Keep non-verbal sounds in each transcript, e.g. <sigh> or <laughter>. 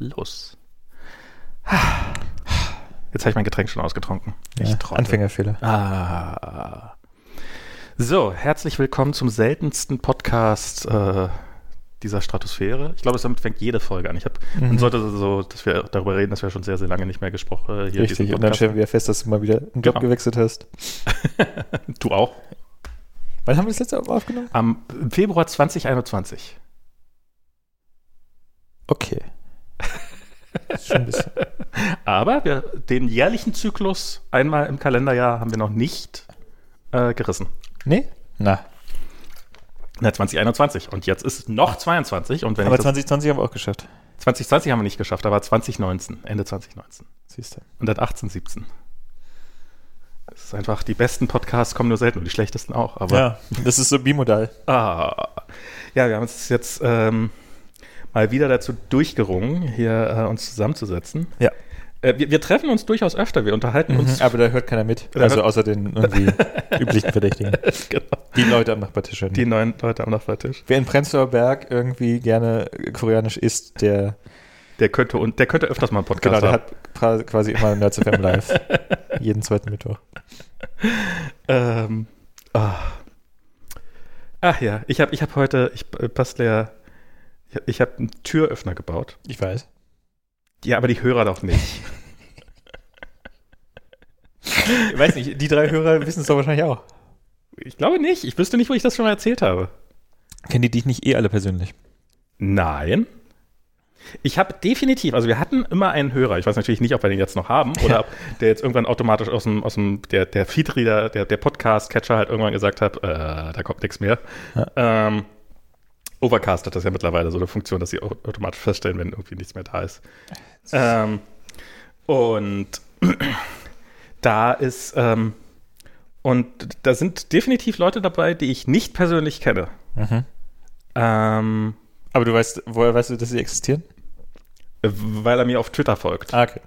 los. Jetzt habe ich mein Getränk schon ausgetrunken. Ich ja, Anfängerfehler. Ah. So, herzlich willkommen zum seltensten Podcast äh, dieser Stratosphäre. Ich glaube, damit fängt jede Folge an. Ich habe, mhm. man sollte so, dass wir darüber reden, dass wir schon sehr, sehr lange nicht mehr gesprochen äh, hier Richtig, und dann stellen wir fest, dass du mal wieder einen Job genau. gewechselt hast. <laughs> du auch. Wann haben wir das letzte Mal aufgenommen? Am Februar 2021. Okay. Schon ein bisschen. <laughs> Aber wir, den jährlichen Zyklus einmal im Kalenderjahr haben wir noch nicht äh, gerissen. Nee? Na. Na, 2021. Und jetzt ist noch 22. Und wenn aber 2020 haben wir auch geschafft. 2020 haben wir nicht geschafft, aber 2019, Ende 2019. Siehst du. Und dann 18, 17. Es ist einfach, die besten Podcasts kommen nur selten und die schlechtesten auch. Aber ja, das ist so bimodal. Ah. Ja, wir haben uns jetzt ähm, mal wieder dazu durchgerungen, hier äh, uns zusammenzusetzen. Ja. Äh, wir, wir, treffen uns durchaus öfter, wir unterhalten mhm, uns. Aber da hört keiner mit. Also außer den irgendwie <laughs> üblichen Verdächtigen. genau. Die Leute am Nachbartisch. Die neuen Leute am Nachbartisch. Wer in Prenzlauer Berg irgendwie gerne koreanisch isst, der der könnte und der könnte öfters mal einen Podcast genau, der haben. hat quasi immer Nerds FM live. <laughs> jeden zweiten Mittwoch. Ähm, oh. Ach ja, ich habe ich hab heute, ich äh, passt leer ich, habe einen Türöffner gebaut. Ich weiß. Ja, aber die Hörer doch nicht. ich weiß nicht, die drei Hörer wissen es doch wahrscheinlich auch. Ich glaube nicht. Ich wüsste nicht, wo ich das schon mal erzählt habe. Kennen die dich nicht eh alle persönlich? Nein. Ich habe definitiv, also wir hatten immer einen Hörer. Ich weiß natürlich nicht, ob wir den jetzt noch haben oder ob der jetzt irgendwann automatisch aus dem, aus dem der, der Feedreader, der, der Podcast-Catcher halt irgendwann gesagt hat, äh, da kommt nichts mehr. Ja. Ähm, Overcast hat das ja mittlerweile so eine Funktion, dass sie automatisch feststellen, wenn irgendwie nichts mehr da ist. Ähm, und <clears throat> da ist, ähm, und da sind definitiv Leute dabei, die ich nicht persönlich kenne. Mhm. Ähm, Aber du weißt, woher weißt du, dass sie existieren? Weil er mir auf Twitter folgt. Ah, okay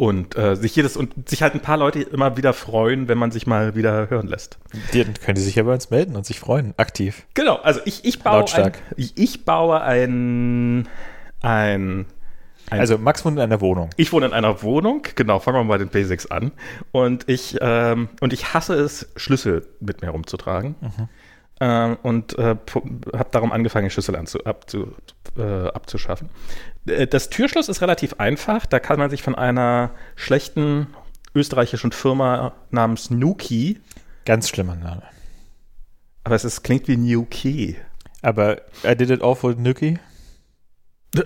und äh, sich jedes und sich halt ein paar Leute immer wieder freuen, wenn man sich mal wieder hören lässt. Die, dann können die sich ja bei uns melden und sich freuen, aktiv. Genau, also ich, ich baue Lautstark. ein, ich, ich baue ein, ein ein, also Max wohnt in einer Wohnung. Ich wohne in einer Wohnung, genau, fangen wir mal bei den Basics an. Und ich, ähm, und ich hasse es, Schlüssel mit mir rumzutragen. Mhm. Ähm, und äh, habe darum angefangen, Schlüssel abzu, äh, abzuschaffen. Äh, das Türschloss ist relativ einfach. Da kann man sich von einer schlechten österreichischen Firma namens Nuki. Ganz schlimmer Name. Aber es ist, klingt wie New Key. Aber I did it all for Nuki? <laughs>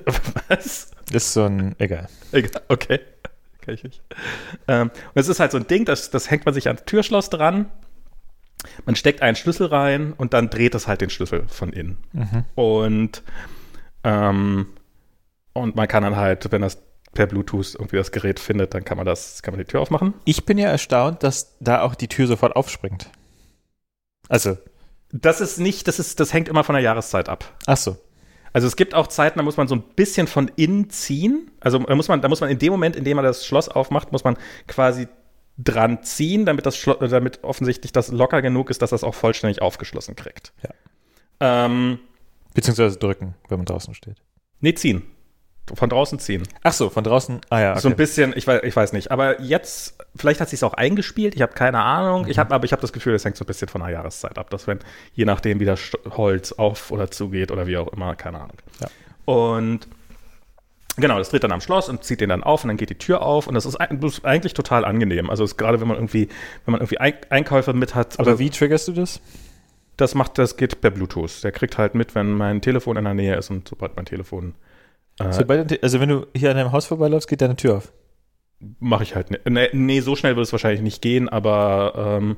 Was? Ist so ein. Egal. Egal, okay. Kann ich nicht. Ähm, und es ist halt so ein Ding, das, das hängt man sich ans Türschloss dran. Man steckt einen Schlüssel rein und dann dreht es halt den Schlüssel von innen. Mhm. Und ähm, und man kann dann halt, wenn das per Bluetooth irgendwie das Gerät findet, dann kann man das, kann man die Tür aufmachen. Ich bin ja erstaunt, dass da auch die Tür sofort aufspringt. Also. Das ist nicht, das ist, das hängt immer von der Jahreszeit ab. Ach so. Also es gibt auch Zeiten, da muss man so ein bisschen von innen ziehen. Also da muss man, da muss man in dem Moment, in dem man das Schloss aufmacht, muss man quasi dran ziehen, damit das Schloss, damit offensichtlich das locker genug ist, dass das auch vollständig aufgeschlossen kriegt. Ja. Ähm, Beziehungsweise drücken, wenn man draußen steht. Nee, ziehen. Von draußen ziehen. Ach so, von draußen. Ah ja. Okay. So ein bisschen, ich weiß, ich weiß nicht. Aber jetzt, vielleicht hat sich auch eingespielt. Ich habe keine Ahnung. Mhm. Ich habe, aber ich habe das Gefühl, es hängt so ein bisschen von der Jahreszeit ab, dass wenn je nachdem wie das Holz auf oder zugeht oder wie auch immer, keine Ahnung. Ja. Und Genau, das dreht dann am Schloss und zieht den dann auf und dann geht die Tür auf und das ist, eigentlich total angenehm. Also gerade wenn man irgendwie, wenn man irgendwie Einkäufe mit hat. Aber wie triggerst du das? Das macht, das geht per Bluetooth. Der kriegt halt mit, wenn mein Telefon in der Nähe ist und sobald mein Telefon äh, also wenn du hier an deinem Haus vorbeiläufst, geht deine Tür auf. Mache ich halt nicht. Nee, nee, so schnell wird es wahrscheinlich nicht gehen, aber ähm,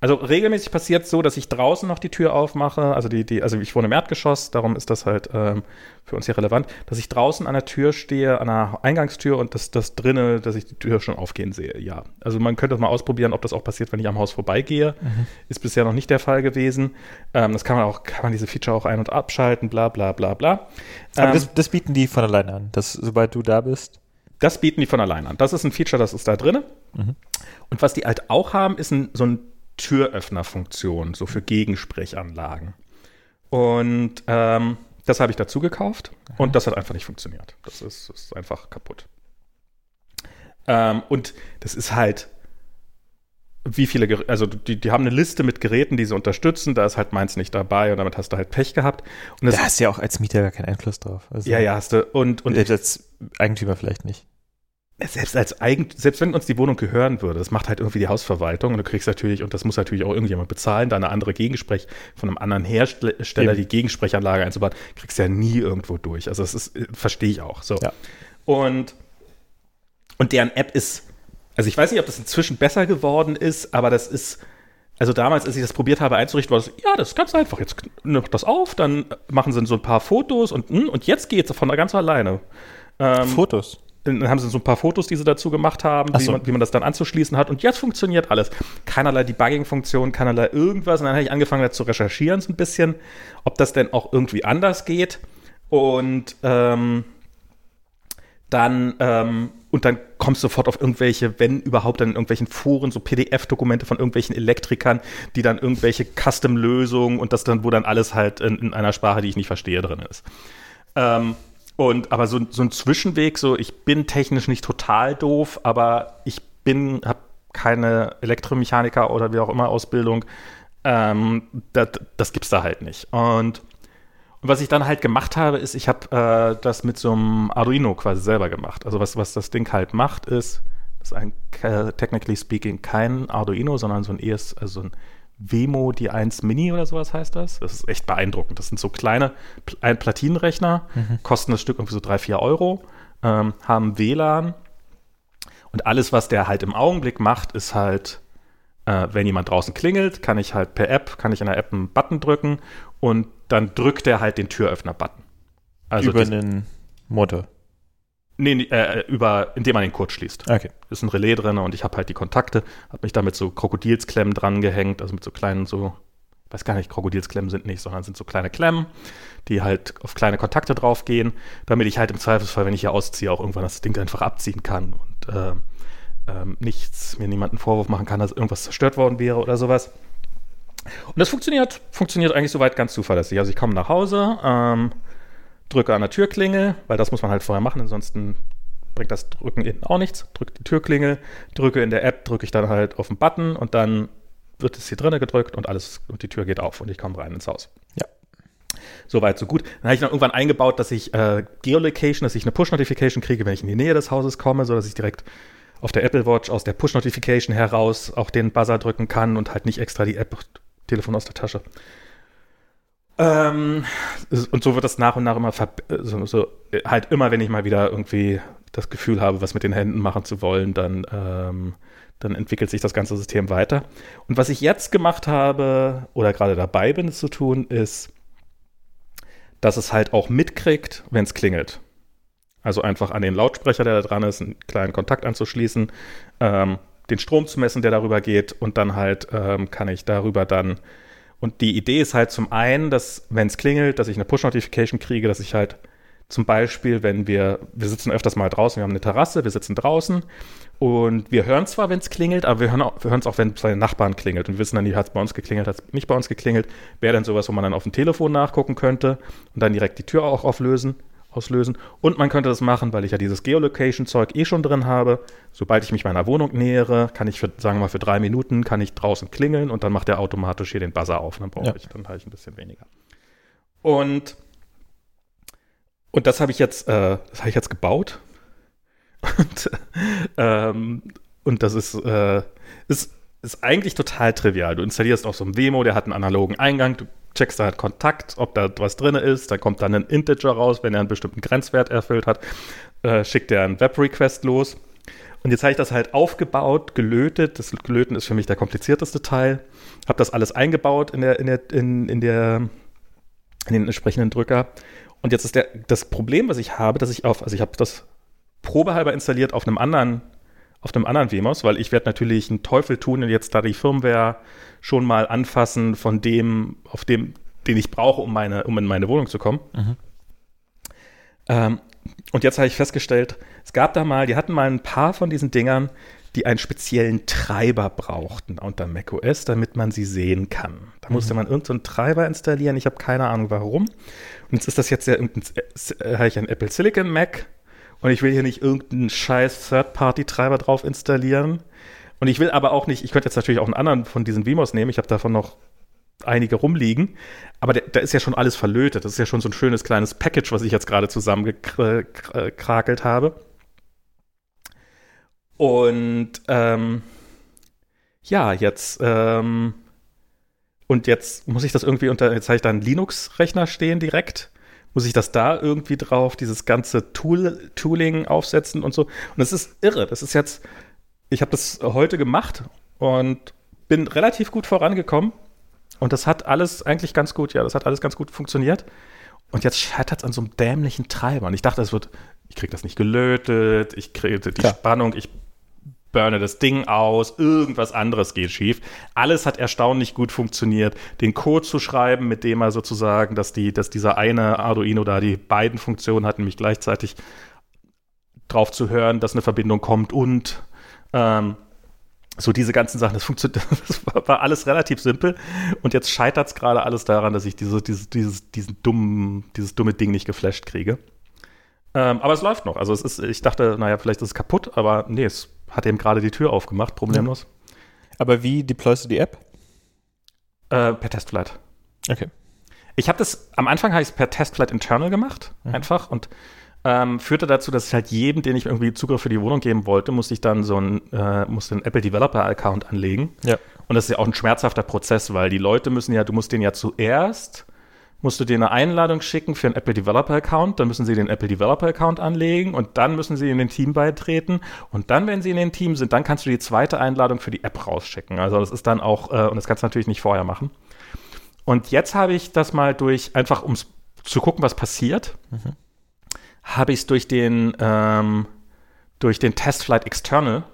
also regelmäßig passiert es so, dass ich draußen noch die Tür aufmache. Also die, die, also ich wohne im Erdgeschoss, darum ist das halt ähm, für uns hier relevant, dass ich draußen an der Tür stehe, an der Eingangstür und das, das drinnen, dass ich die Tür schon aufgehen sehe. Ja. Also man könnte das mal ausprobieren, ob das auch passiert, wenn ich am Haus vorbeigehe. Mhm. Ist bisher noch nicht der Fall gewesen. Ähm, das kann man auch, kann man diese Feature auch ein- und abschalten, bla bla bla bla. Aber ähm, das, das bieten die von alleine an, dass sobald du da bist. Das bieten die von alleine an. Das ist ein Feature, das ist da drin. Mhm. Und was die halt auch haben, ist ein, so ein Türöffnerfunktion, so für Gegensprechanlagen. Und ähm, Das habe ich dazu gekauft und das hat einfach nicht funktioniert. Das ist, ist einfach kaputt. Ähm, und das ist halt, wie viele, Ger also die, die haben eine Liste mit Geräten, die sie unterstützen, da ist halt meins nicht dabei und damit hast du halt Pech gehabt. Und da hast du ja auch als Mieter gar keinen Einfluss drauf. Also ja, ja, hast du. Und, und als Eigentümer vielleicht nicht. Selbst als Eigent selbst wenn uns die Wohnung gehören würde, das macht halt irgendwie die Hausverwaltung und du kriegst natürlich, und das muss natürlich auch irgendjemand bezahlen, da eine andere Gegensprech von einem anderen Hersteller Eben. die Gegensprechanlage einzubauen, kriegst du ja nie irgendwo durch. Also das ist, verstehe ich auch. So. Ja. Und, und deren App ist also ich weiß nicht, ob das inzwischen besser geworden ist, aber das ist, also damals, als ich das probiert habe einzurichten, war es, ja, das ist ganz einfach. Jetzt nimmt das auf, dann machen sie so ein paar Fotos und, hm, und jetzt geht es von ganz alleine. Ähm, Fotos? Dann haben sie so ein paar Fotos, die sie dazu gemacht haben, so. wie, man, wie, man, das dann anzuschließen hat. Und jetzt funktioniert alles. Keinerlei Debugging-Funktion, keinerlei irgendwas. Und dann habe ich angefangen, da zu recherchieren so ein bisschen, ob das denn auch irgendwie anders geht. Und ähm, dann ähm, und dann kommst du sofort auf irgendwelche, wenn überhaupt, dann in irgendwelchen Foren, so PDF-Dokumente von irgendwelchen Elektrikern, die dann irgendwelche Custom-Lösungen und das dann, wo dann alles halt in, in, einer Sprache, die ich nicht verstehe, drin ist. Ähm, und aber so, so ein Zwischenweg, so ich bin technisch nicht total doof, aber ich bin, habe keine Elektromechaniker oder wie auch immer Ausbildung. Ähm, das, das gibt's da halt nicht. Und und was ich dann halt gemacht habe, ist, ich habe äh, das mit so einem Arduino quasi selber gemacht. Also was, was das Ding halt macht, ist, das ist ein, äh, technically speaking, kein Arduino, sondern so ein ES, also ein Wemo D1 Mini oder sowas heißt das. Das ist echt beeindruckend. Das sind so kleine ein Platinenrechner, mhm. kosten das Stück irgendwie so 3, 4 Euro, ähm, haben WLAN und alles, was der halt im Augenblick macht, ist halt, äh, wenn jemand draußen klingelt, kann ich halt per App, kann ich in der App einen Button drücken und dann drückt er halt den Türöffner-Button. Also über einen Motor. Nee, äh, über, indem man den Code schließt. Okay. Ist ein Relais drin und ich habe halt die Kontakte, habe mich da mit so Krokodilsklemmen dran gehängt, also mit so kleinen, so, weiß gar nicht, Krokodilsklemmen sind nicht, sondern sind so kleine Klemmen, die halt auf kleine Kontakte draufgehen, damit ich halt im Zweifelsfall, wenn ich hier ausziehe, auch irgendwann das Ding einfach abziehen kann und äh, äh, nichts, mir niemanden Vorwurf machen kann, dass irgendwas zerstört worden wäre oder sowas. Und das funktioniert, funktioniert eigentlich soweit ganz zuverlässig. Also ich komme nach Hause, ähm, drücke an der Türklingel, weil das muss man halt vorher machen, ansonsten bringt das Drücken innen auch nichts. Drücke die Türklingel, drücke in der App, drücke ich dann halt auf den Button und dann wird es hier drinnen gedrückt und alles und die Tür geht auf und ich komme rein ins Haus. Ja. Soweit, so gut. Dann habe ich dann irgendwann eingebaut, dass ich äh, Geolocation, dass ich eine Push-Notification kriege, wenn ich in die Nähe des Hauses komme, sodass ich direkt auf der Apple Watch aus der Push-Notification heraus auch den Buzzer drücken kann und halt nicht extra die App Telefon aus der Tasche. Ähm, und so wird das nach und nach immer, so, so, halt immer, wenn ich mal wieder irgendwie das Gefühl habe, was mit den Händen machen zu wollen, dann, ähm, dann entwickelt sich das ganze System weiter. Und was ich jetzt gemacht habe oder gerade dabei bin, es zu tun, ist, dass es halt auch mitkriegt, wenn es klingelt. Also einfach an den Lautsprecher, der da dran ist, einen kleinen Kontakt anzuschließen, ähm, den Strom zu messen, der darüber geht und dann halt ähm, kann ich darüber dann und die Idee ist halt zum einen, dass wenn es klingelt, dass ich eine Push-Notification kriege, dass ich halt zum Beispiel, wenn wir, wir sitzen öfters mal draußen, wir haben eine Terrasse, wir sitzen draußen und wir hören zwar, wenn es klingelt, aber wir hören auch, wir hören es auch, wenn es bei den Nachbarn klingelt. Und wir wissen dann, die hat es bei uns geklingelt, hat es nicht bei uns geklingelt, wäre dann sowas, wo man dann auf dem Telefon nachgucken könnte und dann direkt die Tür auch auflösen auslösen. Und man könnte das machen, weil ich ja dieses Geolocation-Zeug eh schon drin habe. Sobald ich mich meiner Wohnung nähere, kann ich für, sagen wir mal, für drei Minuten kann ich draußen klingeln und dann macht er automatisch hier den Buzzer auf. Und dann brauche ja. ich, dann halt ein bisschen weniger. Und, und das habe ich jetzt, äh, das habe ich jetzt gebaut. <laughs> Und, ähm, und das ist, äh, ist, ist eigentlich total trivial. Du installierst auch so ein Wemo, der hat einen analogen Eingang. Du checkst da halt Kontakt, ob da was drin ist, da kommt dann ein Integer raus, wenn er einen bestimmten Grenzwert erfüllt hat, äh, schickt er einen Web-Request los. Und jetzt habe ich das halt aufgebaut, gelötet. Das Gelöten ist für mich der komplizierteste Teil. Habe das alles eingebaut in, der, in, der, in, in, der, in den entsprechenden Drücker. Und jetzt ist der, das Problem, was ich habe, dass ich auf, also ich habe das probehalber installiert auf einem anderen auf einem anderen VMOS, weil ich werde natürlich einen Teufel tun und jetzt da die Firmware schon mal anfassen von dem, auf dem, den ich brauche, um, meine, um in meine Wohnung zu kommen. Mhm. Ähm, und jetzt habe ich festgestellt, es gab da mal, die hatten mal ein paar von diesen Dingern, die einen speziellen Treiber brauchten unter macOS, damit man sie sehen kann. Da musste man irgendeinen so Treiber installieren. Ich habe keine Ahnung warum. Und jetzt ist das jetzt ja irgendein, äh, habe ich ein Apple Silicon Mac und ich will hier nicht irgendeinen scheiß Third-Party-Treiber drauf installieren. Und ich will aber auch nicht, ich könnte jetzt natürlich auch einen anderen von diesen Vimos nehmen. Ich habe davon noch einige rumliegen. Aber da ist ja schon alles verlötet. Das ist ja schon so ein schönes kleines Package, was ich jetzt gerade zusammengekrakelt habe. Und ähm, ja, jetzt ähm, und jetzt muss ich das irgendwie unter, jetzt habe ich da einen Linux-Rechner stehen direkt. Muss ich das da irgendwie drauf, dieses ganze Tool, Tooling aufsetzen und so. Und das ist irre. Das ist jetzt, ich habe das heute gemacht und bin relativ gut vorangekommen. Und das hat alles eigentlich ganz gut, ja, das hat alles ganz gut funktioniert. Und jetzt scheitert es an so einem dämlichen Treiber. Und ich dachte, es wird, ich kriege das nicht gelötet, ich kriege die Klar. Spannung, ich burne das Ding aus, irgendwas anderes geht schief. Alles hat erstaunlich gut funktioniert. Den Code zu schreiben, mit dem er sozusagen, dass die, dass dieser eine Arduino da die beiden Funktionen hat, nämlich gleichzeitig drauf zu hören, dass eine Verbindung kommt und ähm, so diese ganzen Sachen, das funktioniert, <laughs> das war alles relativ simpel. Und jetzt scheitert es gerade alles daran, dass ich diese, dieses, dieses, diesen dummen, dieses dumme Ding nicht geflasht kriege. Ähm, aber es läuft noch. Also es ist, ich dachte, naja, vielleicht ist es kaputt, aber nee, es hat eben gerade die Tür aufgemacht, problemlos. Ja. Aber wie deployst du die App? Äh, per Testflight. Okay. Ich habe das, am Anfang habe ich es per Testflight internal gemacht, mhm. einfach, und ähm, führte dazu, dass ich halt jedem, den ich irgendwie Zugriff für die Wohnung geben wollte, musste ich dann so ein, äh, musste einen Apple Developer Account anlegen. Ja. Und das ist ja auch ein schmerzhafter Prozess, weil die Leute müssen ja, du musst den ja zuerst musst du dir eine Einladung schicken für einen Apple Developer Account, dann müssen sie den Apple Developer Account anlegen und dann müssen sie in den Team beitreten und dann, wenn sie in den Team sind, dann kannst du die zweite Einladung für die App rausschicken. Also das ist dann auch, äh, und das kannst du natürlich nicht vorher machen. Und jetzt habe ich das mal durch, einfach um zu gucken, was passiert, mhm. habe ich es durch den, ähm, durch den Testflight External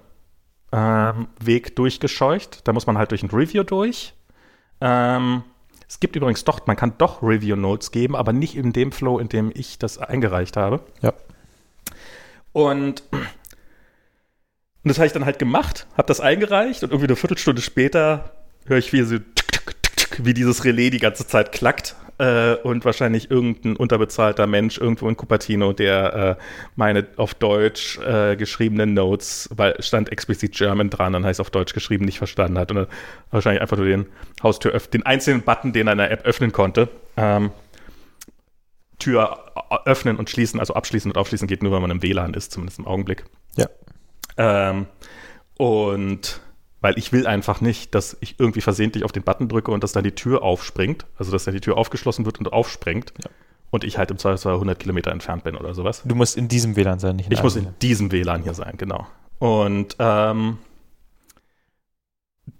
ähm, Weg durchgescheucht. Da muss man halt durch ein Review durch. Ähm, es gibt übrigens doch, man kann doch Review Notes geben, aber nicht in dem Flow, in dem ich das eingereicht habe. Ja. Und, und das habe ich dann halt gemacht, habe das eingereicht und irgendwie eine Viertelstunde später höre ich, wie, so, wie dieses Relais die ganze Zeit klackt äh, und wahrscheinlich irgendein unterbezahlter Mensch irgendwo in Cupertino, der äh, meine auf Deutsch äh, geschriebenen Notes, weil stand explizit German dran, dann heißt auf Deutsch geschrieben, nicht verstanden hat und dann wahrscheinlich einfach nur den Haustür den einzelnen Button, den er in der App öffnen konnte. Ähm, Tür öffnen und schließen, also abschließen und aufschließen geht nur, wenn man im WLAN ist, zumindest im Augenblick. Ja. Ähm, und weil ich will einfach nicht, dass ich irgendwie versehentlich auf den Button drücke und dass dann die Tür aufspringt, also dass dann die Tür aufgeschlossen wird und aufspringt ja. und ich halt im Zweifelsfall 100 Kilometer entfernt bin oder sowas. Du musst in diesem WLAN sein, nicht in Ich muss in diesem WLAN hier sein, genau. Und ähm,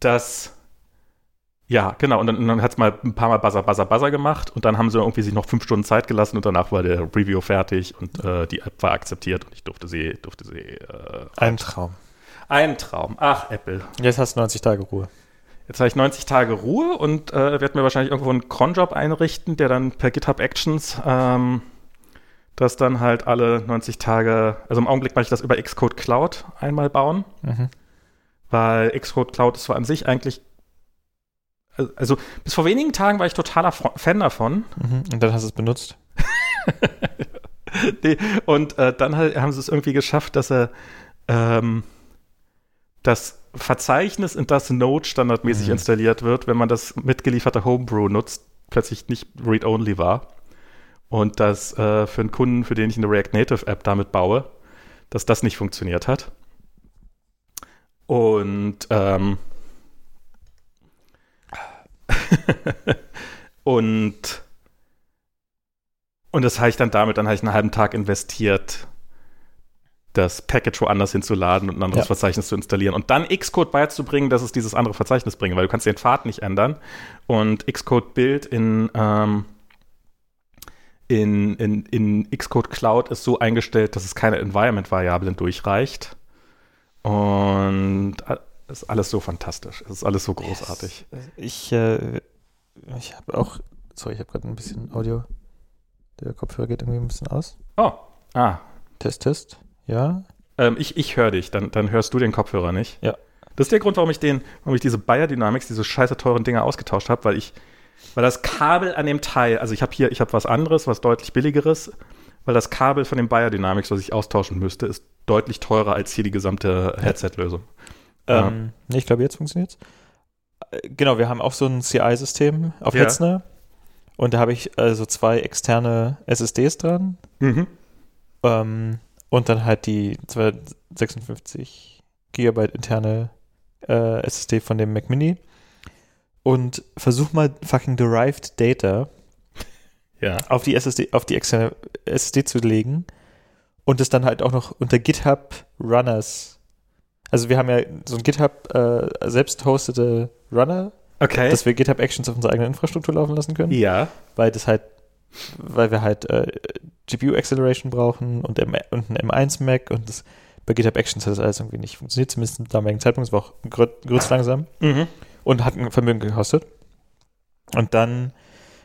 das ja, genau. Und dann, dann hat es mal ein paar Mal Buzzer, Buzzer, Buzzer gemacht und dann haben sie irgendwie sich noch fünf Stunden Zeit gelassen und danach war der Review fertig und äh, die App war akzeptiert und ich durfte sie, durfte sie. Äh, ein Traum. Ein Traum. Ach, Apple. Jetzt hast du 90 Tage Ruhe. Jetzt habe ich 90 Tage Ruhe und äh, werde mir wahrscheinlich irgendwo einen Cronjob einrichten, der dann per GitHub Actions ähm, das dann halt alle 90 Tage, also im Augenblick mache ich das über Xcode Cloud einmal bauen, mhm. weil Xcode Cloud ist zwar an sich eigentlich, also bis vor wenigen Tagen war ich totaler Fan davon. Mhm. Und dann hast du es benutzt? <laughs> nee. Und äh, dann halt, haben sie es irgendwie geschafft, dass er ähm, das Verzeichnis, in das Node standardmäßig mhm. installiert wird, wenn man das mitgelieferte Homebrew nutzt, plötzlich nicht read-only war. Und das äh, für einen Kunden, für den ich eine React Native App damit baue, dass das nicht funktioniert hat. Und ähm, <laughs> und und das habe ich dann damit, dann habe ich einen halben Tag investiert, das Package woanders hinzuladen und ein anderes ja. Verzeichnis zu installieren und dann Xcode beizubringen, dass es dieses andere Verzeichnis bringt, weil du kannst den Pfad nicht ändern und Xcode Build in, ähm, in, in, in Xcode Cloud ist so eingestellt, dass es keine Environment-Variablen durchreicht und ist alles so fantastisch, es ist alles so großartig. Ich, äh, ich habe auch, sorry, ich habe gerade ein bisschen Audio, der Kopfhörer geht irgendwie ein bisschen aus. Oh, ah. Test, Test. Ja. Ähm, ich ich höre dich, dann, dann hörst du den Kopfhörer nicht. Ja. Das ist der Grund, warum ich den, warum ich diese Bayer Dynamics, diese scheiße teuren Dinger ausgetauscht habe, weil ich, weil das Kabel an dem Teil, also ich habe hier, ich habe was anderes, was deutlich billigeres, weil das Kabel von dem Bayer Dynamics, was ich austauschen müsste, ist deutlich teurer als hier die gesamte Headset-Lösung. Ähm, nee, ich glaube, jetzt funktioniert's. Äh, Genau, wir haben auch so ein CI-System auf Ja. Hetzner. Und da habe ich also zwei externe SSDs dran. Mhm. Ähm, und dann halt die 256 Gigabyte interne äh, SSD von dem Mac Mini. Und versuch mal fucking derived Data Ja. auf die SSD, auf die externe SSD zu legen und es dann halt auch noch unter GitHub Runners. Also wir haben ja so ein GitHub äh, selbst hostete Runner, Okay. dass wir GitHub Actions auf unserer eigenen Infrastruktur laufen lassen können, ja. weil das halt, weil wir halt äh, GPU Acceleration brauchen und, M und ein M1 Mac und das, bei GitHub Actions hat das alles irgendwie nicht funktioniert, zumindest zum damaligen Zeitpunkt, es war auch grö größt langsam Mhm. und hat ein Vermögen gekostet. Und dann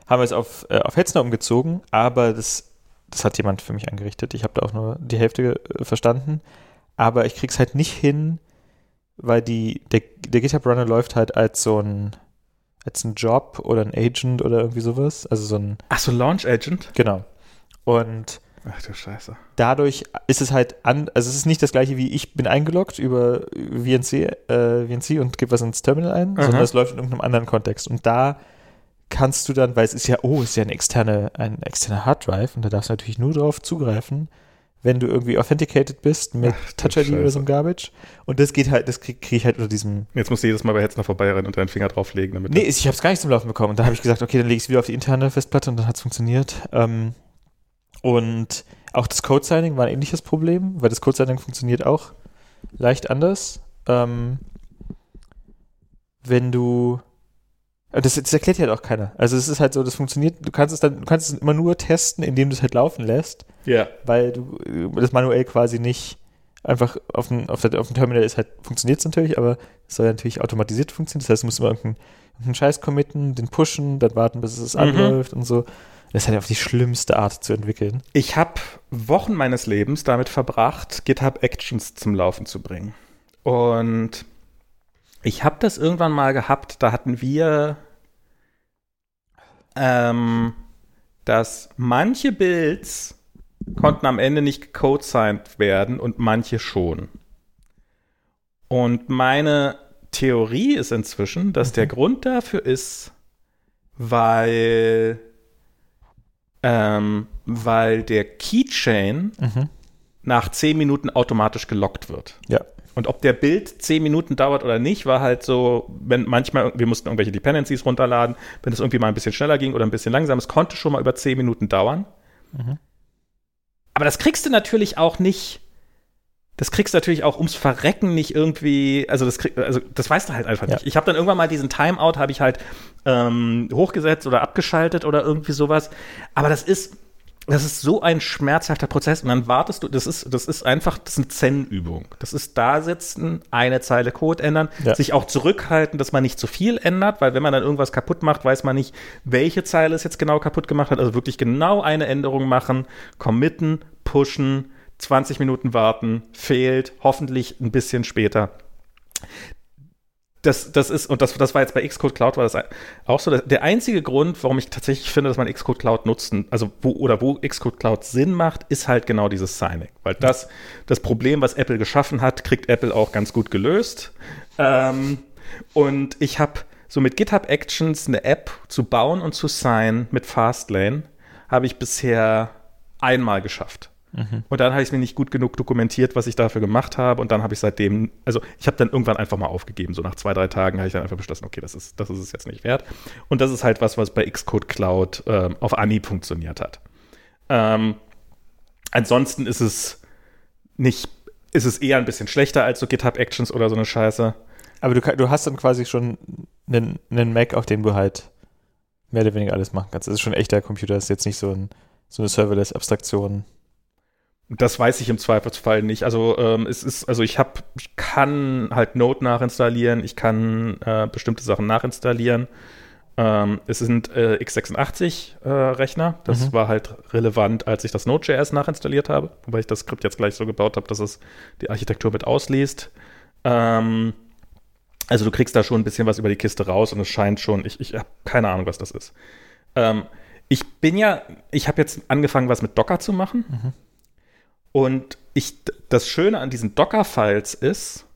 haben wir es auf, äh, auf Hetzner umgezogen, aber das, das hat jemand für mich angerichtet. Ich habe da auch nur die Hälfte äh, verstanden. Aber ich krieg's halt nicht hin, weil die, der, der GitHub Runner läuft halt als so ein, als ein Job oder ein Agent oder irgendwie sowas. Also so ein, Ach so, Launch Agent? genau. Und Ach du Scheiße. dadurch ist es halt an, also es ist nicht das gleiche wie ich bin eingeloggt über VNC, äh, VNC und gebe was ins Terminal ein, Aha. sondern es läuft in irgendeinem anderen Kontext. Und da kannst du dann, weil es ist ja, oh, es ist ja eine externe, ein externer Harddrive und da darfst du natürlich nur drauf zugreifen, wenn du irgendwie authenticated bist mit Ach, Touch ID oder so einem Garbage. Und das geht halt, das kriege krieg ich halt unter diesem. Jetzt musst du jedes Mal bei Hetzner vorbeirennen und deinen Finger drauflegen, damit. Nee, ich habe es gar nicht zum Laufen bekommen. Und da habe ich gesagt, okay, dann lege ich es wieder auf die interne Festplatte und dann hat es funktioniert. Ähm, und auch das Code-Signing war ein ähnliches Problem, weil das Code-Signing funktioniert auch leicht anders. Ähm, wenn du das, das erklärt ja halt auch keiner. Also es ist halt so, das funktioniert, du kannst es dann, du kannst es immer nur testen, indem du es halt laufen lässt, ja. weil du das manuell quasi nicht einfach auf dem, auf, der, auf dem Terminal ist halt, funktioniert es natürlich, aber es soll ja natürlich automatisiert funktionieren. Das heißt, du musst immer irgendeinen, irgendeinen Scheiß committen, den pushen, dann warten, bis es Mhm. anläuft und so. Das ist halt auf die schlimmste Art zu entwickeln. Ich habe Wochen meines Lebens damit verbracht, GitHub Actions zum Laufen zu bringen. Und ich habe das irgendwann mal gehabt, da hatten wir, ähm, dass manche Builds konnten am Ende nicht gecodesigned werden und manche schon. Und meine Theorie ist inzwischen, dass der Grund dafür ist, weil, ähm, weil der Keychain nach 10 Minuten automatisch gelockt wird. Ja. Und ob der Bild 10 Minuten dauert oder nicht, war halt so, wenn manchmal, wir mussten irgendwelche Dependencies runterladen, wenn es irgendwie mal ein bisschen schneller ging oder ein bisschen langsam, es konnte schon mal über 10 Minuten dauern. Mhm. Aber das kriegst du natürlich auch nicht, das kriegst du natürlich auch ums Verrecken nicht irgendwie, also das, krieg, also das weißt du halt einfach Ja. nicht. Ich habe dann irgendwann mal diesen Timeout, habe ich halt ähm, hochgesetzt oder abgeschaltet oder irgendwie sowas. Aber das ist, das ist so ein schmerzhafter Prozess und dann wartest du, das ist, das ist einfach, das ist eine Zen-Übung. Das ist da sitzen, eine Zeile Code ändern, Ja. sich auch zurückhalten, dass man nicht zu viel ändert, weil wenn man dann irgendwas kaputt macht, weiß man nicht, welche Zeile es jetzt genau kaputt gemacht hat. Also wirklich genau eine Änderung machen, committen, pushen, 20 Minuten warten, fehlt, hoffentlich ein bisschen später das, das ist, und das, das war jetzt bei Xcode Cloud, war das auch so. Der einzige Grund, warum ich tatsächlich finde, dass man Xcode Cloud nutzen, also wo, oder wo Xcode Cloud Sinn macht, ist halt genau dieses Signing. Weil das, das Problem, was Apple geschaffen hat, kriegt Apple auch ganz gut gelöst. Ähm, und ich habe so mit GitHub Actions eine App zu bauen und zu signen mit Fastlane, habe ich bisher einmal geschafft. Und dann habe ich es mir nicht gut genug dokumentiert, was ich dafür gemacht habe. Und dann habe ich seitdem, also ich habe dann irgendwann einfach mal aufgegeben. So nach zwei, drei Tagen habe ich dann einfach beschlossen, okay, das ist, das ist es jetzt nicht wert. Und das ist halt was, was bei Xcode Cloud ähm, auf Anhieb funktioniert hat. Ähm, ansonsten ist es nicht, ist es eher ein bisschen schlechter als so GitHub Actions oder so eine Scheiße. Aber du, du hast dann quasi schon einen, einen Mac, auf dem du halt mehr oder weniger alles machen kannst. Das ist schon ein echter Computer, das ist jetzt nicht so, ein, so eine Serverless-Abstraktion. Das weiß ich im Zweifelsfall nicht. Also ähm, es ist, also ich habe, ich kann halt Node nachinstallieren, ich kann äh, bestimmte Sachen nachinstallieren. Ähm, es sind äh, x86-Rechner. Äh, das mhm. war halt relevant, als ich das Node.js nachinstalliert habe, wobei ich das Skript jetzt gleich so gebaut habe, dass es die Architektur mit ausliest. Ähm, also du kriegst da schon ein bisschen was über die Kiste raus und es scheint schon, ich, ich habe keine Ahnung, was das ist. Ähm, ich bin ja, ich habe jetzt angefangen, was mit Docker zu machen. Mhm. Und ich, das Schöne an diesen Docker-Files ist,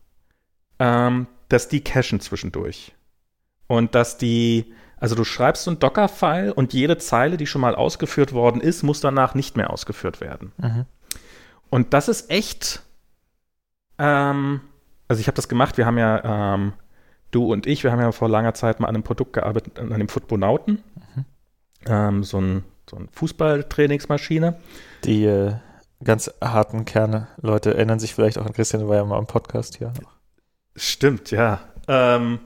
ähm, dass die cachen zwischendurch. Und dass die, also du schreibst so ein Docker-File und jede Zeile, die schon mal ausgeführt worden ist, muss danach nicht mehr ausgeführt werden. Mhm. Und das ist echt, ähm, also ich habe das gemacht, wir haben ja, ähm, du und ich, wir haben ja vor langer Zeit mal an einem Produkt gearbeitet, an dem Footbonauten. Mhm. Ähm, so ein, so ein Fußballtrainingsmaschine. Die äh, ganz harten Kerne, Leute erinnern sich vielleicht auch an Christian, der war ja mal im Podcast hier. Stimmt, ja. Ähm,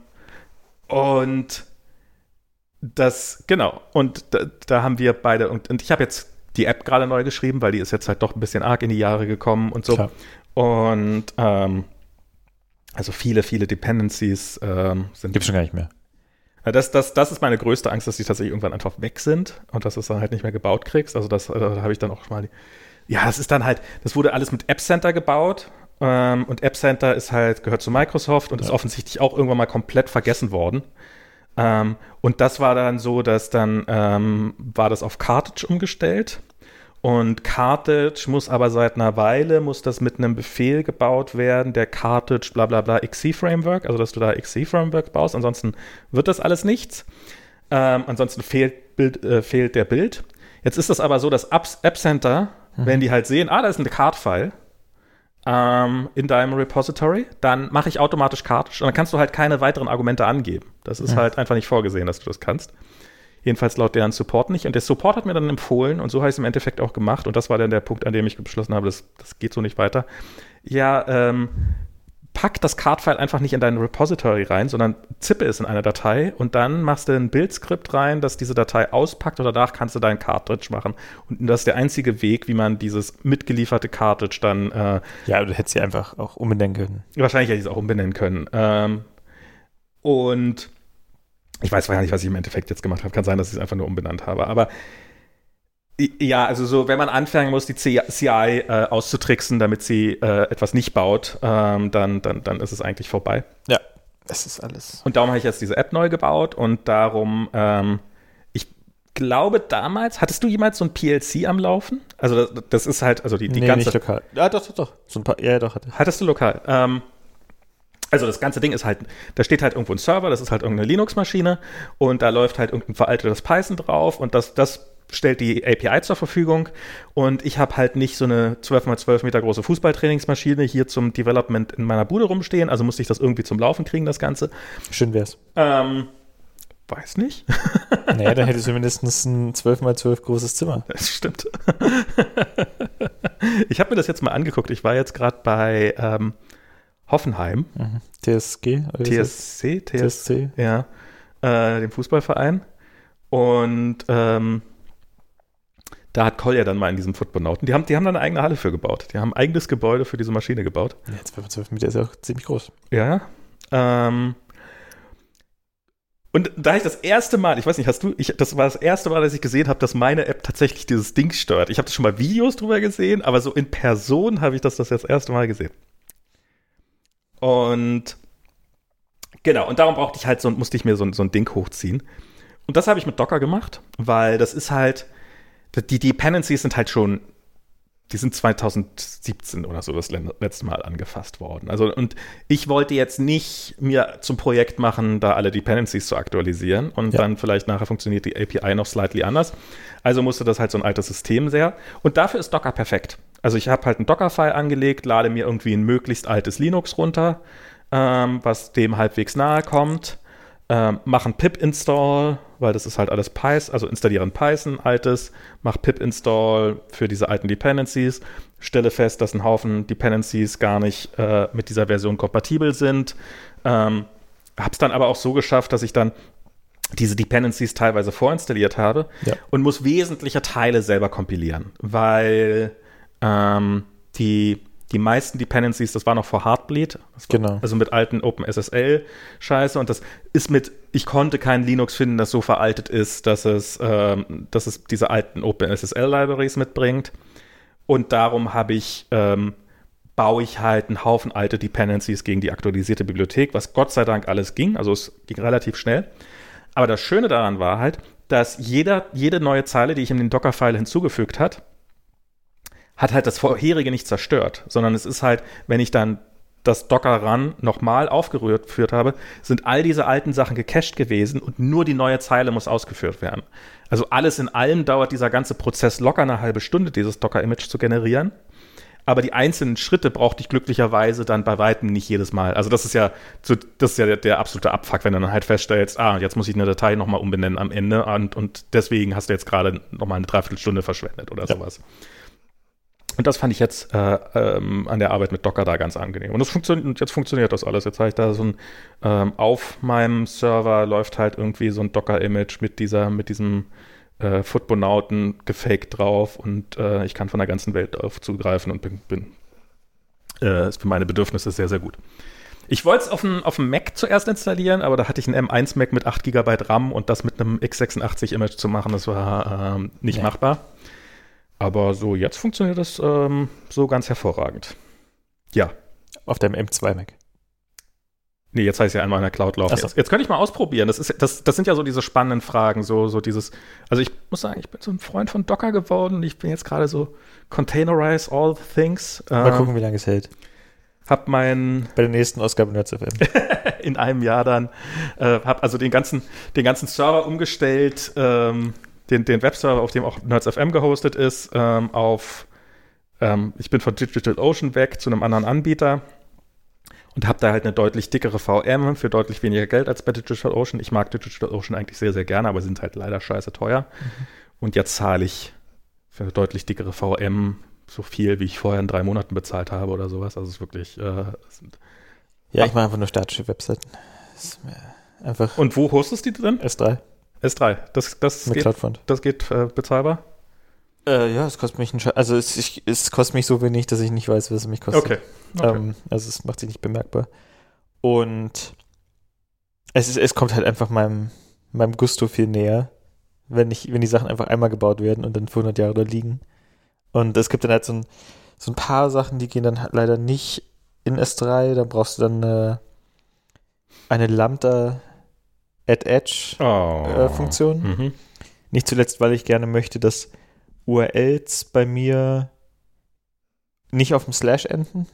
und das, genau. Und da, da haben wir beide, und, und ich habe jetzt die App gerade neu geschrieben, weil die ist jetzt halt doch ein bisschen arg in die Jahre gekommen und so. Klar. Und ähm, also viele, viele Dependencies ähm, sind. Gibt schon gar nicht mehr. Das, das, das ist meine größte Angst, dass die tatsächlich irgendwann einfach weg sind und dass du es dann halt nicht mehr gebaut kriegst. Also das, da habe ich dann auch schon mal die, Ja, das ist dann halt, das wurde alles mit App Center gebaut ähm, und App Center ist halt, gehört zu Microsoft und ja. ist offensichtlich auch irgendwann mal komplett vergessen worden. Ähm, und das war dann so, dass dann ähm, war das auf Cartridge umgestellt. Und Cartridge muss aber seit einer Weile, muss das mit einem Befehl gebaut werden, der Cartridge bla bla bla XC-Framework, also dass du da XC-Framework baust, ansonsten wird das alles nichts. Ähm, ansonsten fehlt, Bild, äh, fehlt der Bild. Jetzt ist das aber so, dass App Center, mhm. wenn die halt sehen, ah, da ist ein Card-File, ähm, in deinem Repository, dann mache ich automatisch Cartridge und dann kannst du halt keine weiteren Argumente angeben. Das ist ja. halt einfach nicht vorgesehen, dass du das kannst. Jedenfalls laut deren Support nicht. Und der Support hat mir dann empfohlen, und so habe ich es im Endeffekt auch gemacht, und das war dann der Punkt, an dem ich beschlossen habe, das, das geht so nicht weiter. Ja, ähm, pack das Card-File einfach nicht in dein Repository rein, sondern zippe es in eine Datei und dann machst du ein Bildskript rein, das diese Datei auspackt und danach kannst du dein Cartridge machen. Und das ist der einzige Weg, wie man dieses mitgelieferte Cartridge dann. Äh, ja, du hättest sie einfach auch umbenennen können. Wahrscheinlich hätte ich es auch umbenennen können. Ähm, und ich weiß gar nicht, was ich im Endeffekt jetzt gemacht habe. Kann sein, dass ich es einfach nur umbenannt habe. Aber ja, also so, wenn man anfangen muss, die CI äh, auszutricksen, damit sie äh, etwas nicht baut, ähm, dann, dann, dann ist es eigentlich vorbei. Ja, es ist alles. Und darum habe ich jetzt diese App neu gebaut und darum, ähm, ich glaube damals, hattest du jemals so ein PLC am Laufen? Also das, das ist halt, also die, die nee, ganze. Nicht lokal. Ja, doch, doch, doch. So ein paar, ja, doch, hatte. Hattest du lokal? Ähm, also das ganze Ding ist halt, da steht halt irgendwo ein Server, das ist halt irgendeine Linux-Maschine und da läuft halt irgendein veraltetes Python drauf und das, das stellt die API zur Verfügung und ich habe halt nicht so eine 12 x 12 Meter große Fußballtrainingsmaschine hier zum Development in meiner Bude rumstehen, also musste ich das irgendwie zum Laufen kriegen, das Ganze. Schön wär's. Ähm, weiß nicht. <laughs> naja, dann hättest du mindestens ein 12 x 12 großes Zimmer. Das stimmt. <laughs> ich habe mir das jetzt mal angeguckt. Ich war jetzt gerade bei ähm, Hoffenheim. Mhm. TSG? TSC? TSC? Ja. Äh, dem Fußballverein. Und ähm, da hat Kolja dann mal in diesem Footbonauten, die haben, die haben da eine eigene Halle für gebaut. Die haben ein eigenes Gebäude für diese Maschine gebaut. Ja, 12 Meter ist ja auch ziemlich groß. Ja. Ähm, und da ich das erste Mal, ich weiß nicht, hast du, ich, das war das erste Mal, dass ich gesehen habe, dass meine App tatsächlich dieses Ding steuert. Ich habe schon mal Videos drüber gesehen, aber so in Person habe ich das das, das erste Mal gesehen. Und genau, und darum brauchte ich halt so, musste ich mir so, so ein Ding hochziehen. Und das habe ich mit Docker gemacht, weil das ist halt, die Dependencies sind halt schon, die sind 2017 oder so das letzte Mal angefasst worden. Also, und ich wollte jetzt nicht mir zum Projekt machen, da alle Dependencies zu aktualisieren und ja. dann vielleicht nachher funktioniert die API noch slightly anders. Also musste das halt so ein altes System sehr. Und dafür ist Docker perfekt. Also ich habe halt einen Docker-File angelegt, lade mir irgendwie ein möglichst altes Linux runter, ähm, was dem halbwegs nahe kommt, ähm, mache ein pip-install, weil das ist halt alles Python, also installiere ein Python altes, mache pip-install für diese alten Dependencies, stelle fest, dass ein Haufen Dependencies gar nicht äh, mit dieser Version kompatibel sind. Ähm, habe es dann aber auch so geschafft, dass ich dann diese Dependencies teilweise vorinstalliert habe ja. und muss wesentliche Teile selber kompilieren, weil ähm, die, die meisten Dependencies, das war noch vor Heartbleed, genau. also mit alten OpenSSL-Scheiße und das ist mit, ich konnte kein Linux finden, das so veraltet ist, dass es, ähm, dass es diese alten OpenSSL-Libraries mitbringt und darum habe ich, ähm, baue ich halt einen Haufen alte Dependencies gegen die aktualisierte Bibliothek, was Gott sei Dank alles ging, also es ging relativ schnell. Aber das Schöne daran war halt, dass jeder, jede neue Zeile, die ich in den Docker-File hinzugefügt hat, hat halt das vorherige nicht zerstört, sondern es ist halt, wenn ich dann das Docker-Run nochmal aufgerührt geführt habe, sind all diese alten Sachen gecached gewesen und nur die neue Zeile muss ausgeführt werden. Also alles in allem dauert dieser ganze Prozess locker eine halbe Stunde, dieses Docker-Image zu generieren. Aber die einzelnen Schritte brauchte ich glücklicherweise dann bei weitem nicht jedes Mal. Also das ist ja, das ist ja der, der, absolute Abfuck, wenn du dann halt feststellst, ah, jetzt muss ich eine Datei nochmal umbenennen am Ende und, und deswegen hast du jetzt gerade nochmal eine Dreiviertelstunde verschwendet oder ja. sowas. Und das fand ich jetzt äh, ähm, an der Arbeit mit Docker da ganz angenehm. Und das funktioniert, jetzt funktioniert das alles. Jetzt habe ich da so ein, ähm, auf meinem Server läuft halt irgendwie so ein Docker-Image mit dieser, mit diesem äh, Footbonauten gefaked drauf und äh, ich kann von der ganzen Welt darauf zugreifen und bin, bin äh, ist für meine Bedürfnisse sehr, sehr gut. Ich wollte es auf dem, auf dem Mac zuerst installieren, aber da hatte ich einen M1 Mac mit 8 GB RAM und das mit einem x86-Image zu machen, das war ähm, nicht ja. machbar. Aber so, jetzt funktioniert das ähm, so ganz hervorragend. Ja. Auf deinem M2 Mac. Nee, jetzt heißt ja einmal in der Cloud laufen. So. Jetzt, jetzt könnte ich mal ausprobieren. Das, ist, das, das sind ja so diese spannenden Fragen. So, so dieses, also ich muss sagen, ich bin so ein Freund von Docker geworden. Ich bin jetzt gerade so Containerize all things. Mal ähm, gucken, wie lange es hält. Hab mein. Bei der nächsten Ausgabe Nerds FM. <laughs> in einem Jahr dann. Äh, hab also den ganzen, den ganzen Server umgestellt. Ähm, den, den Webserver, auf dem auch NerdsFM gehostet ist, ähm, auf, ähm, ich bin von DigitalOcean weg zu einem anderen Anbieter und habe da halt eine deutlich dickere VM für deutlich weniger Geld als bei DigitalOcean. Ich mag DigitalOcean eigentlich sehr, sehr gerne, aber sind halt leider scheiße teuer. Mhm. Und jetzt zahle ich für eine deutlich dickere VM so viel, wie ich vorher in drei Monaten bezahlt habe oder sowas. Also es ist wirklich. Äh, ja, ich mache einfach nur statische Webseiten. Einfach Und wo hostest du die drin? S3. S3. Das, das Mit geht, Cloudfront. Das geht äh, bezahlbar? Äh, ja, es kostet mich ein Sch Also es, ich, es kostet mich so wenig, dass ich nicht weiß, was es mich kostet. Okay. okay. Ähm, also es macht sich nicht bemerkbar. Und es, ist, es kommt halt einfach meinem, meinem Gusto viel näher, wenn, ich, wenn die Sachen einfach einmal gebaut werden und dann für 100 Jahre da liegen. Und es gibt dann halt so ein, so ein paar Sachen, die gehen dann halt leider nicht in S3. Da brauchst du dann eine, eine Lambda Add Edge oh. äh, Funktion. Mhm. Nicht zuletzt, weil ich gerne möchte, dass URLs bei mir nicht auf dem Slash enden.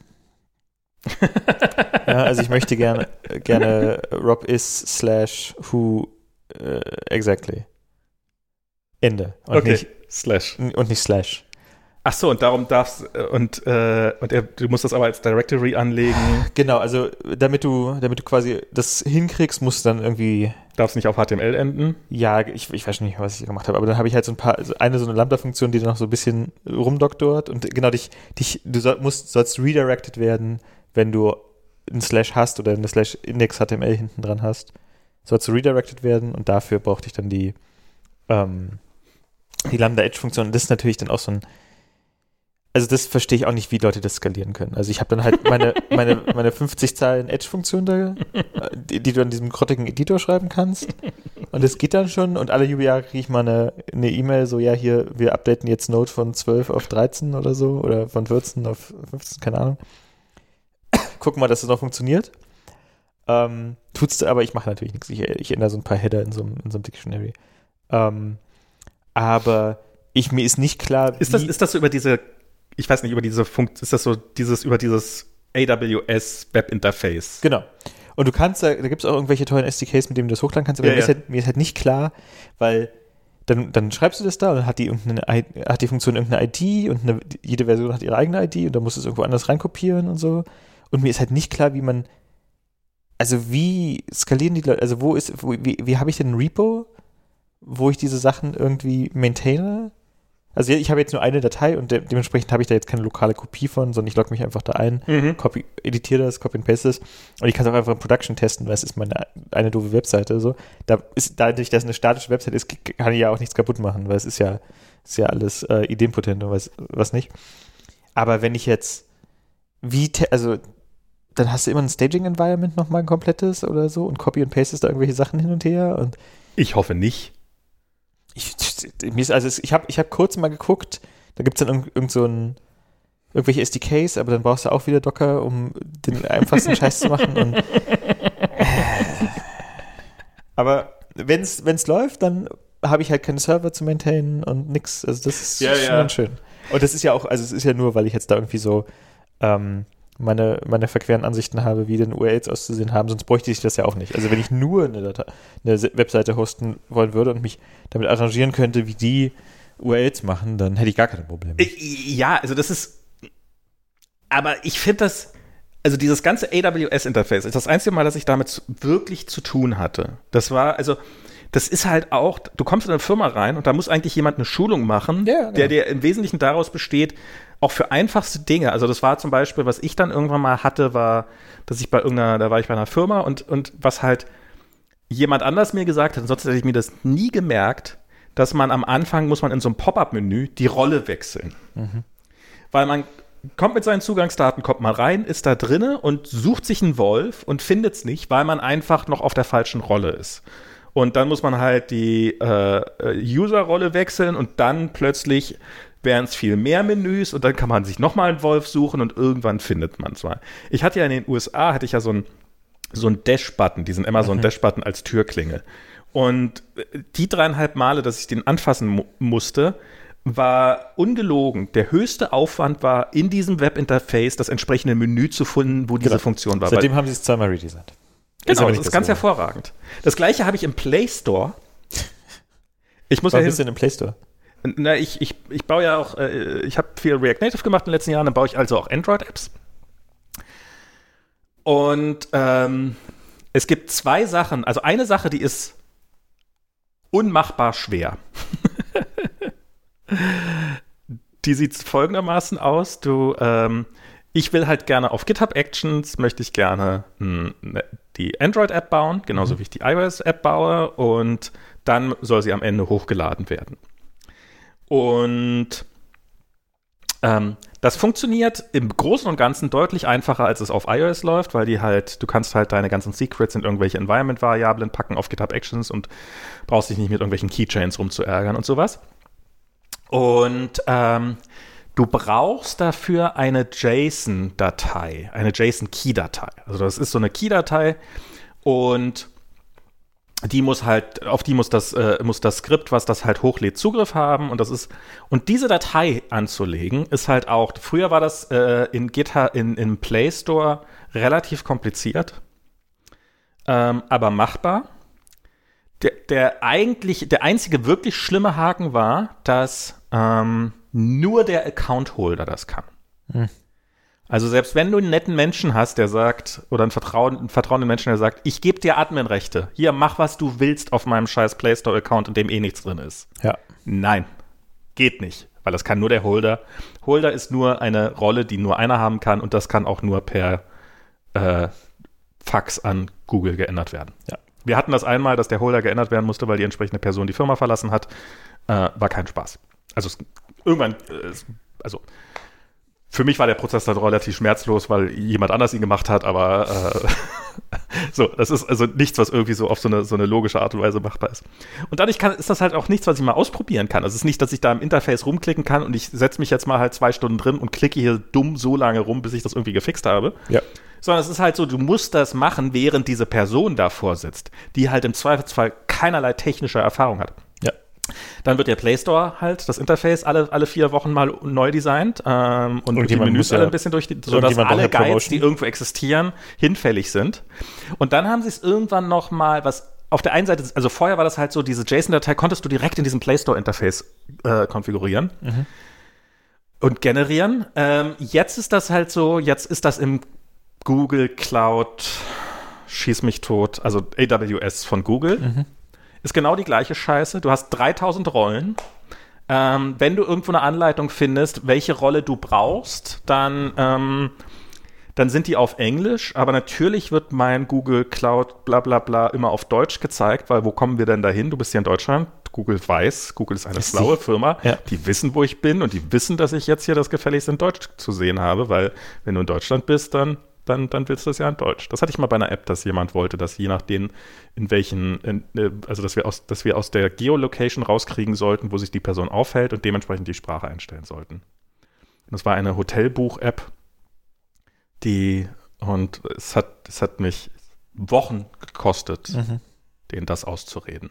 <laughs> ja, also ich möchte gerne gerne Rob is slash who uh, exactly. Ende. Und okay. nicht slash. Und nicht slash. Ach so, und darum darfst äh, und äh, und er, du musst das aber als Directory anlegen. Genau, also damit du damit du quasi das hinkriegst, musst du dann irgendwie darfst nicht auf HTML enden. Ja, ich, ich weiß nicht, was ich gemacht habe, aber dann habe ich halt so ein paar also eine so eine Lambda-Funktion, die dann noch so ein bisschen rumdoktort und genau dich dich du soll, musst sollst redirected werden, wenn du einen Slash hast oder eine Slash Index HTML hinten dran hast, sollst du redirected werden und dafür brauchte ich dann die ähm, die Lambda Edge Funktion. Und das ist natürlich dann auch so ein also das verstehe ich auch nicht, wie Leute das skalieren können. Also ich habe dann halt meine, <laughs> meine, meine 50 Zeilen Edge-Funktion da, die, die, du an diesem grottigen Editor schreiben kannst. Und das geht dann schon. Und alle Jahre kriege ich mal eine E-Mail, e so, ja, hier, wir updaten jetzt Node von 12 auf 13 oder so. Oder von 14 auf 15, keine Ahnung. Gucken mal, dass das noch funktioniert. Ähm, tut's, aber ich mache natürlich nichts. Ich, ich, ändere so ein paar Header in so, in so einem Dictionary. Ähm, aber ich, mir ist nicht klar, ist das, ist das so über diese ich weiß nicht, über diese Funktion, ist das so dieses, über dieses AWS Webinterface? Genau. Und du kannst, da, da gibt es auch irgendwelche tollen SDKs, mit denen du das hochladen kannst, aber ja, mir, ja. Ist halt, mir, Ist halt, nicht klar, weil dann, dann schreibst du das da und dann hat die, hat die Funktion irgendeine ID und eine, jede Version hat ihre eigene ID und dann musst du es irgendwo anders reinkopieren und so. Und mir ist halt nicht klar, wie man, also wie skalieren die Leute, also wo ist, wo, wie, wie habe ich denn ein Repo, wo ich diese Sachen irgendwie maintaine? Also ich habe jetzt nur eine Datei und de dementsprechend habe ich da jetzt keine lokale Kopie von, sondern ich logge mich einfach da ein, mhm. copy, editiere das, copy and paste das und ich kann es auch einfach in Production testen, weil es ist meine eine doofe Webseite. So. Da ist, dadurch, dass es eine statische Webseite ist, kann ich ja auch nichts kaputt machen, weil es ist ja, ist ja alles äh, ideenpotent und was, was nicht. Aber wenn ich jetzt wie, also dann hast du immer ein Staging-Environment nochmal ein komplettes oder so und copy und pastest da irgendwelche Sachen hin und her und ich hoffe nicht. Ich, also ich habe ich hab kurz mal geguckt, da gibt es dann irgend, irgend so ein irgendwelche SDKs, aber dann brauchst du auch wieder Docker, um den einfachsten Scheiß zu machen. Und, äh, aber wenn es läuft, dann habe ich halt keine Server zu maintainen und nix. Also das ist ja, schon ja. schön. Und das ist ja auch, also es ist ja nur, weil ich jetzt da irgendwie so ähm, meine, meine verqueren Ansichten habe, wie denn URLs auszusehen haben, sonst bräuchte ich das ja auch nicht. Also wenn ich nur eine, Datei, eine Webseite hosten wollen würde und mich damit arrangieren könnte, wie die URLs machen, dann hätte ich gar keine Probleme. Ja, also das ist, aber ich finde das, also dieses ganze AWS-Interface ist das einzige Mal, dass ich damit wirklich zu tun hatte. Das war, also das ist halt auch, du kommst in eine Firma rein und da muss eigentlich jemand eine Schulung machen, ja, genau. der dir im Wesentlichen daraus besteht, auch für einfachste Dinge. Also das war zum Beispiel, was ich dann irgendwann mal hatte, war, dass ich bei irgendeiner, da war ich bei einer Firma und, und was halt jemand anders mir gesagt hat, ansonsten hätte ich mir das nie gemerkt, dass man am Anfang muss man in so einem Pop-up-Menü die Rolle wechseln. Mhm. Weil man kommt mit seinen Zugangsdaten, kommt mal rein, ist da drinne und sucht sich einen Wolf und findet es nicht, weil man einfach noch auf der falschen Rolle ist. Und dann muss man halt die äh, User-Rolle wechseln und dann plötzlich wären es viel mehr Menüs und dann kann man sich nochmal einen Wolf suchen und irgendwann findet man es mal. Ich hatte ja in den USA, hatte ich ja so einen so Dash-Button, diesen Amazon mhm. Dash-Button als Türklingel. Und die dreieinhalb Male, dass ich den anfassen mu musste, war ungelogen. Der höchste Aufwand war, in diesem Webinterface das entsprechende Menü zu finden, wo diese genau. Funktion war. Seitdem haben sie es zweimal redesigned. Genau, ist das ist ganz hervorragend. Das gleiche habe ich im Play Store. <laughs> Ich muss Was ja ist denn im Play Store? Na, ich, ich, ich baue ja auch, äh, ich habe viel React Native gemacht in den letzten Jahren, dann baue ich also auch Android-Apps. Und ähm, es gibt zwei Sachen. Also eine Sache, die ist unmachbar schwer. <laughs> die sieht folgendermaßen aus. Du, ähm, ich will halt gerne auf GitHub Actions, möchte ich gerne mh, hm, ne, die Android-App bauen, genauso mhm. wie ich die iOS-App baue und dann soll sie am Ende hochgeladen werden. Und ähm, das funktioniert im Großen und Ganzen deutlich einfacher, als es auf iOS läuft, weil die halt, du kannst halt deine ganzen Secrets in irgendwelche Environment-Variablen packen auf GitHub Actions und brauchst dich nicht mit irgendwelchen Keychains rumzuärgern und sowas. Und ähm, du brauchst dafür eine JSON-Datei, eine JSON-Key-Datei. Also das ist so eine Key-Datei und die muss halt, auf die muss das, äh, muss das Skript, was das halt hochlädt, Zugriff haben. Und das ist, und diese Datei anzulegen, ist halt auch, früher war das äh, in GitHub, in, im Play Store relativ kompliziert, ähm, aber machbar. Der, der eigentlich, der einzige wirklich schlimme Haken war, dass ähm, nur der Account-Holder das kann. Hm. Also selbst wenn du einen netten Menschen hast, der sagt, oder einen, Vertrauen, einen vertrauenden Menschen, der sagt, ich gebe dir Adminrechte, hier, mach, was du willst auf meinem scheiß Play Store-Account, in dem eh nichts drin ist. Ja. Nein, geht nicht, weil das kann nur der Holder. Holder ist nur eine Rolle, die nur einer haben kann und das kann auch nur per äh, Fax an Google geändert werden. Ja. Wir hatten das einmal, dass der Holder geändert werden musste, weil die entsprechende Person die Firma verlassen hat. Äh, war kein Spaß. Also es, irgendwann, äh, also für mich war der Prozess dann relativ schmerzlos, weil jemand anders ihn gemacht hat, aber äh, <laughs> so, das ist also nichts, was irgendwie so auf so eine, so eine logische Art und Weise machbar ist. Und dadurch kann, ist das halt auch nichts, was ich mal ausprobieren kann. Es ist nicht, dass ich da im Interface rumklicken kann und ich setze mich jetzt mal halt zwei Stunden drin und klicke hier dumm so lange rum, bis ich das irgendwie gefixt habe. Ja. Sondern es ist halt so, du musst das machen, während diese Person davor sitzt, die halt im Zweifelsfall keinerlei technische Erfahrung hat. Dann wird der Play Store halt, das Interface, alle, alle vier Wochen mal neu designt ähm, und, und die Menüs alle ein bisschen durch, die, sodass alle Guides, die irgendwo existieren, hinfällig sind. Und dann haben sie es irgendwann noch mal, was auf der einen Seite, also vorher war das halt so, diese JSON-Datei konntest du direkt in diesem Play Store-Interface äh, konfigurieren. Mhm. Und generieren. Ähm, jetzt ist das halt so, jetzt ist das im Google Cloud Schieß mich tot, also AWS von Google. Mhm ist genau die gleiche Scheiße. Du hast 3000 Rollen. Ähm, wenn du irgendwo eine Anleitung findest, welche Rolle du brauchst, dann, ähm, dann sind die auf Englisch, aber natürlich wird mein Google Cloud bla bla bla immer auf Deutsch gezeigt, weil wo kommen wir denn dahin? Du bist hier in Deutschland. Google weiß, Google ist eine Ist schlaue Firma, Ja. die wissen, wo ich bin und die wissen, dass ich jetzt hier das gefälligst in Deutsch zu sehen habe, weil wenn du in Deutschland bist, dann, dann, dann willst du das ja in Deutsch. Das hatte ich mal bei einer App, dass jemand wollte, dass je nachdem, in welchen, in, äh, also dass wir, aus, dass wir aus der Geolocation rauskriegen sollten, wo sich die Person aufhält und dementsprechend die Sprache einstellen sollten. Und das war eine Hotelbuch-App, die, und es hat, es hat mich Wochen gekostet, Mhm. denen das auszureden.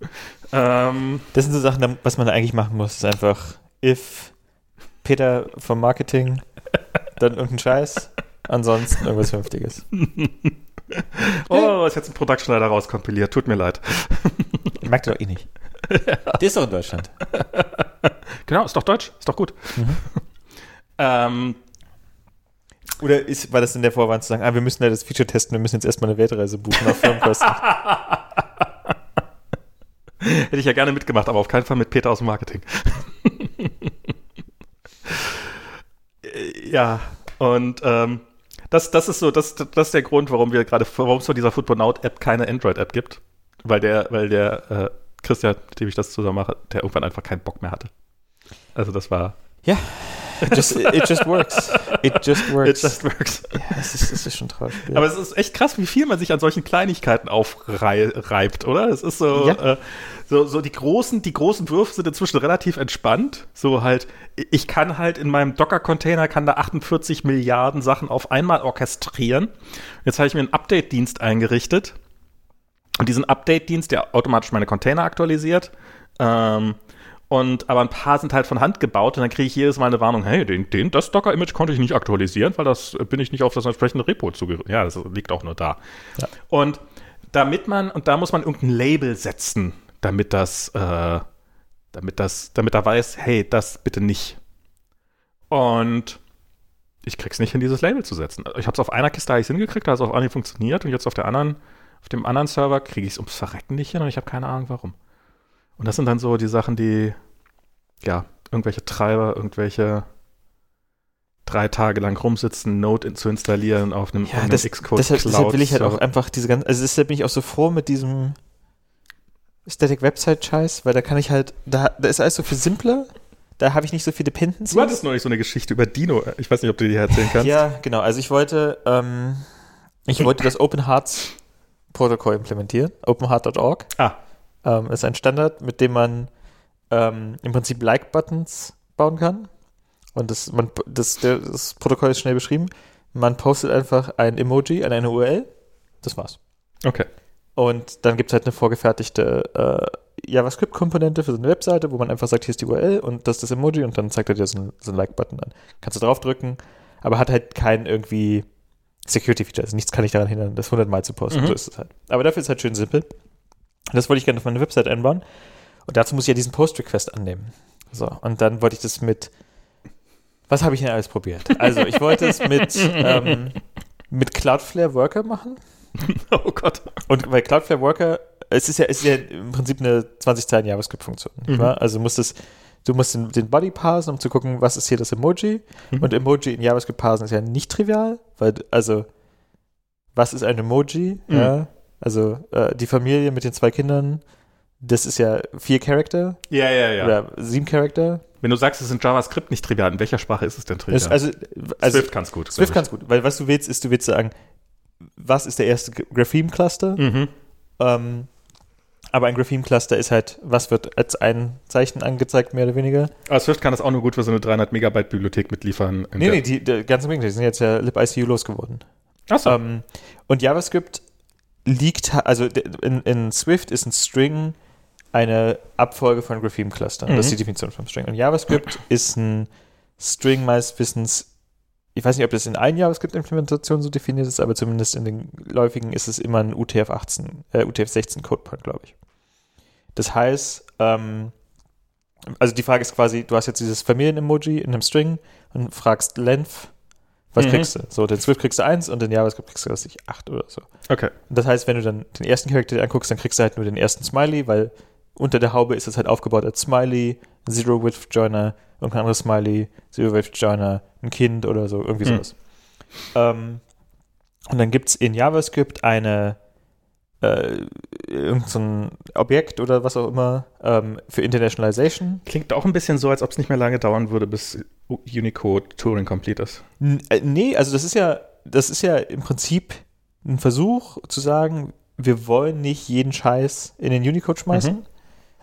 <laughs> ähm, Das sind so Sachen, was man da eigentlich machen muss. Ist einfach, if Peter vom Marketing, dann irgendein Scheiß, ansonsten irgendwas Vernünftiges. <laughs> oh, ist jetzt ein Production leider rauskompiliert. Tut mir leid. Merkt ihr doch eh nicht. Der ist doch in Deutschland. <laughs> Genau, ist doch Deutsch. Ist doch gut. ähm, Oder ist, war das denn der Vorwand zu sagen, ah, wir müssen ja das Feature testen, wir müssen jetzt erstmal eine Weltreise buchen auf Firmenkosten? <laughs> hätte ich ja gerne mitgemacht, aber auf keinen Fall mit Peter aus dem Marketing. Äh, ja, und ähm, das, das ist so, das, das ist der Grund, warum wir gerade, warum es von dieser Football-App keine Android-App gibt. Weil der, weil der äh, Christian, mit dem ich das zusammen mache, der irgendwann einfach keinen Bock mehr hatte. Also das war ja, it just, it just works. It just It works. just works. ja, es ist, es ist schon traurig. Aber es ist echt krass, wie viel man sich an solchen Kleinigkeiten aufreibt, oder? Es ist so, Ja. äh, so, so die großen, die großen Würfe sind inzwischen relativ entspannt. So halt, ich kann halt in meinem Docker-Container kann da 48 Milliarden Sachen auf einmal orchestrieren. Jetzt habe ich mir einen Update-Dienst eingerichtet. Und diesen Update-Dienst, der automatisch meine Container aktualisiert. Ähm, und aber ein paar sind halt von Hand gebaut und dann kriege ich jedes Mal eine Warnung, hey, den, den, das Docker-Image konnte ich nicht aktualisieren, weil das äh, bin ich nicht auf das entsprechende Repo zugehörig. Ja, das liegt auch nur da. Ja. Und damit man, und da muss man irgendein Label setzen, damit das, äh, damit das, damit er weiß, hey, das bitte nicht. Und ich krieg's nicht hin, dieses Label zu setzen. Ich habe es auf einer Kiste ich's hingekriegt, da hat es auf einer funktioniert und jetzt auf der anderen, auf dem anderen Server kriege ich es ums Verrecken nicht hin und ich habe keine Ahnung warum. Und das sind dann so die Sachen, die, ja, irgendwelche Treiber, irgendwelche drei Tage lang rumsitzen, Node in, zu installieren auf einem, Ja, das, Xcode deshalb, deshalb will ich halt auch einfach diese ganzen, also deshalb bin ich auch so froh mit diesem Static Website Scheiß, weil da kann ich halt, da, da ist alles so viel simpler, da habe ich nicht so viele Dependencies. Du hattest neulich so eine Geschichte über Dino. Ich weiß nicht, ob du die erzählen kannst. Ja, genau. Also ich wollte, ähm, ich wollte das Open Hearts Protokoll implementieren, openheart.org. Ah, Ähm, ist ein Standard, mit dem man ähm, im Prinzip Like-Buttons bauen kann. Und das, man, das, das Protokoll ist schnell beschrieben. Man postet einfach ein Emoji an eine URL. Das war's. okay. Und dann gibt es halt eine vorgefertigte äh, JavaScript-Komponente für so eine Webseite, wo man einfach sagt, hier ist die URL und das ist das Emoji und dann zeigt er dir so einen, so einen Like-Button an. Kannst du draufdrücken, aber hat halt kein irgendwie Security-Feature. Also nichts kann ich daran hindern, das 100 Mal zu posten. Mhm. So ist es halt. Aber dafür ist es halt schön simpel. Das wollte ich gerne auf meine Website einbauen. Und dazu muss ich ja diesen Post-Request annehmen. So, und dann wollte ich das mit. Was habe ich denn alles probiert? Also, ich wollte es mit, <laughs> ähm, mit Cloudflare Worker machen. Oh Gott. Und bei Cloudflare Worker, es ist ja, es ist ja im Prinzip eine 20 Zeilen JavaScript-Funktion. Mhm. Also du musst es, du musst den, den Body parsen, um zu gucken, was ist hier das Emoji. Mhm. Und Emoji in JavaScript parsen ist ja nicht trivial, weil, also, was ist ein Emoji? Mhm. Ja, also äh, die Familie mit den zwei Kindern, das ist ja vier Charakter Ja, ja, ja. oder sieben Charakter. Wenn du sagst, es ist in JavaScript nicht trivial, in welcher Sprache ist es denn trivial? Das, also, also Swift kann's gut. Swift ganz gut, weil was du willst, ist, du willst sagen, was ist der erste Grapheme-Cluster? Mhm. Ähm, aber ein Grapheme-Cluster ist halt, was wird als ein Zeichen angezeigt, mehr oder weniger? Aber Swift kann das auch nur gut für so eine 300 Megabyte Bibliothek mitliefern. Nee, nee, die, die ganz im Gegenteil, die sind jetzt ja LibICU losgeworden. Achso. Ähm, und JavaScript liegt, also in, in Swift ist ein String eine Abfolge von Grapheme-Clustern. Das ist Mhm. die Definition von String. Und JavaScript ist ein String meines Wissens, ich weiß nicht, ob das in allen JavaScript-Implementationen so definiert ist, aber zumindest in den läufigen ist es immer ein UTF-18, äh, UTF-16-Codepoint, glaube ich. Das heißt, ähm, also die Frage ist quasi, du hast jetzt dieses Familien-Emoji in einem String und fragst Length, was Mhm. kriegst du? So, den Swift kriegst du 1 und den JavaScript kriegst du, was ich, 8 oder so. okay. Das heißt, wenn du dann den ersten Charakter dir anguckst, dann kriegst du halt nur den ersten Smiley, weil unter der Haube ist es halt aufgebaut als Smiley, Zero Width Joiner und ein anderes Smiley, Zero Width Joiner, ein Kind oder so, irgendwie Mhm. sowas. Ähm, und dann gibt es in JavaScript eine äh, irgendein so Objekt oder was auch immer ähm, für Internationalization. Klingt auch ein bisschen so, als ob es nicht mehr lange dauern würde, bis Unicode Turing complete ist. N äh, nee, also das ist ja, das ist ja im Prinzip ein Versuch zu sagen, wir wollen nicht jeden Scheiß in den Unicode schmeißen. Mhm.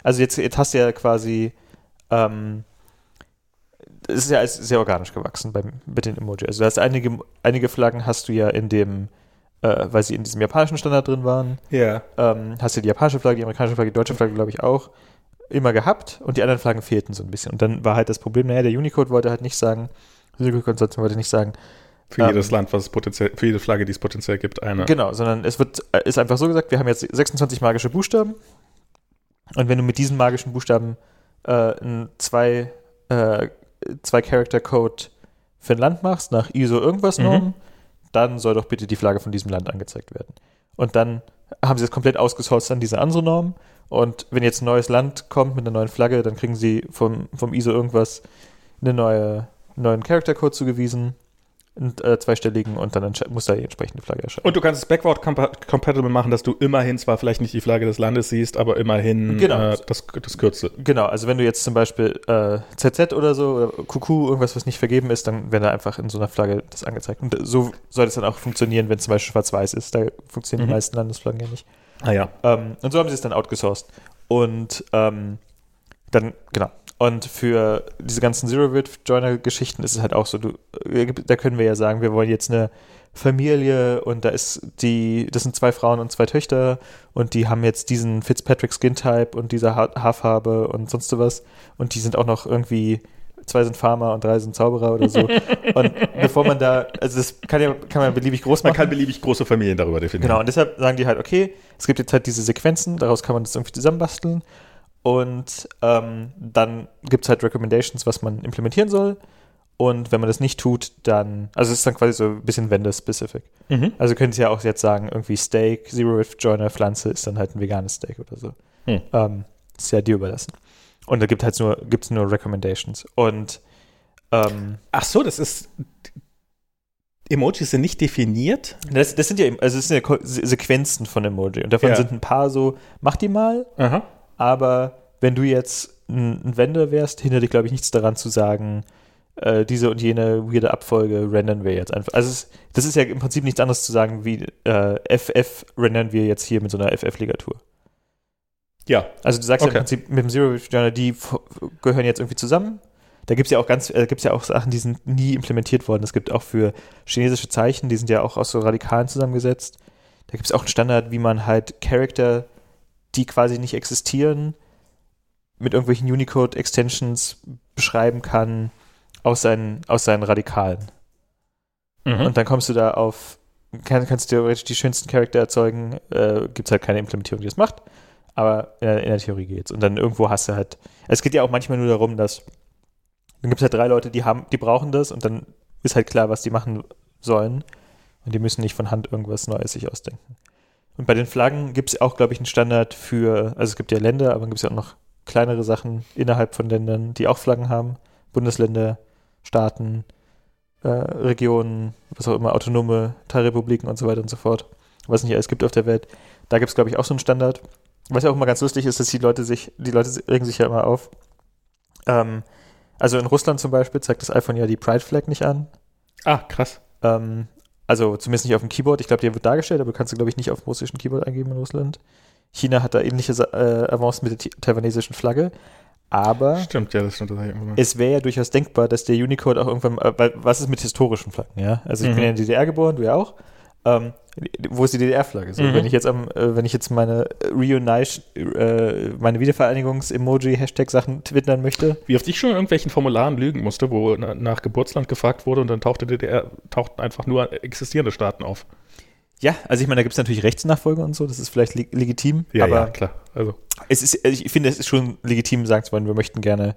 Also jetzt, jetzt hast du ja quasi ähm, es ist ja sehr organisch gewachsen beim, mit den Emoji. Also du hast einige, einige Flaggen hast du ja in dem äh, weil sie in diesem japanischen Standard drin waren. Ja. Ähm, hast du die japanische Flagge, die amerikanische Flagge, die deutsche Flagge, glaube ich, auch immer gehabt und die anderen Flaggen fehlten so ein bisschen. Und dann war halt das Problem, naja, der Unicode wollte halt nicht sagen, Unicode-Konsortium wollte nicht sagen, für jedes ähm, Land, was es potenziell, für jede Flagge, die es potenziell gibt, eine. Genau, sondern es wird, äh, ist einfach so gesagt, wir haben jetzt 26 magische Buchstaben und wenn du mit diesen magischen Buchstaben äh, ein zwei, äh, zwei Character Code für ein Land machst, nach ISO irgendwas Norm, mhm dann soll doch bitte die Flagge von diesem Land angezeigt werden. Und dann haben sie es komplett ausgesourced an diese andere Norm. Und wenn jetzt ein neues Land kommt mit einer neuen Flagge, dann kriegen sie vom, vom ISO irgendwas einen neue, neuen Character-Code zugewiesen äh, zweistelligen und dann muss da die entsprechende Flagge erscheinen. Und du kannst es backward compatible machen, dass du immerhin zwar vielleicht nicht die Flagge des Landes siehst, aber immerhin genau. äh, das, das Kürzel. Genau, also wenn du jetzt zum Beispiel äh, ZZ oder so, oder QQ, irgendwas, was nicht vergeben ist, dann wäre da einfach in so einer Flagge das angezeigt. Und so soll das dann auch funktionieren, wenn zum Beispiel schwarz-weiß ist. Da funktionieren mhm. die meisten Landesflaggen ja nicht. Ah ja. Ähm, und so haben sie es dann outgesourced. Und ähm, dann, genau, und für diese ganzen Zero-Width-Joiner-Geschichten ist es halt auch so, du, äh, da können wir ja sagen, wir wollen jetzt eine Familie und da ist die, das sind zwei Frauen und zwei Töchter und die haben jetzt diesen Fitzpatrick Skin-Type und diese ha Haarfarbe und sonst was und die sind auch noch irgendwie, zwei sind Farmer und drei sind Zauberer oder so. <laughs> und bevor man da, also das kann, ja, kann man beliebig groß machen. Man kann beliebig große Familien darüber definieren. Genau, und deshalb sagen die halt, okay, es gibt jetzt halt diese Sequenzen, daraus kann man das irgendwie zusammenbasteln und ähm, dann gibt es halt Recommendations, was man implementieren soll. Und wenn man das nicht tut, dann, also es ist dann quasi so ein bisschen Vendor-specific. Mhm. Also könnt ihr ja auch jetzt sagen, irgendwie Steak, Zero Rift Joiner Pflanze ist dann halt ein veganes Steak oder so. Mhm. Ähm, ist ja dir überlassen. Und da gibt halt nur, gibt's nur Recommendations. Und ähm, Ach so, das ist Emojis sind nicht definiert. Das, das sind ja, also das sind ja Sequenzen von Emoji. Und davon ja. sind ein paar so, mach die mal. Aha. Aber wenn du jetzt ein, Vendor wärst, hindert dich, glaube ich, nichts daran zu sagen, äh, diese und jene weirde Abfolge rendern wir jetzt einfach. Also es, das ist ja im Prinzip nichts anderes zu sagen, wie äh, FF rendern wir jetzt hier mit so einer FF-Ligatur. Ja. Also du sagst okay. ja im Prinzip mit dem Zero Journal, die gehören jetzt irgendwie zusammen. Da gibt es ja auch ganz, äh, gibt's ja auch Sachen, die sind nie implementiert worden. Es gibt auch für chinesische Zeichen, die sind ja auch aus so Radikalen zusammengesetzt. Da gibt es auch einen Standard, wie man halt Character die quasi nicht existieren, mit irgendwelchen Unicode-Extensions beschreiben kann aus seinen, aus seinen Radikalen. Mhm. Und dann kommst du da auf, kann, kannst du theoretisch die schönsten Charakter erzeugen, äh, gibt es halt keine Implementierung, die das macht, aber in der, in der Theorie geht's. Und dann irgendwo hast du halt, es geht ja auch manchmal nur darum, dass dann gibt es halt drei Leute, die haben, die brauchen das und dann ist halt klar, was die machen sollen. Und die müssen nicht von Hand irgendwas Neues sich ausdenken. Und bei den Flaggen gibt es auch, glaube ich, einen Standard für, also es gibt ja Länder, aber gibt es ja auch noch kleinere Sachen innerhalb von Ländern, die auch Flaggen haben. Bundesländer, Staaten, äh, Regionen, was auch immer, autonome Teilrepubliken und so weiter und so fort. Was es nicht alles gibt auf der Welt. Da gibt es, glaube ich, auch so einen Standard. Was ja auch immer ganz lustig ist, dass die Leute sich, die Leute regen sich ja immer auf. Ähm, also in Russland zum Beispiel zeigt das iPhone ja die Pride Flag nicht an. Ah, krass. Ähm, also zumindest nicht auf dem Keyboard. Ich glaube, die wird dargestellt, aber du kannst du, glaube ich, nicht auf dem russischen Keyboard eingeben in Russland. China hat da ähnliche äh, Avancen mit der taiwanesischen Flagge. Aber stimmt, ja, das stimmt. Das es wäre ja durchaus denkbar, dass der Unicode auch irgendwann, äh, was ist mit historischen Flaggen, ja? Also ich mhm. bin ja in der DDR geboren, du ja auch. Ähm, wo ist die DDR-Flagge? So, mhm. Wenn ich jetzt am, äh, wenn ich jetzt meine Reunite, äh, meine Wiedervereinigungs-Emoji-Hashtag-Sachen twittern möchte. Wie oft ich schon in irgendwelchen Formularen lügen musste, wo na, nach Geburtsland gefragt wurde und dann tauchte DDR, tauchten einfach nur existierende Staaten auf. Ja, also ich meine, da gibt es natürlich Rechtsnachfolge und so, das ist vielleicht leg legitim. Ja, aber ja, klar. Also. Es ist, also ich finde, es ist schon legitim, sagen zu wollen, wir möchten gerne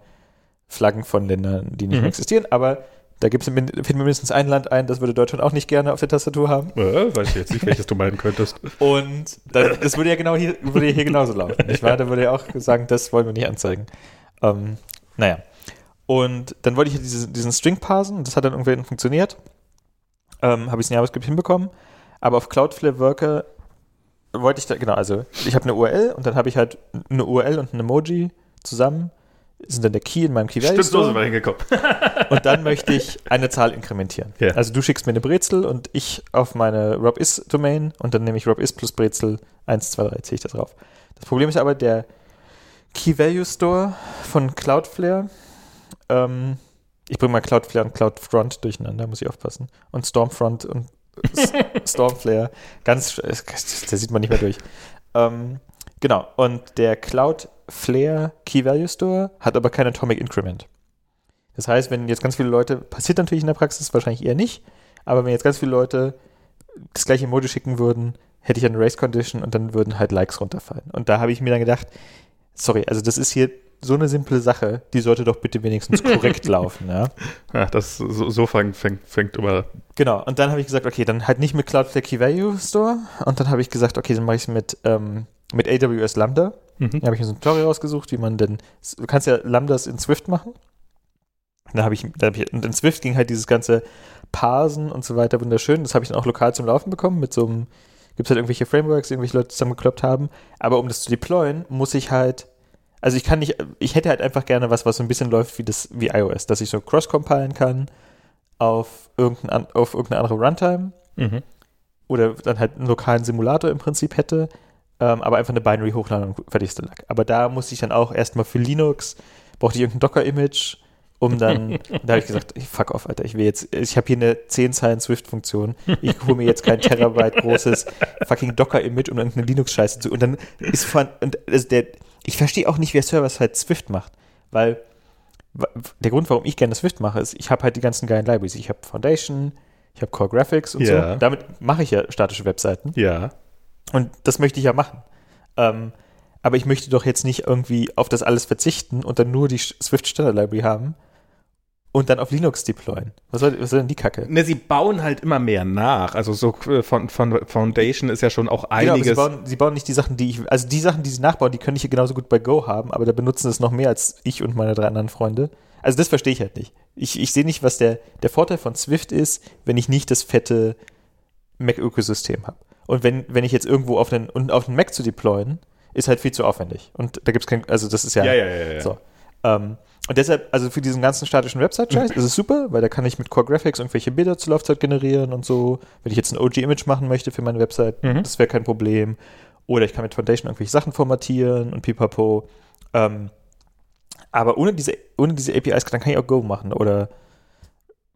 Flaggen von Ländern, die nicht mhm. mehr existieren, aber da gibt es finden wir mindestens ein Land ein, das würde Deutschland auch nicht gerne auf der Tastatur haben. Äh, weiß ich jetzt nicht, welches du meinen könntest. <laughs> Und das, das würde ja genau hier, würde hier genauso laufen. Ich meine, da würde ja auch sagen, das wollen wir nicht anzeigen. Ähm, naja. Und dann wollte ich diese, diesen String parsen das hat dann irgendwie funktioniert. Ähm, Habe ich es in JavaScript hinbekommen. Aber auf Cloudflare Worker wollte ich da, genau, also ich habe eine URL und dann habe ich halt eine URL und ein Emoji zusammen, sind dann der Key in meinem Key Value Stimmt, so sind wir hingekommen. <laughs> und dann möchte ich eine Zahl inkrementieren. Ja. Also du schickst mir eine Brezel und ich auf meine RobIs-Domain und dann nehme ich RobIs plus Brezel 1, 2, 3, ziehe ich das drauf. Das Problem ist aber, der Key Value Store von Cloudflare, ähm, ich bringe mal Cloudflare und Cloudfront durcheinander, muss ich aufpassen. Und Stormfront und <laughs> Stormflare, ganz, da sieht man nicht mehr durch. Ähm, genau, und der Cloudflare Key Value Store hat aber kein Atomic Increment. Das heißt, wenn jetzt ganz viele Leute, passiert natürlich in der Praxis wahrscheinlich eher nicht, aber wenn jetzt ganz viele Leute das gleiche Emoji schicken würden, hätte ich eine Race Condition und dann würden halt Likes runterfallen. Und da habe ich mir dann gedacht, sorry, also das ist hier so eine simple Sache, die sollte doch bitte wenigstens korrekt <laughs> laufen, ja. Ja, das so, so fängt, fängt, fängt immer. Genau, und dann habe ich gesagt, okay, dann halt nicht mit Cloudflare Key Value Store und dann habe ich gesagt, okay, dann mache ich es mit, ähm, mit AWS Lambda. Mhm. Da habe ich mir so ein Tutorial rausgesucht, wie man denn, du kannst ja Lambdas in Swift machen. Da habe ich, da hab ich, und in Swift ging halt dieses ganze Parsen und so weiter wunderschön. Das habe ich dann auch lokal zum Laufen bekommen mit so einem, gibt es halt irgendwelche Frameworks, irgendwelche Leute zusammengekloppt haben. Aber um das zu deployen, muss ich halt, also ich kann nicht, ich hätte halt einfach gerne was, was so ein bisschen läuft wie das, wie iOS, dass ich so cross-compilen kann auf irgendein, auf irgendeine andere Runtime Mhm. oder dann halt einen lokalen Simulator im Prinzip hätte, ähm, aber einfach eine Binary hochladen und fertig ist der Lack. Aber da musste ich dann auch erstmal für Linux, brauchte ich irgendein Docker-Image, um dann, <laughs> da habe ich gesagt, fuck off, Alter, ich will jetzt, ich habe hier eine 10 Zeilen Swift-Funktion, ich hole mir jetzt kein Terabyte großes fucking Docker-Image, um irgendeine Linux-Scheiße zu, und dann ist von, und also der, ich verstehe auch nicht, wer Server-Side Swift macht, weil der Grund, warum ich gerne Swift mache, ist, ich habe halt die ganzen geilen Libraries. Ich habe Foundation, ich habe Core Graphics und Ja. so. Damit mache ich ja statische Webseiten. Ja. Und das möchte ich ja machen. Ähm, aber ich möchte doch jetzt nicht irgendwie auf das alles verzichten und dann nur die Swift Standard Library haben und dann auf Linux deployen. Was soll, was soll denn die Kacke? Ne, sie bauen halt immer mehr nach. Also so äh, von, von Foundation ist ja schon auch Genau, aber sie einiges. bauen, sie bauen nicht die Sachen, die ich, also die Sachen, die sie nachbauen, die können ich genauso gut bei Go haben, aber da benutzen es noch mehr als ich und meine drei anderen Freunde. Also das verstehe ich halt nicht. Ich, ich sehe nicht, was der, der Vorteil von Swift ist, wenn ich nicht das fette Mac-Ökosystem habe. Und wenn, wenn ich jetzt irgendwo auf den, und auf den Mac zu deployen, ist halt viel zu aufwendig. Und da gibt es kein, also das ist ja, ja, ja, ja, ja. so. Ähm, und deshalb, also für diesen ganzen statischen Website-Scheiß ist es super, weil da kann ich mit Core Graphics irgendwelche Bilder zur Laufzeit generieren und so. Wenn ich jetzt ein OG-Image machen möchte für meine Website, Mhm. das wäre kein Problem. Oder ich kann mit Foundation irgendwelche Sachen formatieren und pipapo. Ähm, aber ohne diese, ohne diese APIs, dann kann ich auch Go machen oder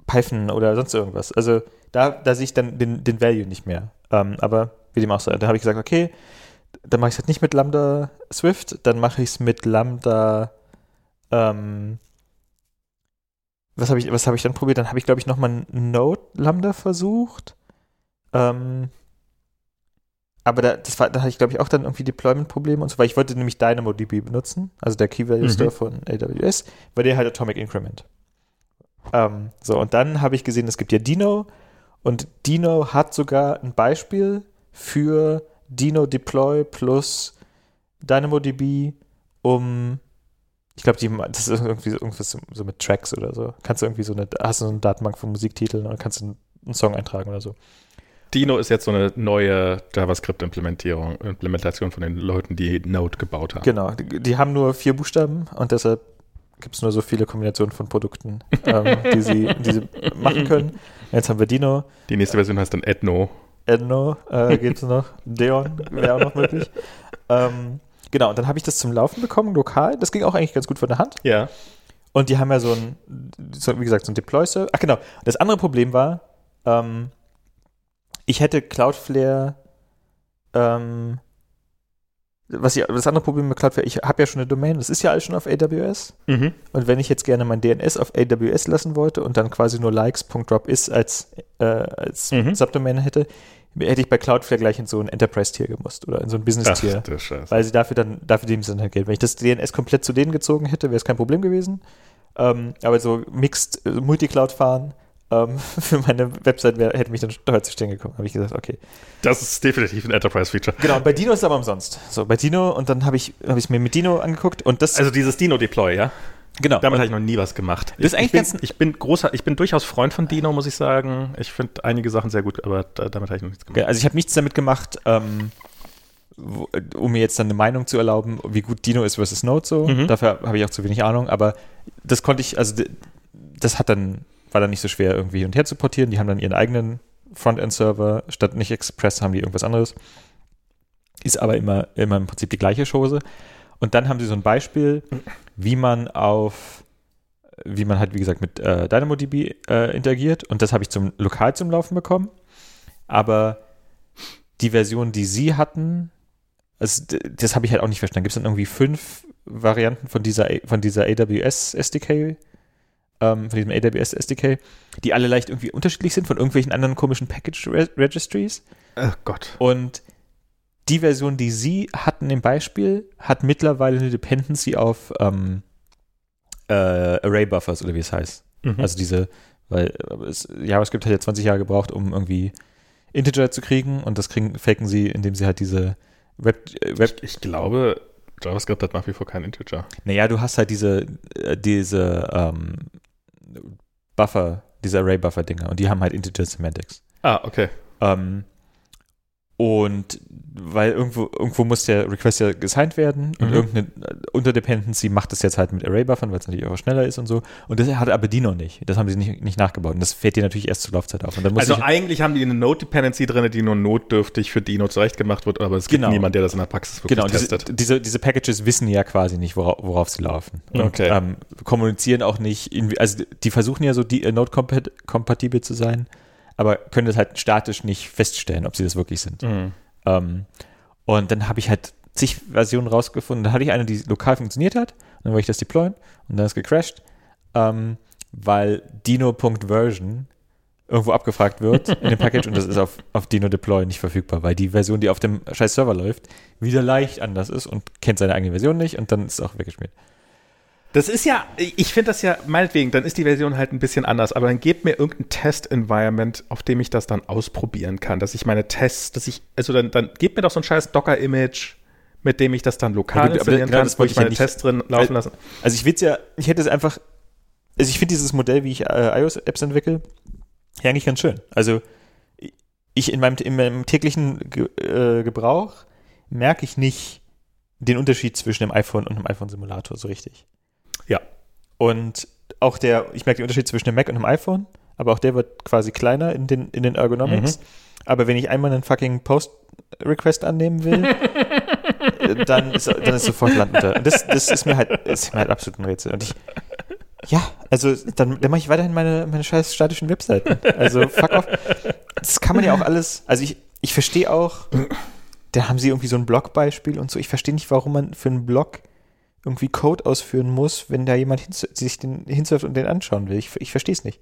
Python oder sonst irgendwas. Also da, da sehe ich dann den, den Value nicht mehr. Ähm, aber wie dem auch sei, da habe ich gesagt, okay, dann mache ich es halt nicht mit Lambda Swift, dann mache ich es mit Lambda ähm, was habe ich, was habe ich dann probiert? Dann habe ich, glaube ich, nochmal ein Node Lambda versucht. Ähm, aber da, das war, da hatte ich, glaube ich, auch dann irgendwie Deployment-Probleme und so, weil ich wollte nämlich DynamoDB benutzen, also der Key Value Mhm. Von AWS, weil der halt Atomic Increment. Ähm, so, und dann habe ich gesehen, es gibt ja Dino und Dino hat sogar ein Beispiel für Dino Deploy plus DynamoDB, um ich glaube, das ist irgendwie so, irgendwas so, mit Tracks oder so. Kannst du irgendwie so eine, hast du so eine Datenbank von Musiktiteln und kannst du einen, einen Song eintragen oder so. Dino ist jetzt so eine neue JavaScript-Implementierung, Implementation von den Leuten, die Node gebaut haben. Genau, die, die haben nur vier Buchstaben und deshalb gibt es nur so viele Kombinationen von Produkten, ähm, die, sie, die sie machen können. Jetzt haben wir Dino, Die nächste Version heißt dann Ethno. Edno äh, gibt es noch, Deon wäre auch noch möglich. Ähm, genau, und dann habe ich das zum Laufen bekommen, lokal. Das ging auch eigentlich ganz gut von der Hand. Ja. Und die haben ja so ein, so, wie gesagt, so ein Deploy-Server. Ach genau, das andere Problem war, ähm, ich hätte Cloudflare, ähm, was ich, das andere Problem mit Cloudflare, ich habe ja schon eine Domain, das ist ja alles schon auf AWS. Mhm. Und wenn ich jetzt gerne mein DNS auf AWS lassen wollte und dann quasi nur likes.drop ist als, äh, als Mhm. Subdomain hätte, hätte ich bei Cloudflare gleich in so ein Enterprise-Tier gemusst oder in so ein Business-Tier. Weil sie dafür dann, dafür dem sie dann halt Geld. Wenn ich das DNS komplett zu denen gezogen hätte, wäre es kein Problem gewesen. Ähm, aber so Mixed äh, Multicloud fahren ähm, <laughs> für meine Website wär, hätte mich dann teuer zu stehen gekommen. Habe ich gesagt, okay. Das ist definitiv ein Enterprise-Feature. Genau, bei Dino ist es aber umsonst. So, bei Dino und dann habe ich habe ich mir mit Dino angeguckt und das Also dieses Dino-Deploy, ja? genau. Damit habe ich noch nie was gemacht. Das ist ich, eigentlich ich, bin, ganz- ich bin großer, ich bin durchaus Freund von Dino, muss ich sagen. Ich finde einige Sachen sehr gut, aber da, damit habe ich noch nichts gemacht. Also ich habe nichts damit gemacht. Ähm, wo, um mir jetzt dann eine Meinung zu erlauben, wie gut Dino ist versus Node so. Mhm. Dafür habe ich auch zu wenig Ahnung, aber das konnte ich, also das hat dann, war dann nicht so schwer irgendwie hin und her zu portieren. Die haben dann ihren eigenen Frontend-Server, statt nicht Express haben die irgendwas anderes. Ist aber immer, immer im Prinzip die gleiche Chose. Und dann haben sie so ein Beispiel, wie man auf, wie man halt, wie gesagt, mit äh, DynamoDB äh, interagiert. Und das habe ich zum lokal zum Laufen bekommen. Aber die Version, die sie hatten, also das habe ich halt auch nicht verstanden. Gibt es dann irgendwie fünf Varianten von dieser, von dieser AWS SDK, ähm, von diesem AWS SDK, die alle leicht irgendwie unterschiedlich sind von irgendwelchen anderen komischen Package Re Registries. Oh Gott. Und die Version, die sie hatten im Beispiel, hat mittlerweile eine Dependency auf ähm, äh, Array Buffers oder wie es heißt. Mhm. Also diese, weil äh, es, JavaScript hat ja 20 Jahre gebraucht, um irgendwie Integer zu kriegen und das kriegen, faken sie, indem sie halt diese Web, äh, Web ich, ich glaube, JavaScript hat nach wie vor keinen Integer. naja, du hast halt diese, äh, diese ähm, Buffer, diese Array-Buffer-Dinger und die haben halt Integer Semantics. Ah, okay. Ähm, und weil irgendwo, irgendwo muss der Request ja gesigned werden und Mhm. irgendeine äh, Unterdependency macht das jetzt halt mit Array-Buffern, weil es natürlich auch schneller ist und so. Und das hat aber die noch nicht. Das haben sie nicht, nicht nachgebaut. Und das fährt dir natürlich erst zur Laufzeit auf. Also ich, eigentlich haben die eine Node-Dependency drin, die nur notdürftig für Dino zurechtgemacht wird, aber es gibt Genau. niemand, der das in der Praxis wirklich genau, diese, testet. diese, diese Packages wissen ja quasi nicht, worauf, worauf sie laufen. Und Okay. ähm, kommunizieren auch nicht, irgendwie, also die versuchen ja so die, äh, Node-kompatibel zu sein, aber können das halt statisch nicht feststellen, ob sie das wirklich sind. Mhm. Ähm, und dann habe ich halt zig Versionen rausgefunden. Dann hatte ich eine, die lokal funktioniert hat. Und dann wollte ich das deployen und dann ist gecrashed, ähm, weil Dino.version irgendwo abgefragt wird <laughs> in dem Package und das ist auf, auf Dino Deploy nicht verfügbar, weil die Version, die auf dem scheiß Server läuft, wieder leicht anders ist und kennt seine eigene Version nicht und dann ist es auch weggeschmiert. Das ist ja, ich finde das ja, meinetwegen, dann ist die Version halt ein bisschen anders, aber dann gebt mir irgendein Test-Environment, auf dem ich das dann ausprobieren kann, dass ich meine Tests, dass ich, also dann, dann gebt mir doch so ein scheiß Docker-Image, mit dem ich das dann lokal Ja, installieren genau kann, wo ich ja meine nicht- Tests drin laufen lassen. Also ich will es ja, ich hätte es einfach, also ich finde dieses Modell, wie ich äh, iOS-Apps entwickle, ja eigentlich ganz schön. Also ich in meinem, in meinem täglichen Ge äh, Gebrauch merke ich nicht den Unterschied zwischen dem iPhone und dem iPhone-Simulator so richtig. Ja. Und auch der, ich merke den Unterschied zwischen dem Mac und dem iPhone, aber auch der wird quasi kleiner in den, in den Ergonomics. Aber wenn ich einmal einen fucking Post-Request annehmen will, <laughs> dann ist, dann ist sofort Land unter. Und das, das ist mir halt, ist mir halt absolut ein Rätsel. Und ich, ja, also dann, dann mache ich weiterhin meine, meine scheiß statischen Webseiten. Also fuck off. Das kann man ja auch alles, also ich, ich verstehe auch, da haben sie irgendwie so ein Blogbeispiel und so. Ich verstehe nicht, warum man für einen Blog irgendwie Code ausführen muss, wenn da jemand sich den hinsurft und den anschauen will. Ich, ich verstehe es nicht.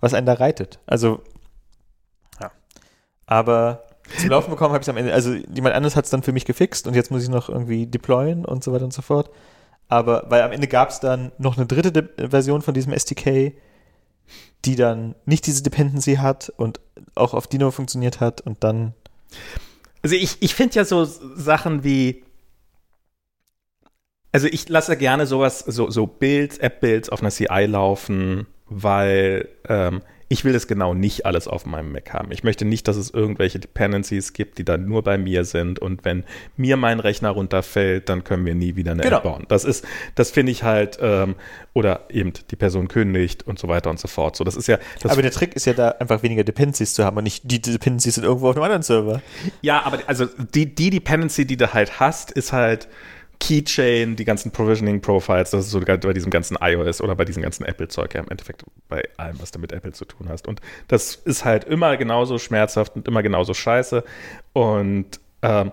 Was einen da reitet. Also, ja. Aber zum Laufen bekommen habe ich es am Ende, also jemand anderes hat es dann für mich gefixt und jetzt muss ich noch irgendwie deployen und so weiter und so fort. Aber, weil am Ende gab es dann noch eine dritte De Version von diesem SDK, die dann nicht diese Dependency hat und auch auf Dino funktioniert hat und dann Also ich, ich finde ja so Sachen wie, also ich lasse gerne sowas, so, so Builds, App-Builds auf einer CI laufen, weil ähm, ich will das genau nicht alles auf meinem Mac haben. Ich möchte nicht, dass es irgendwelche Dependencies gibt, die dann nur bei mir sind und wenn mir mein Rechner runterfällt, dann können wir nie wieder eine Genau. App bauen. Das ist, das finde ich halt, ähm, oder eben die Person kündigt und so weiter und so fort. So, das ist ja, das aber der Trick ist ja da einfach weniger Dependencies zu haben und nicht die Dependencies sind irgendwo auf einem anderen Server. Ja, aber also die, die Dependency, die du halt hast, ist halt Keychain, die ganzen Provisioning Profiles, das ist so bei diesem ganzen iOS oder bei diesem ganzen Apple-Zeug, ja, im Endeffekt bei allem, was du mit Apple zu tun hast. Und das ist halt immer genauso schmerzhaft und immer genauso scheiße. Und ähm,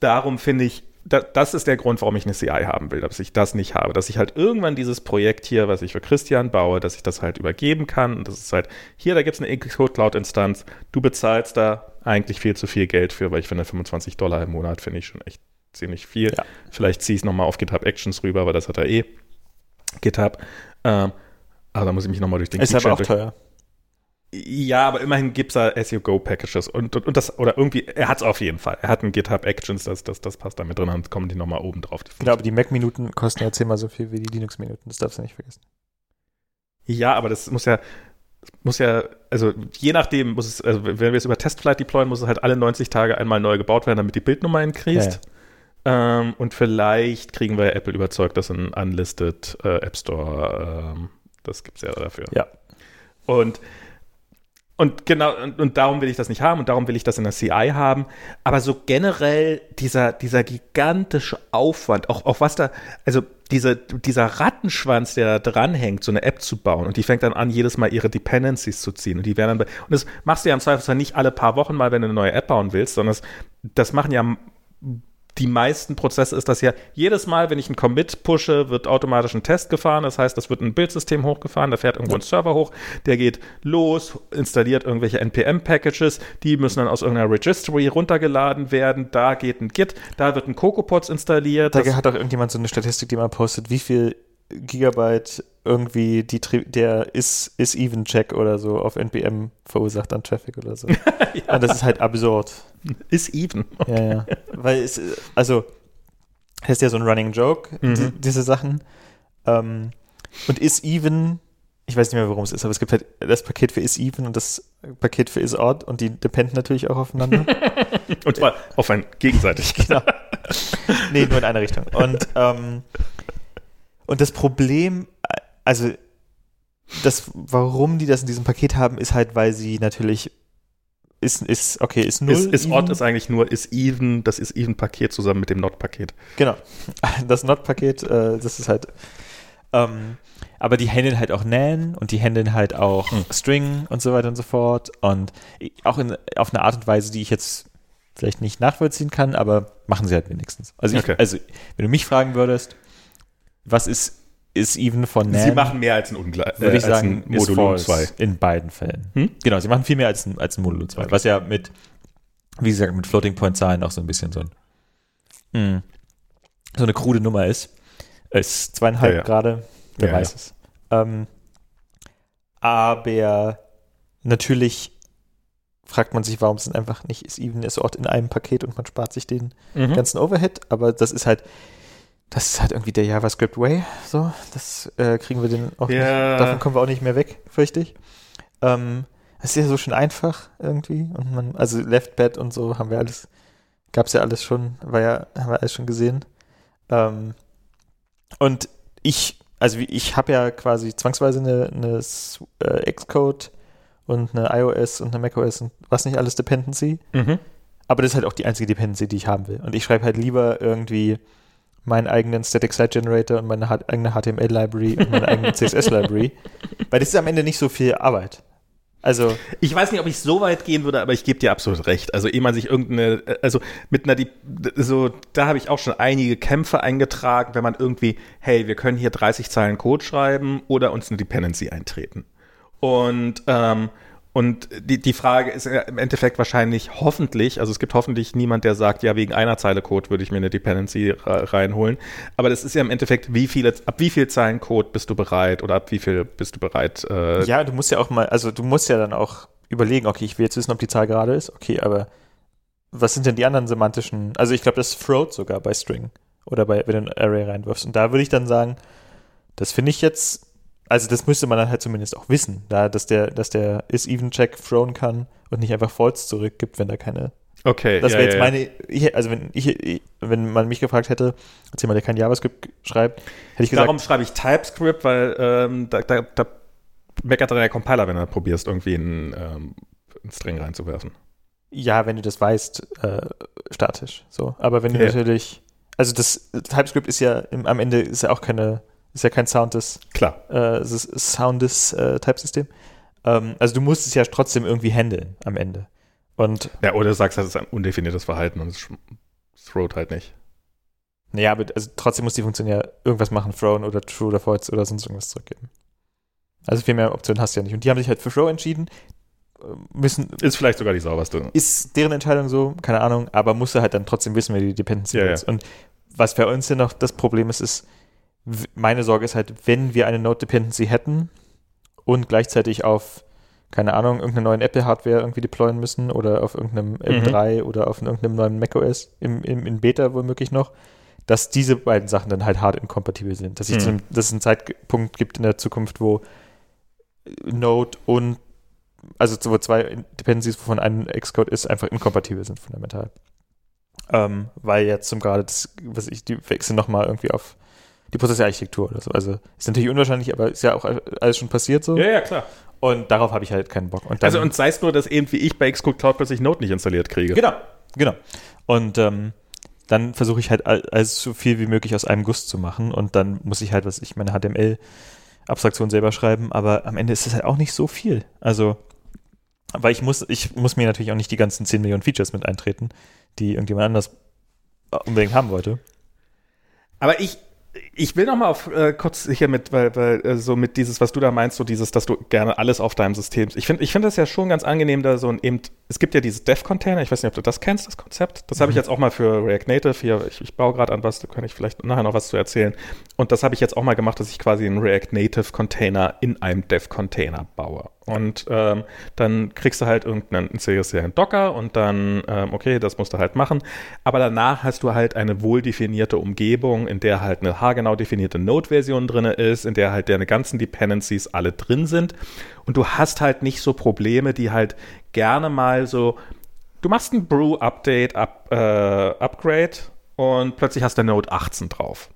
darum finde ich, da, das ist der Grund, warum ich eine CI haben will, dass ich das nicht habe. Dass ich halt irgendwann dieses Projekt hier, was ich für Christian baue, dass ich das halt übergeben kann. Und das ist halt, hier, da gibt es eine Xcode Cloud-Instanz. Du bezahlst da eigentlich viel zu viel Geld für, weil ich finde 25 Dollar im Monat finde ich schon echt ziemlich viel. Ja. Vielleicht ziehe ich es nochmal auf GitHub Actions rüber, weil das hat er eh. GitHub. Ähm, aber da muss ich mich nochmal durch den Ist aber auch teuer. ja, aber immerhin gibt es da SEO-Go-Packages und, und, und das, oder irgendwie, er hat es auf jeden Fall. Er hat ein GitHub Actions, das, das, das passt da mit drin, dann kommen die nochmal oben drauf. Genau, aber die Mac-Minuten kosten ja zehnmal so viel wie die Linux-Minuten. Das darfst du nicht vergessen. Ja, aber das muss ja, muss ja, also je nachdem muss es, also wenn wir es über Testflight deployen, muss es halt alle 90 Tage einmal neu gebaut werden, damit die Bildnummer increased. Ja, Ähm, und vielleicht kriegen wir Apple überzeugt, dass ein Unlisted äh, App Store, ähm, das gibt es ja dafür. Ja. Und und genau, und, und, darum will ich das nicht haben und darum will ich das in der CI haben. Aber so generell dieser, dieser gigantische Aufwand, auch, auch was da, also diese, dieser Rattenschwanz, der da dranhängt, so eine App zu bauen und die fängt dann an, jedes Mal ihre Dependencies zu ziehen und die werden dann, und das machst du ja im Zweifelsfall nicht alle paar Wochen mal, wenn du eine neue App bauen willst, sondern das, das machen ja die meisten Prozesse ist das ja, jedes Mal, wenn ich einen Commit pushe, wird automatisch ein Test gefahren. Das heißt, das wird ein Bildsystem hochgefahren, da fährt irgendwo ein Server hoch, der geht los, installiert irgendwelche NPM-Packages, die müssen dann aus irgendeiner Registry runtergeladen werden. Da geht ein Git, da wird ein CocoaPods installiert. Da hat auch irgendjemand so eine Statistik, die man postet, wie viel Gigabyte irgendwie die, der ist is even check oder so auf NPM verursacht an Traffic oder so. <laughs> ja. Und das ist halt absurd. Is even. Okay. Ja, ja. Weil es, also, das ist ja so ein Running Joke, mhm. die, diese Sachen. Ähm, und is even, ich weiß nicht mehr, worum es ist, aber es gibt halt das Paket für is even und das Paket für is odd und die dependen natürlich auch aufeinander. <laughs> und zwar auf ein gegenseitig. <laughs> Genau. nee, nur in eine Richtung. Und ähm, und das Problem, also das, warum die das in diesem Paket haben, ist halt, weil sie natürlich ist, ist okay, ist null. Ist, ist odd ist eigentlich nur ist even, das ist even Paket zusammen mit dem not Paket. Genau. <laughs> Das not Paket, äh, das ist halt ähm, aber die handeln halt auch Nan und die handeln halt auch hm. String und so weiter und so fort und auch in, auf eine Art und Weise, die ich jetzt vielleicht nicht nachvollziehen kann, aber machen sie halt wenigstens. Also, ich, okay. also wenn du mich fragen würdest, was ist ist even von NAND. Sie machen mehr als ein Ungleich. Würde ich äh, sagen, ein Modulo 2. In beiden Fällen. Hm? Genau, sie machen viel mehr als ein, als ein Modulo 2. Okay. Was ja mit, wie gesagt, mit Floating Point Zahlen auch so ein bisschen so ein, mh, hm, so eine krude Nummer ist. Ist zweieinhalb ja, ja. gerade, wer ja, weiß es. Ähm, aber natürlich fragt man sich, warum es einfach nicht ist even ist Ort in einem Paket und man spart sich den mhm. ganzen Overhead. Aber das ist halt, das ist halt irgendwie der JavaScript Way. So, das äh, kriegen wir den auch ja. nicht. Davon kommen wir auch nicht mehr weg, fürchte ich. Ähm, das ist ja so schön einfach irgendwie. Und man, also Leftbed und so haben wir alles, gab es ja alles schon, war ja, haben wir alles schon gesehen. Ähm, und ich, also ich habe ja quasi zwangsweise eine, eine äh, Xcode und eine iOS und eine macOS und was nicht alles Dependency. Mhm. Aber das ist halt auch die einzige Dependency, die ich haben will. Und ich schreibe halt lieber irgendwie meinen eigenen Static Site Generator und meine eigene HTML-Library und meine eigene <laughs> CSS-Library. Weil das ist am Ende nicht so viel Arbeit. Also. Ich weiß nicht, ob ich so weit gehen würde, aber ich gebe dir absolut recht. Also, ehe man sich irgendeine, also mit einer, so, da habe ich auch schon einige Kämpfe eingetragen, wenn man irgendwie, hey, wir können hier 30 Zeilen Code schreiben oder uns eine Dependency eintreten. Und, ähm, und die, die Frage ist im Endeffekt wahrscheinlich hoffentlich, also es gibt hoffentlich niemand, der sagt, ja, wegen einer Zeile Code würde ich mir eine Dependency reinholen. Aber das ist ja im Endeffekt, wie viele, ab wie viel Zeilen Code bist du bereit oder ab wie viel bist du bereit? Äh ja, du musst ja auch mal, also du musst ja dann auch überlegen, okay, ich will jetzt wissen, ob die Zahl gerade ist, okay, aber was sind denn die anderen semantischen, also ich glaube, das Throat sogar bei String oder bei, wenn du ein Array reinwirfst. Und da würde ich dann sagen, das finde ich jetzt also das müsste man dann halt zumindest auch wissen, da, dass der, dass der is-even-check thrown kann und nicht einfach false zurückgibt, wenn da keine. Okay. Das wäre ja, jetzt ja. meine, ich, also wenn ich, wenn man mich gefragt hätte, als jemand, der kein JavaScript schreibt, hätte ich gesagt. Darum schreibe ich TypeScript, weil ähm, da, da, da meckert dann der Compiler, wenn du probierst, irgendwie einen, ähm, einen String reinzuwerfen. Ja, wenn du das weißt, äh, statisch. So. Aber wenn du natürlich, also das TypeScript ist ja im, am Ende ist ja auch keine ist ja kein Soundes. Klar. Äh, Soundes äh, Typesystem. Ähm, also du musst es ja trotzdem irgendwie handeln am Ende. Und ja, oder du sagst, das ist ein undefiniertes Verhalten und es throwt halt nicht. Naja, aber also trotzdem muss die Funktion ja irgendwas machen, thrown oder true oder false oder sonst irgendwas zurückgeben. Also viel mehr Optionen hast du ja nicht. Und die haben sich halt für throw entschieden. Äh, müssen, ist vielleicht sogar die sauberste. Ist deren Entscheidung so, keine Ahnung, aber musst du halt dann trotzdem wissen, wer die Dependency ja, ist. Ja. Und was bei uns ja noch das Problem ist, ist, meine Sorge ist halt, wenn wir eine Node Dependency hätten und gleichzeitig auf, keine Ahnung, irgendeine neuen Apple-Hardware irgendwie deployen müssen oder auf irgendeinem M3 mhm. oder auf irgendeinem neuen macOS, im, im, in Beta womöglich noch, dass diese beiden Sachen dann halt hart inkompatibel sind. Dass, ich mhm. zu einem, dass es einen Zeitpunkt gibt in der Zukunft, wo Node und also wo zwei Dependencies, wovon ein Xcode ist, einfach inkompatibel sind fundamental. Ähm, weil jetzt zum gerade das, was ich, die wechseln nochmal irgendwie auf die Prozessorarchitektur oder so. Also ist natürlich unwahrscheinlich, aber ist ja auch alles schon passiert so. Ja, ja, klar. Und darauf habe ich halt keinen Bock. Und dann, also und sei es nur, dass eben wie ich bei Xcode Cloud plötzlich Node nicht installiert kriege. Genau, genau. Und ähm, dann versuche ich halt alles so viel wie möglich aus einem Guss zu machen und dann muss ich halt, was ich meine HTML-Abstraktion selber schreiben, aber am Ende ist es halt auch nicht so viel. Also, weil ich muss, ich muss mir natürlich auch nicht die ganzen 10 Millionen Features mit eintreten, die irgendjemand anders unbedingt haben wollte. Aber ich, ich will noch mal auf äh, kurz hier mit, weil, weil äh, so mit dieses, was du da meinst, so dieses, dass du gerne alles auf deinem System. Ich finde, ich finde das ja schon ganz angenehm, da so ein eben. Es gibt ja dieses Dev-Container. Ich weiß nicht, ob du das kennst, das Konzept. Das mhm. habe ich jetzt auch mal für React Native hier. Ich, ich baue gerade an was. Da kann ich vielleicht nachher noch was zu erzählen. Und das habe ich jetzt auch mal gemacht, dass ich quasi einen React Native Container in einem Dev-Container baue. Und ähm, dann kriegst du halt irgendeinen seriellen Docker und dann, ähm, okay, das musst du halt machen. Aber danach hast du halt eine wohl definierte Umgebung, in der halt eine haargenau definierte Node-Version drin ist, in der halt deine ganzen Dependencies alle drin sind. Und du hast halt nicht so Probleme, die halt gerne mal so, du machst ein Brew-Update, up, äh, Upgrade und plötzlich hast du Node 18 drauf.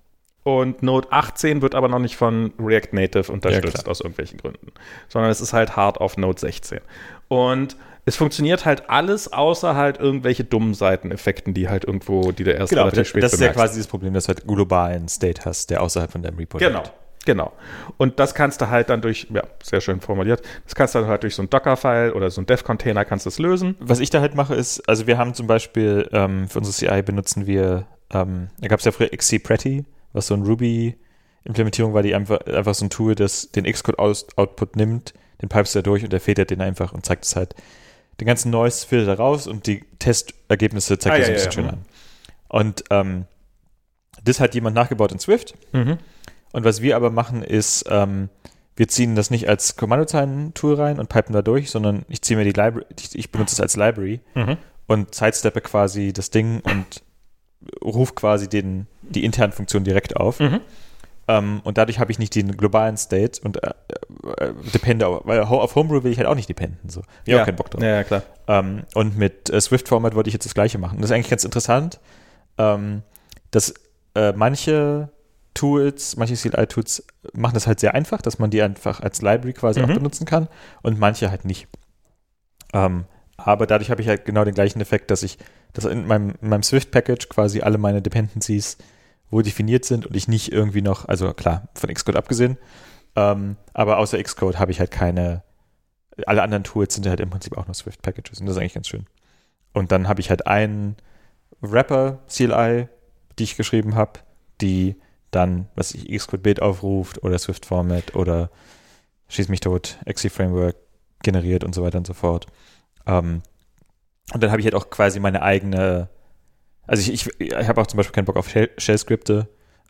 Und Node 18 wird aber noch nicht von React Native unterstützt ja, aus irgendwelchen Gründen, sondern es ist halt hart auf Node 16. Und es funktioniert halt alles, außer halt irgendwelche dummen Seiteneffekten, die halt irgendwo, die der erst genau, relativ spät Das ist ja quasi das Problem, dass du halt globalen State hast, der außerhalb von deinem Repo Genau. Liegt. Genau. Und das kannst du halt dann durch, ja, sehr schön formuliert, das kannst du dann halt durch so ein Docker-File oder so ein Dev-Container kannst du es lösen. Was ich da halt mache ist, also wir haben zum Beispiel ähm, für unsere CI benutzen wir, ähm, da gab es ja früher XC Pretty, was so ein Ruby-Implementierung war, die einfach, einfach so ein Tool, das den Xcode-Output nimmt, den pipest da durch und der federt den einfach und zeigt es halt den ganzen Noise filter raus und die Testergebnisse zeigt ah, er so ein bisschen ja, schön an. Und ähm, das hat jemand nachgebaut in Swift. Mhm. Und was wir aber machen, ist, ähm, wir ziehen das nicht als Kommandozeilen-Tool rein und pipen da durch, sondern ich ziehe mir die Library, ich, ich benutze es als Library mhm. und sidesteppe quasi das Ding und rufe quasi den, die internen Funktionen direkt auf. Mhm. Um, ähm, und dadurch habe ich nicht den globalen State und äh, äh, depende auf, weil auf Homebrew will ich halt auch nicht dependen. So. Ich ja. habe keinen Bock drauf. Ja, klar. Um, ähm, und mit äh, Swift-Format wollte ich jetzt das gleiche machen. Das ist eigentlich ganz interessant, ähm, dass äh, manche Tools, manche CLI-Tools machen das halt sehr einfach, dass man die einfach als Library quasi mhm. auch benutzen kann und manche halt nicht. Aber dadurch habe ich halt genau den gleichen Effekt, dass ich, dass in meinem, in meinem Swift-Package quasi alle meine Dependencies wohl definiert sind und ich nicht irgendwie noch, also klar, von Xcode abgesehen, ähm, aber außer Xcode habe ich halt keine, alle anderen Tools sind halt im Prinzip auch nur Swift-Packages und das ist eigentlich ganz schön. Und dann habe ich halt einen Wrapper CLI, die ich geschrieben habe, die dann, was ich Xcode-Build aufruft oder Swift-Format oder Schieß mich tot, XC-Framework generiert und so weiter und so fort. Ähm, und dann habe ich halt auch quasi meine eigene, also ich, ich, ich habe auch zum Beispiel keinen Bock auf Shell-Skripte,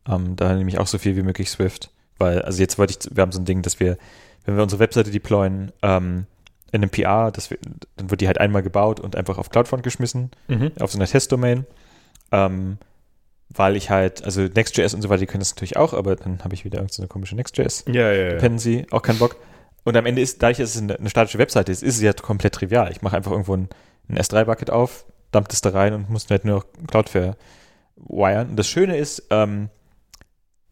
ähm, da nehme ich auch so viel wie möglich Swift, weil, also jetzt wollte ich, wir haben so ein Ding, dass wir, wenn wir unsere Webseite deployen, ähm, in einem PR, das wir, dann wird die halt einmal gebaut und einfach auf CloudFront geschmissen, mhm. auf so einer Testdomain. Ähm, weil ich halt, also Next.js und so weiter, die können das natürlich auch, aber dann habe ich wieder irgendeine so komische Next.js-Dependency, ja, ja, ja. auch keinen Bock. Und am Ende ist, dadurch, dass es eine, eine statische Webseite ist, ist es ja komplett trivial. Ich mache einfach irgendwo ein, ein S3-Bucket auf, dumpt es da rein und muss halt nur noch Cloudflare wiren. Und das Schöne ist, ähm,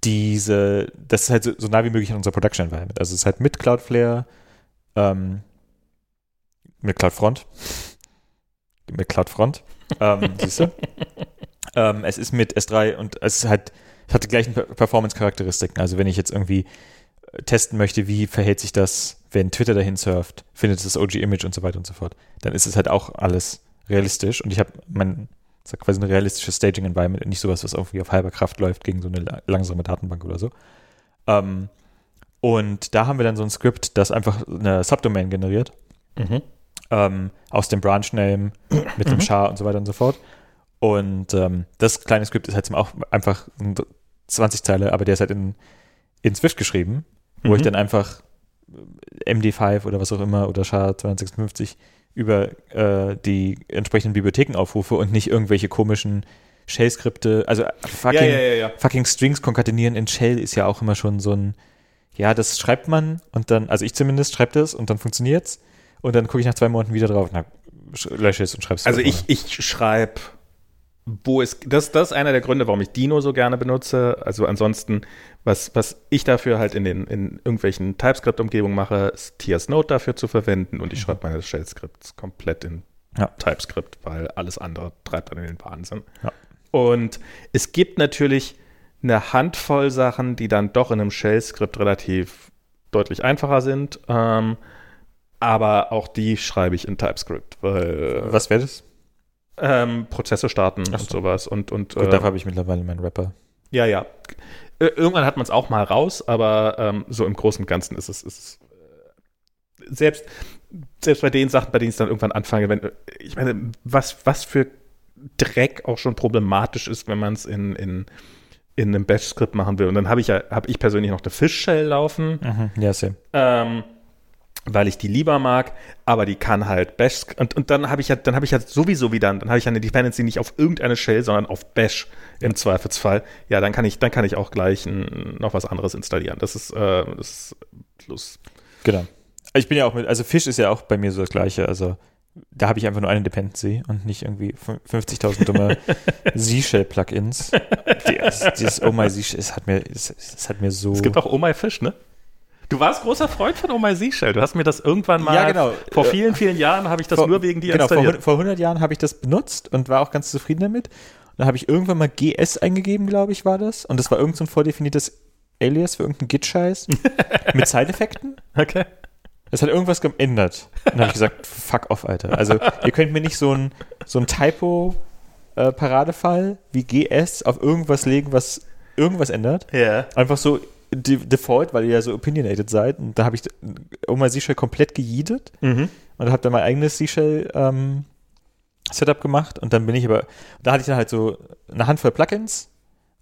diese, das ist halt so, so, nah wie möglich an unserer Production Environment. Also es ist halt mit Cloudflare, ähm, mit CloudFront, mit CloudFront, ähm, <laughs> siehst du? ähm, es ist mit S3 und es halt, es hat die gleichen Performance-Charakteristiken. Also wenn ich jetzt irgendwie testen möchte, wie verhält sich das, wenn Twitter dahin surft, findet es das OG-Image und so weiter und so fort, dann ist es halt auch alles realistisch und ich habe mein, das ist quasi ein realistisches Staging-Environment und nicht sowas, was irgendwie auf halber Kraft läuft gegen so eine langsame Datenbank oder so. Ähm, und da haben wir dann so ein Skript, das einfach eine Subdomain generiert. Mhm. Ähm, aus dem Branch-Name mit dem mhm. Char und so weiter und so fort. Und ähm, das kleine Skript ist halt auch einfach 20 Zeile, aber der ist halt in, in Swift geschrieben wo mhm. ich dann einfach MD5 oder was auch immer oder SHA-256 über äh, die entsprechenden Bibliotheken aufrufe und nicht irgendwelche komischen Shell-Skripte, also fucking, ja, ja, ja, fucking Strings konkatenieren in Shell ist ja auch immer schon so ein ja, das schreibt man und dann, also ich zumindest schreibe das und dann funktioniert's und dann gucke ich nach zwei Monaten wieder drauf, na, lösche es und schreib's. Also ich, ich schreibe, wo es, das, das ist einer der Gründe, warum ich Dino so gerne benutze. Also ansonsten, was, was ich dafür halt in den, in irgendwelchen TypeScript-Umgebungen mache, ist TS Node dafür zu verwenden und ich Mhm. schreibe meine Shell-Scripts komplett in Ja. TypeScript, weil alles andere treibt dann in den Wahnsinn. Ja. Und es gibt natürlich eine Handvoll Sachen, die dann doch in einem Shell-Skript relativ deutlich einfacher sind. Ähm, aber auch die schreibe ich in TypeScript, weil Was wäre das? Ähm, Prozesse starten Ach und so. sowas. Und, und Gut, äh, dafür habe ich mittlerweile meinen Rapper. ja, ja. Äh, Irgendwann hat man es auch mal raus, aber ähm, so im Großen und Ganzen ist es, ist es äh, selbst, selbst bei den Sachen, bei denen ich dann irgendwann anfange, wenn, ich meine, was, was für Dreck auch schon problematisch ist, wenn man es in, in, in einem Bash-Skript machen will. Und dann habe ich ja, habe ich persönlich noch eine Fish-Shell laufen Mhm. Ja, same. ähm, weil ich die lieber mag, aber die kann halt Bash und, und dann habe ich ja, dann habe ich ja sowieso wieder, dann habe ich eine Dependency nicht auf irgendeine Shell, sondern auf Bash im Zweifelsfall. Ja, dann kann ich, dann kann ich auch gleich n, noch was anderes installieren. Das ist, äh, das ist plus. Genau. Ich bin ja auch mit, also Fish ist ja auch bei mir so das Gleiche. Also da habe ich einfach nur eine Dependency und nicht irgendwie fün- 50.000 dumme <laughs> Z-Shell-Plugins. Dieses, dieses Oh my Z-Shell, es hat mir, es, es hat mir so. Es gibt auch Oh My Fish, ne? Du warst großer Freund von Oh My Seashell. Du hast mir das irgendwann mal Ja, genau. vor Äh, vielen, vielen Jahren habe ich das vor- nur wegen dir genau, vor, installiert. hun- vor 100 Jahren habe ich das benutzt und war auch ganz zufrieden damit. Und dann habe ich irgendwann mal GS eingegeben, glaube ich, war das. Und das war irgend so ein vordefiniertes Alias für irgendeinen Git-Scheiß <laughs> mit Side-Effekten. Okay. Es hat irgendwas geändert. Und dann habe ich gesagt, fuck off, Alter. Also ihr könnt mir nicht so ein, so ein Typo-Paradefall wie GS auf irgendwas legen, was irgendwas ändert. Ja. Einfach so default, weil ihr ja so opinionated seid. Und da habe ich um mein Seashell komplett gejedet Mhm. und habe dann mein eigenes Seashell ähm, Setup gemacht. Und dann bin ich aber, da hatte ich dann halt so eine Handvoll Plugins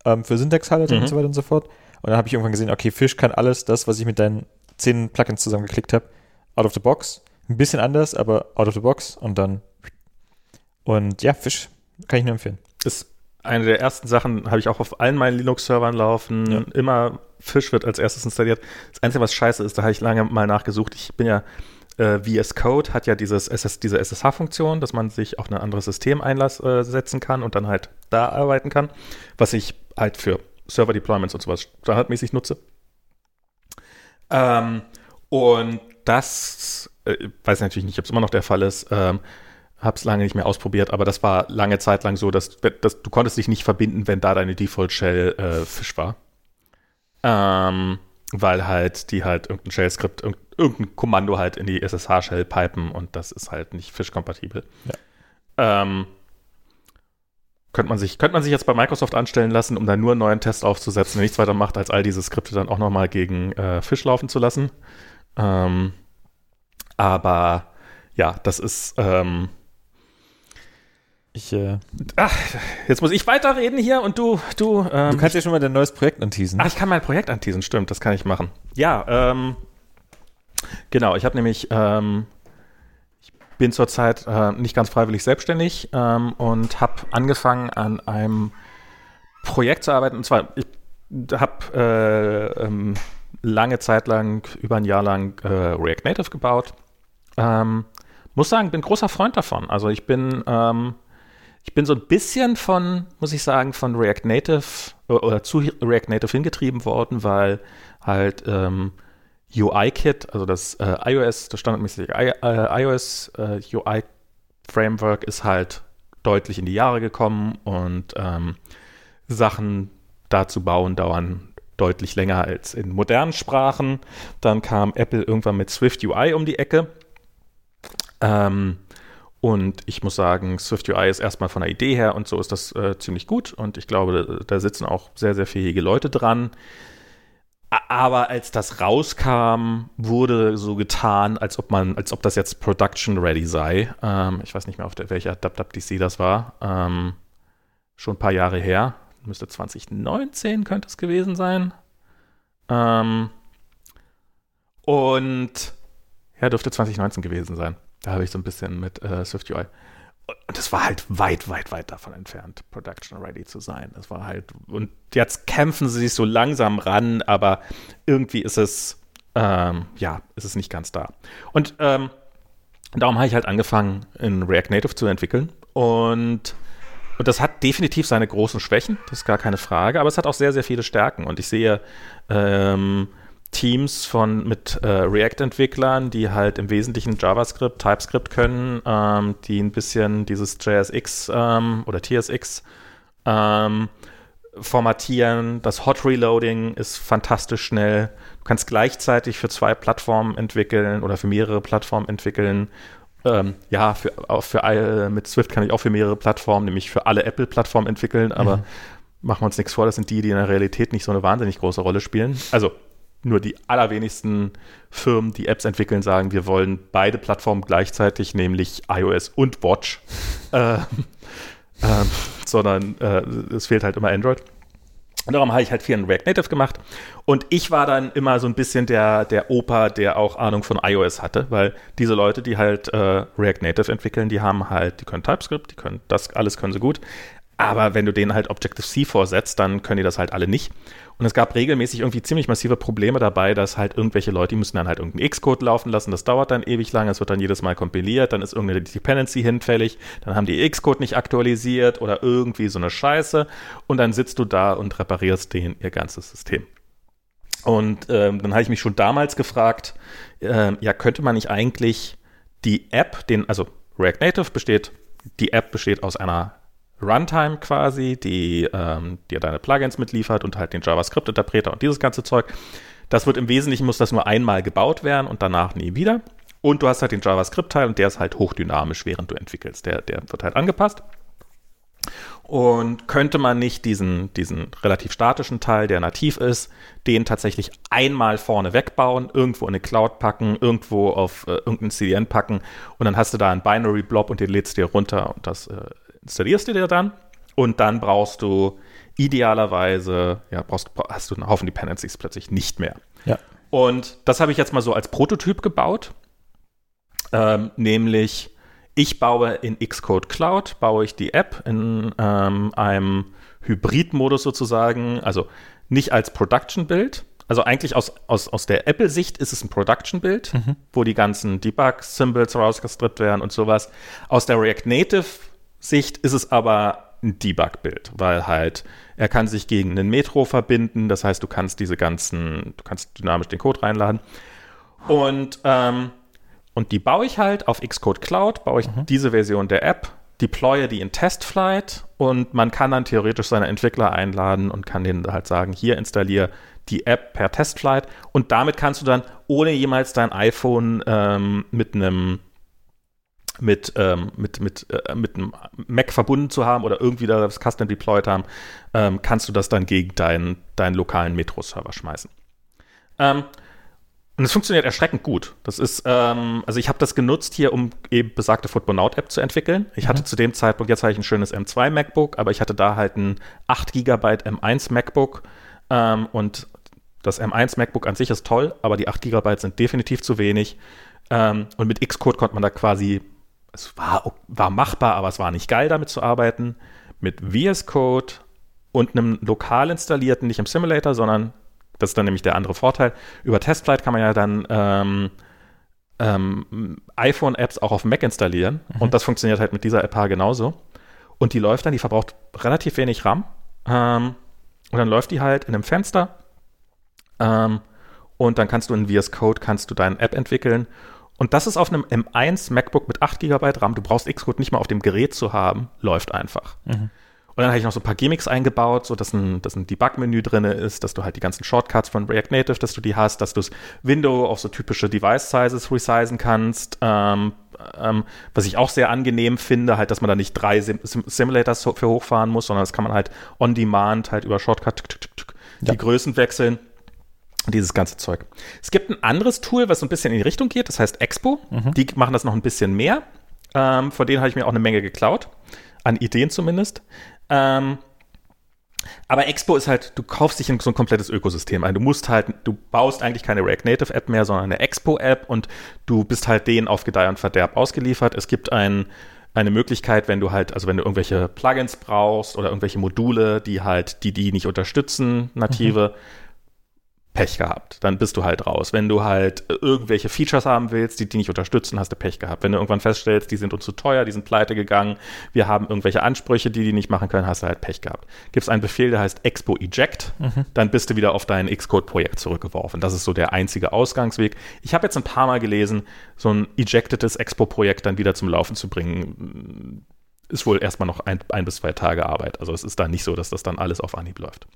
ähm, für Syntax-Highlighting Mhm. und so weiter und so fort. Und dann habe ich irgendwann gesehen, okay, Fish kann alles das, was ich mit deinen zehn Plugins zusammengeklickt habe, out of the box. Ein bisschen anders, aber out of the box. Und dann und ja, Fish kann ich nur empfehlen. ist eine der ersten Sachen, habe ich auch auf allen meinen Linux-Servern laufen. Ja. Immer Fish wird als erstes installiert. Das Einzige, was scheiße ist, da habe ich lange mal nachgesucht. Ich bin ja, äh, VS Code hat ja dieses SS, diese SSH-Funktion, dass man sich auf ein anderes System einsetzen kann und dann halt da arbeiten kann, was ich halt für Server-Deployments und sowas standardmäßig nutze. Ähm, und das, äh, weiß natürlich nicht, ob es immer noch der Fall ist, ähm, habe es lange nicht mehr ausprobiert, aber das war lange Zeit lang so, dass, dass du konntest dich nicht verbinden, wenn da deine Default Shell äh, Fisch war. Ähm, weil halt die halt irgendein Shell-Skript, irg irgendein Kommando halt in die SSH-Shell pipen und das ist halt nicht Fisch-kompatibel. Ja. Ähm, könnte man, sich, könnte man sich jetzt bei Microsoft anstellen lassen, um dann nur einen neuen Test aufzusetzen, der nichts weiter macht, als all diese Skripte dann auch nochmal gegen äh, Fisch laufen zu lassen. Ähm, aber ja, das ist. Ähm, Ich, äh, ach, jetzt muss ich weiterreden hier und du, du. Ähm, du kannst ja schon mal dein neues Projekt anteasen. Ach, ich kann mein Projekt anteasen, stimmt, das kann ich machen. Ja, ähm, genau, ich habe nämlich, ähm, ich bin zurzeit äh, nicht ganz freiwillig selbstständig ähm, und habe angefangen an einem Projekt zu arbeiten. Und zwar, ich habe äh, ähm, lange Zeit lang, über ein Jahr lang äh, React Native gebaut. Ähm, muss sagen, bin großer Freund davon. Also ich bin, ähm, ich bin so ein bisschen von, muss ich sagen, von React Native oder zu React Native hingetrieben worden, weil halt ähm, UI-Kit, also das äh, iOS, das standardmäßige I äh, iOS äh, UI-Framework ist halt deutlich in die Jahre gekommen und ähm, Sachen da zu bauen dauern deutlich länger als in modernen Sprachen. Dann kam Apple irgendwann mit Swift UI um die Ecke. Ähm, und ich muss sagen, Swift UI ist erstmal von der Idee her und so ist das äh, ziemlich gut. Und ich glaube, da, sitzen auch sehr, sehr fähige Leute dran. Aber als das rauskam, wurde so getan, als ob man, als ob das jetzt Production ready sei. Ähm, ich weiß nicht mehr, auf der, welcher WWDC das war. Ähm, schon ein paar Jahre her. Müsste 2019 könnte es gewesen sein. Ähm, und ja, dürfte 2019 gewesen sein. Da habe ich so ein bisschen mit äh, Swift UI. und es war halt weit, weit, weit davon entfernt, production ready zu sein. Das war halt, und jetzt kämpfen sie sich so langsam ran, aber irgendwie ist es, ähm, ja, ist es nicht ganz da. Und ähm, darum habe ich halt angefangen, in React Native zu entwickeln. Und, und das hat definitiv seine großen Schwächen, das ist gar keine Frage, aber es hat auch sehr, sehr viele Stärken. Und ich sehe, ähm, Teams von mit äh, React-Entwicklern, die halt im Wesentlichen JavaScript, TypeScript können, ähm, die ein bisschen dieses JSX ähm, oder TSX ähm, formatieren. Das Hot Reloading ist fantastisch schnell. Du kannst gleichzeitig für zwei Plattformen entwickeln oder für mehrere Plattformen entwickeln. Ähm, ja, für, auch für äh, mit Swift kann ich auch für mehrere Plattformen, nämlich für alle Apple-Plattformen entwickeln, aber mhm. machen wir uns nichts vor, das sind die, die in der Realität nicht so eine wahnsinnig große Rolle spielen. Also nur die allerwenigsten Firmen, die Apps entwickeln, sagen, wir wollen beide Plattformen gleichzeitig, nämlich iOS und Watch. <laughs> äh, äh, sondern äh, es fehlt halt immer Android. Und darum habe ich halt viel in React Native gemacht. Und ich war dann immer so ein bisschen der, der Opa, der auch Ahnung von iOS hatte, weil diese Leute, die halt äh, React Native entwickeln, die haben halt, die können TypeScript, die können das alles können sie gut. Aber wenn du denen halt Objective-C vorsetzt, dann können die das halt alle nicht. Und es gab regelmäßig irgendwie ziemlich massive Probleme dabei, dass halt irgendwelche Leute, die müssen dann halt irgendeinen X-Code laufen lassen, das dauert dann ewig lang, es wird dann jedes Mal kompiliert, dann ist irgendeine Dependency hinfällig, dann haben die X-Code nicht aktualisiert oder irgendwie so eine Scheiße. Und dann sitzt du da und reparierst denen ihr ganzes System. Und ähm, dann habe ich mich schon damals gefragt, äh, ja, könnte man nicht eigentlich die App, den, also React Native besteht, die App besteht aus einer Runtime quasi, die ähm, dir deine Plugins mitliefert und halt den JavaScript-Interpreter und dieses ganze Zeug. Das wird im Wesentlichen, muss das nur einmal gebaut werden und danach nie wieder. Und du hast halt den JavaScript-Teil und der ist halt hochdynamisch, während du entwickelst. Der, der wird halt angepasst. Und könnte man nicht diesen, diesen relativ statischen Teil, der nativ ist, den tatsächlich einmal vorne wegbauen, irgendwo in eine Cloud packen, irgendwo auf äh, irgendein CDN packen und dann hast du da einen Binary-Blob und den lädst dir runter und das äh, installierst du dir dann und dann brauchst du idealerweise, ja, brauchst, hast du einen Haufen Dependencies plötzlich nicht mehr. Ja. Und das habe ich jetzt mal so als Prototyp gebaut, ähm, nämlich ich baue in Xcode Cloud, baue ich die App in ähm, einem Hybrid-Modus sozusagen, also nicht als Production-Bild. Also eigentlich aus, aus, aus der Apple-Sicht ist es ein Production-Bild, mhm. wo die ganzen Debug-Symbols rausgestrippt werden und sowas. Aus der React Native Sicht ist es aber ein Debug-Bild, weil halt er kann sich gegen einen Metro verbinden. Das heißt, du kannst diese ganzen, du kannst dynamisch den Code reinladen. Und, ähm, und die baue ich halt auf Xcode Cloud, baue ich mhm. diese Version der App, deploye die in Testflight und man kann dann theoretisch seine Entwickler einladen und kann denen halt sagen, hier installiere die App per Testflight und damit kannst du dann, ohne jemals dein iPhone ähm, mit einem mit, ähm, mit, mit, äh, mit einem Mac verbunden zu haben oder irgendwie das Custom deployed haben, ähm, kannst du das dann gegen deinen, deinen lokalen Metro-Server schmeißen. Ähm, und es funktioniert erschreckend gut. Das ist, ähm, also ich habe das genutzt hier, um eben besagte Footbonaut-App zu entwickeln. Ich mhm. hatte zu dem Zeitpunkt, jetzt habe ich ein schönes M2 MacBook, aber ich hatte da halt ein 8 GB M1 MacBook ähm, und das M1 MacBook an sich ist toll, aber die 8 GB sind definitiv zu wenig. Ähm, und mit Xcode konnte man da quasi es war, war machbar, aber es war nicht geil, damit zu arbeiten. Mit VS Code und einem lokal installierten, nicht im Simulator, sondern das ist dann nämlich der andere Vorteil. Über Testflight kann man ja dann ähm, ähm, iPhone-Apps auch auf Mac installieren mhm. und das funktioniert halt mit dieser App genauso. Und die läuft dann, die verbraucht relativ wenig RAM. Ähm, und dann läuft die halt in einem Fenster. Ähm, und dann kannst du in VS Code kannst du deine App entwickeln und das ist auf einem M1 MacBook mit 8 GB RAM. Du brauchst Xcode nicht mal auf dem Gerät zu haben. Läuft einfach. Mhm. Und dann habe ich noch so ein paar Gimmicks eingebaut, so dass ein, dass ein Debug-Menü drin ist, dass du halt die ganzen Shortcuts von React Native, dass du die hast, dass du das Window auf so typische Device-Sizes resizen kannst. Ähm, ähm, was ich auch sehr angenehm finde, halt, dass man da nicht drei Sim Simulators für hochfahren muss, sondern das kann man halt on demand halt über Shortcut die ja. Größen wechseln dieses ganze Zeug. Es gibt ein anderes Tool, was so ein bisschen in die Richtung geht, das heißt Expo. Mhm. Die machen das noch ein bisschen mehr. Ähm, von denen habe ich mir auch eine Menge geklaut. An Ideen zumindest. Ähm, aber Expo ist halt, du kaufst dich in so ein komplettes Ökosystem ein. Du musst halt, du baust eigentlich keine React Native App mehr, sondern eine Expo App und du bist halt denen auf Gedeih und Verderb ausgeliefert. Es gibt ein eine Möglichkeit, wenn du halt, also wenn du irgendwelche Plugins brauchst oder irgendwelche Module, die halt, die die nicht unterstützen, native, Pech gehabt. Dann bist du halt raus. Wenn du halt irgendwelche Features haben willst, die die nicht unterstützen, hast du Pech gehabt. Wenn du irgendwann feststellst, die sind uns zu teuer, die sind pleite gegangen, wir haben irgendwelche Ansprüche, die die nicht machen können, hast du halt Pech gehabt. Gibt es einen Befehl, der heißt Expo Eject, dann bist du wieder auf dein Xcode-Projekt zurückgeworfen. Das ist so der einzige Ausgangsweg. Ich habe jetzt ein paar Mal gelesen, so ein ejectedes Expo-Projekt dann wieder zum Laufen zu bringen, ist wohl erstmal noch ein, ein bis zwei Tage Arbeit. Also es ist da nicht so, dass das dann alles auf Anhieb läuft.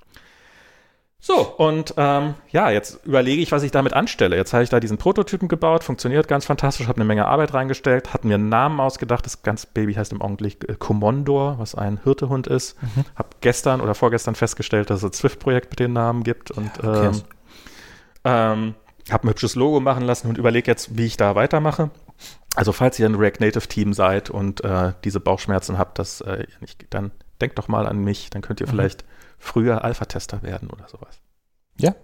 So, und ähm, ja, jetzt überlege ich, was ich damit anstelle. Jetzt habe ich da diesen Prototypen gebaut, funktioniert ganz fantastisch, habe eine Menge Arbeit reingestellt, hat mir einen Namen ausgedacht. Das ganze Baby heißt im Augenblick äh, Commondor, was ein Hirtehund ist. Mhm. Habe gestern oder vorgestern festgestellt, dass es ein Swift-Projekt mit den Namen gibt und okay. ähm, ähm, habe ein hübsches Logo machen lassen und überlege jetzt, wie ich da weitermache. Also falls ihr ein React Native Team seid und äh, diese Bauchschmerzen habt, das, äh, nicht, dann denkt doch mal an mich, dann könnt ihr Mhm. vielleicht früher Alpha-Tester werden oder sowas. Ja.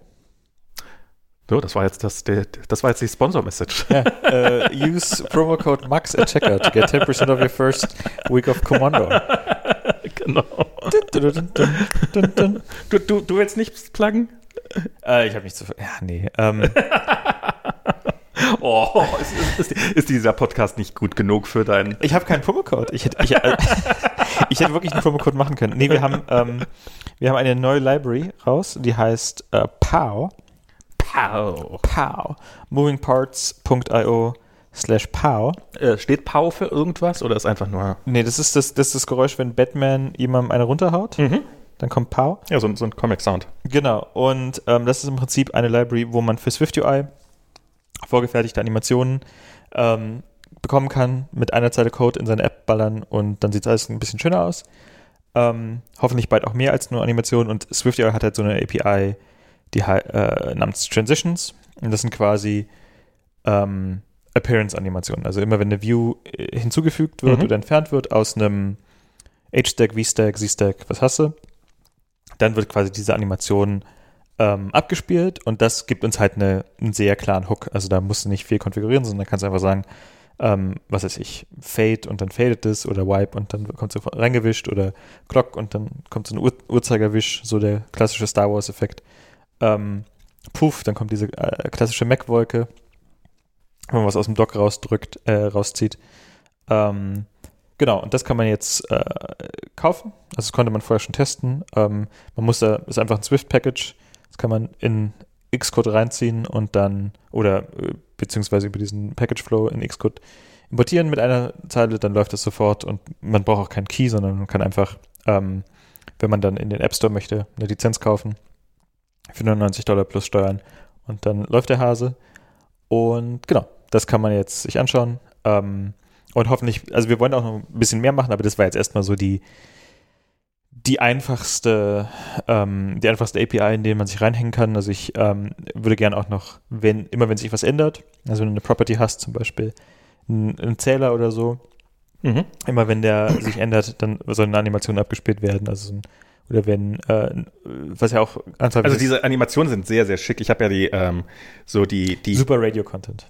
So, das war jetzt das, der, das war jetzt die Sponsor-Message. Ja, äh, use promo code MAX at checkout to get 10% of your first week of Commando. <laughs> genau. Du, du, du willst nichts pluggen? Äh, ich habe nicht zu. Ja, nee. Ähm, <laughs> <laughs> Oh, ist, ist, ist, dieser Podcast nicht gut genug für deinen. ich habe keinen Promocode. Ich hätte, ich, äh, <laughs> ich hätte wirklich einen Promocode machen können. Nee, wir haben, ähm, wir haben eine neue Library raus, die heißt äh, POW. Pow. POW. Movingparts.io slash POW. Äh, steht Pow für irgendwas oder ist einfach nur. Nee, das ist das, das ist das Geräusch, wenn Batman jemandem eine runterhaut. Dann kommt POW. Ja, so, ein- so ein Comic-Sound. Genau, und ähm, das ist im Prinzip eine Library, wo man für SwiftUI vorgefertigte Animationen ähm, bekommen kann, mit einer Zeile Code in seine App ballern und dann sieht alles ein bisschen schöner aus. Ähm, hoffentlich bald auch mehr als nur Animationen und SwiftUI hat halt so eine API, die äh, namens Transitions und das sind quasi ähm, Appearance-Animationen. Also immer wenn eine View äh, hinzugefügt wird Mhm. oder entfernt wird aus einem H-Stack, V-Stack, Z-Stack, was hast du, dann wird quasi diese Animation ähm, abgespielt und das gibt uns halt eine, einen sehr klaren Hook. Also da musst du nicht viel konfigurieren, sondern kannst einfach sagen, ähm, was weiß ich, Fade und dann fadet es oder Wipe und dann kommt so reingewischt oder Clock und dann kommt so ein Uhr Uhrzeigerwisch, so der klassische Star Wars-Effekt. Ähm, Puff, dann kommt diese äh, klassische Mac-Wolke, wenn man was aus dem Dock rausdrückt, äh, rauszieht. Ähm, genau, und das kann man jetzt äh, kaufen. Also das konnte man vorher schon testen. Ähm, man muss da, ist einfach ein Swift-Package. Das kann man in Xcode reinziehen und dann, oder äh, beziehungsweise über diesen Package-Flow in Xcode importieren mit einer Zeile, dann läuft das sofort und man braucht auch keinen Key, sondern man kann einfach, ähm, wenn man dann in den App Store möchte, eine Lizenz kaufen für 99 Dollar plus Steuern und dann läuft der Hase. Und genau, das kann man jetzt sich anschauen. Ähm, und hoffentlich, also wir wollen auch noch ein bisschen mehr machen, aber das war jetzt erstmal so die, die einfachste, ähm, die einfachste API, in den man sich reinhängen kann. Also ich ähm, würde gerne auch noch, wenn, immer wenn sich was ändert, also wenn du eine Property hast, zum Beispiel einen, einen Zähler oder so, Mhm. immer wenn der sich ändert, dann soll eine Animation abgespielt werden. Also so ein, oder wenn, äh, was ja auch Anzahl Also diese Animationen sind sehr, sehr schick. Ich habe ja die, ähm, so die, die super Radio-Content.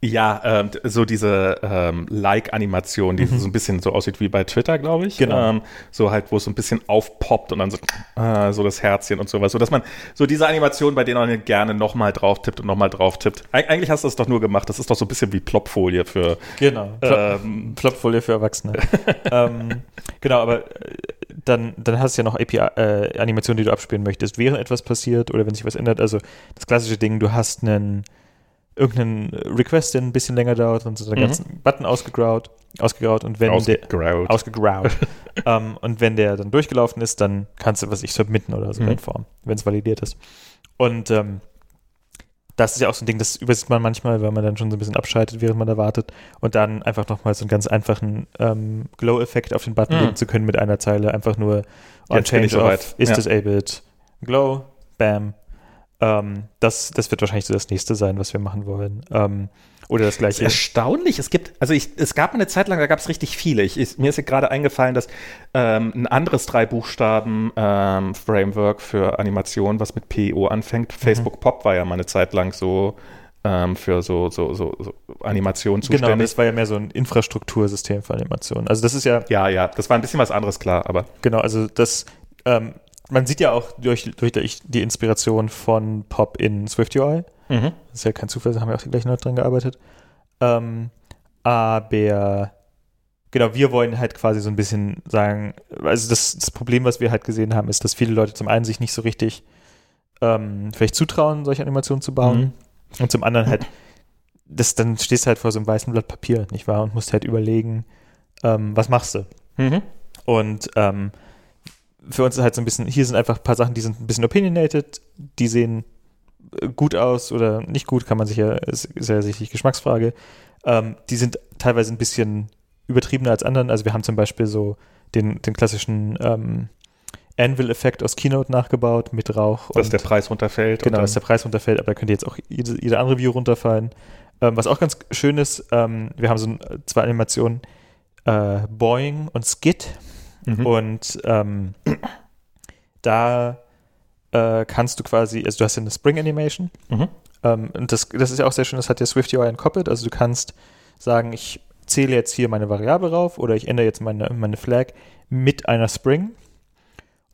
Ja, ähm, so diese ähm, Like-Animation, die Mhm. so ein bisschen so aussieht wie bei Twitter, glaube ich. Genau. Ähm, so halt, wo es so ein bisschen aufpoppt und dann so, äh, so das Herzchen und sowas. So dass man so diese Animation, bei denen man gerne nochmal drauf tippt und nochmal drauf tippt. Eig eigentlich hast du das doch nur gemacht. Das ist doch so ein bisschen wie Plopfolie für Genau. ähm, Flopfolie für Erwachsene. <laughs> ähm, genau, aber äh, dann, dann hast du ja noch API-Animationen, die du abspielen möchtest, während etwas passiert oder wenn sich was ändert. Also das klassische Ding, du hast einen irgendeinen Request, der ein bisschen länger dauert und so den Mhm. ganzen Button ausgegraut, ausgegraut und wenn der ausgegraut. ausgegraut <laughs> ähm, und wenn der dann durchgelaufen ist, dann kannst du was ich submitten oder so Mhm. in Form, wenn es validiert ist. Und ähm, das ist ja auch so ein Ding, das übersieht man manchmal, weil man dann schon so ein bisschen abschaltet, während man da wartet und dann einfach nochmal so einen ganz einfachen ähm, Glow-Effekt auf den Button Mhm. legen zu können mit einer Zeile, einfach nur on Jetzt change off, is Ja. disabled, Glow, bam. Ähm, das, das wird wahrscheinlich so das nächste sein, was wir machen wollen. Ähm, oder das Das ist gleiche. erstaunlich. Es gibt, also ich, es gab eine Zeit lang, da gab es richtig viele. Ich, ich, mir ist gerade eingefallen, dass ähm, ein anderes drei Buchstaben ähm, Framework für Animation, was mit PO anfängt, Facebook Pop war ja mal eine Zeit lang so ähm, für so, so, so, so Animationen Genau, zuständig. das war ja mehr so ein Infrastruktursystem für Animationen. Also das ist ja, ja, ja, das war ein bisschen was anderes, klar, aber genau, also das, ähm, man sieht ja auch durch, durch die Inspiration von Pop in SwiftUI. mhm. Das ist ja kein Zufall, da haben ja auch die gleichen Leute dran gearbeitet. Ähm, aber genau, wir wollen halt quasi so ein bisschen sagen, also das, das Problem, was wir halt gesehen haben, ist, dass viele Leute zum einen sich nicht so richtig ähm, vielleicht zutrauen, solche Animationen zu bauen. Mhm. Und zum anderen halt, das, dann stehst du halt vor so einem weißen Blatt Papier, nicht wahr? Und musst halt überlegen, ähm, was machst du? Mhm. Und ähm, für uns ist halt so ein bisschen, hier sind einfach ein paar Sachen, die sind ein bisschen opinionated, die sehen äh, gut aus oder nicht gut, kann man sich ja, ist, ist ja sicherlich Geschmacksfrage. Ähm, die sind teilweise ein bisschen übertriebener als anderen. Also wir haben zum Beispiel so den, den klassischen ähm, Anvil-Effekt aus Keynote nachgebaut mit Rauch. Dass und- der Preis runterfällt. Genau, dass der Preis runterfällt, aber da könnte jetzt auch jede, jede andere View runterfallen. Ähm, was auch ganz schön ist, ähm, wir haben so ein, zwei Animationen, äh, Boing und Skid. Mhm. Und ähm, da äh, kannst du quasi, also du hast ja eine Spring Animation. Mhm. Ähm, und das, das ist ja auch sehr schön, das hat ja SwiftUI entkoppelt. Also du kannst sagen, ich zähle jetzt hier meine Variable rauf oder ich ändere jetzt meine, meine Flag mit einer Spring.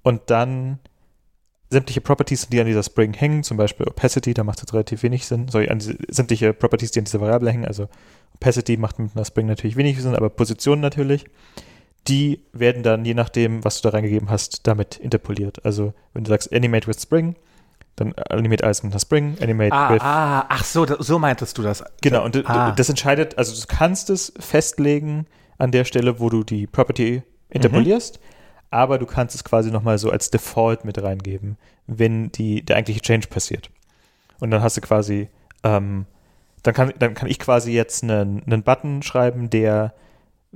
Und dann sämtliche Properties, die an dieser Spring hängen, zum Beispiel Opacity, da macht es jetzt relativ wenig Sinn. Sorry, an diese, sämtliche Properties, die an dieser Variable hängen, also Opacity macht mit einer Spring natürlich wenig Sinn, aber Position natürlich, die werden dann, je nachdem, was du da reingegeben hast, damit interpoliert. Also wenn du sagst Animate with Spring, dann animate alles mit einer Spring, Animate Ah, with ah, ach so, so meintest du das. Genau, und Ah. das entscheidet, also du kannst es festlegen an der Stelle, wo du die Property interpolierst, aber du kannst es quasi nochmal so als Default mit reingeben, wenn die, der eigentliche Change passiert. Und dann hast du quasi, ähm, dann, kann, dann kann ich quasi jetzt einen, einen Button schreiben, der,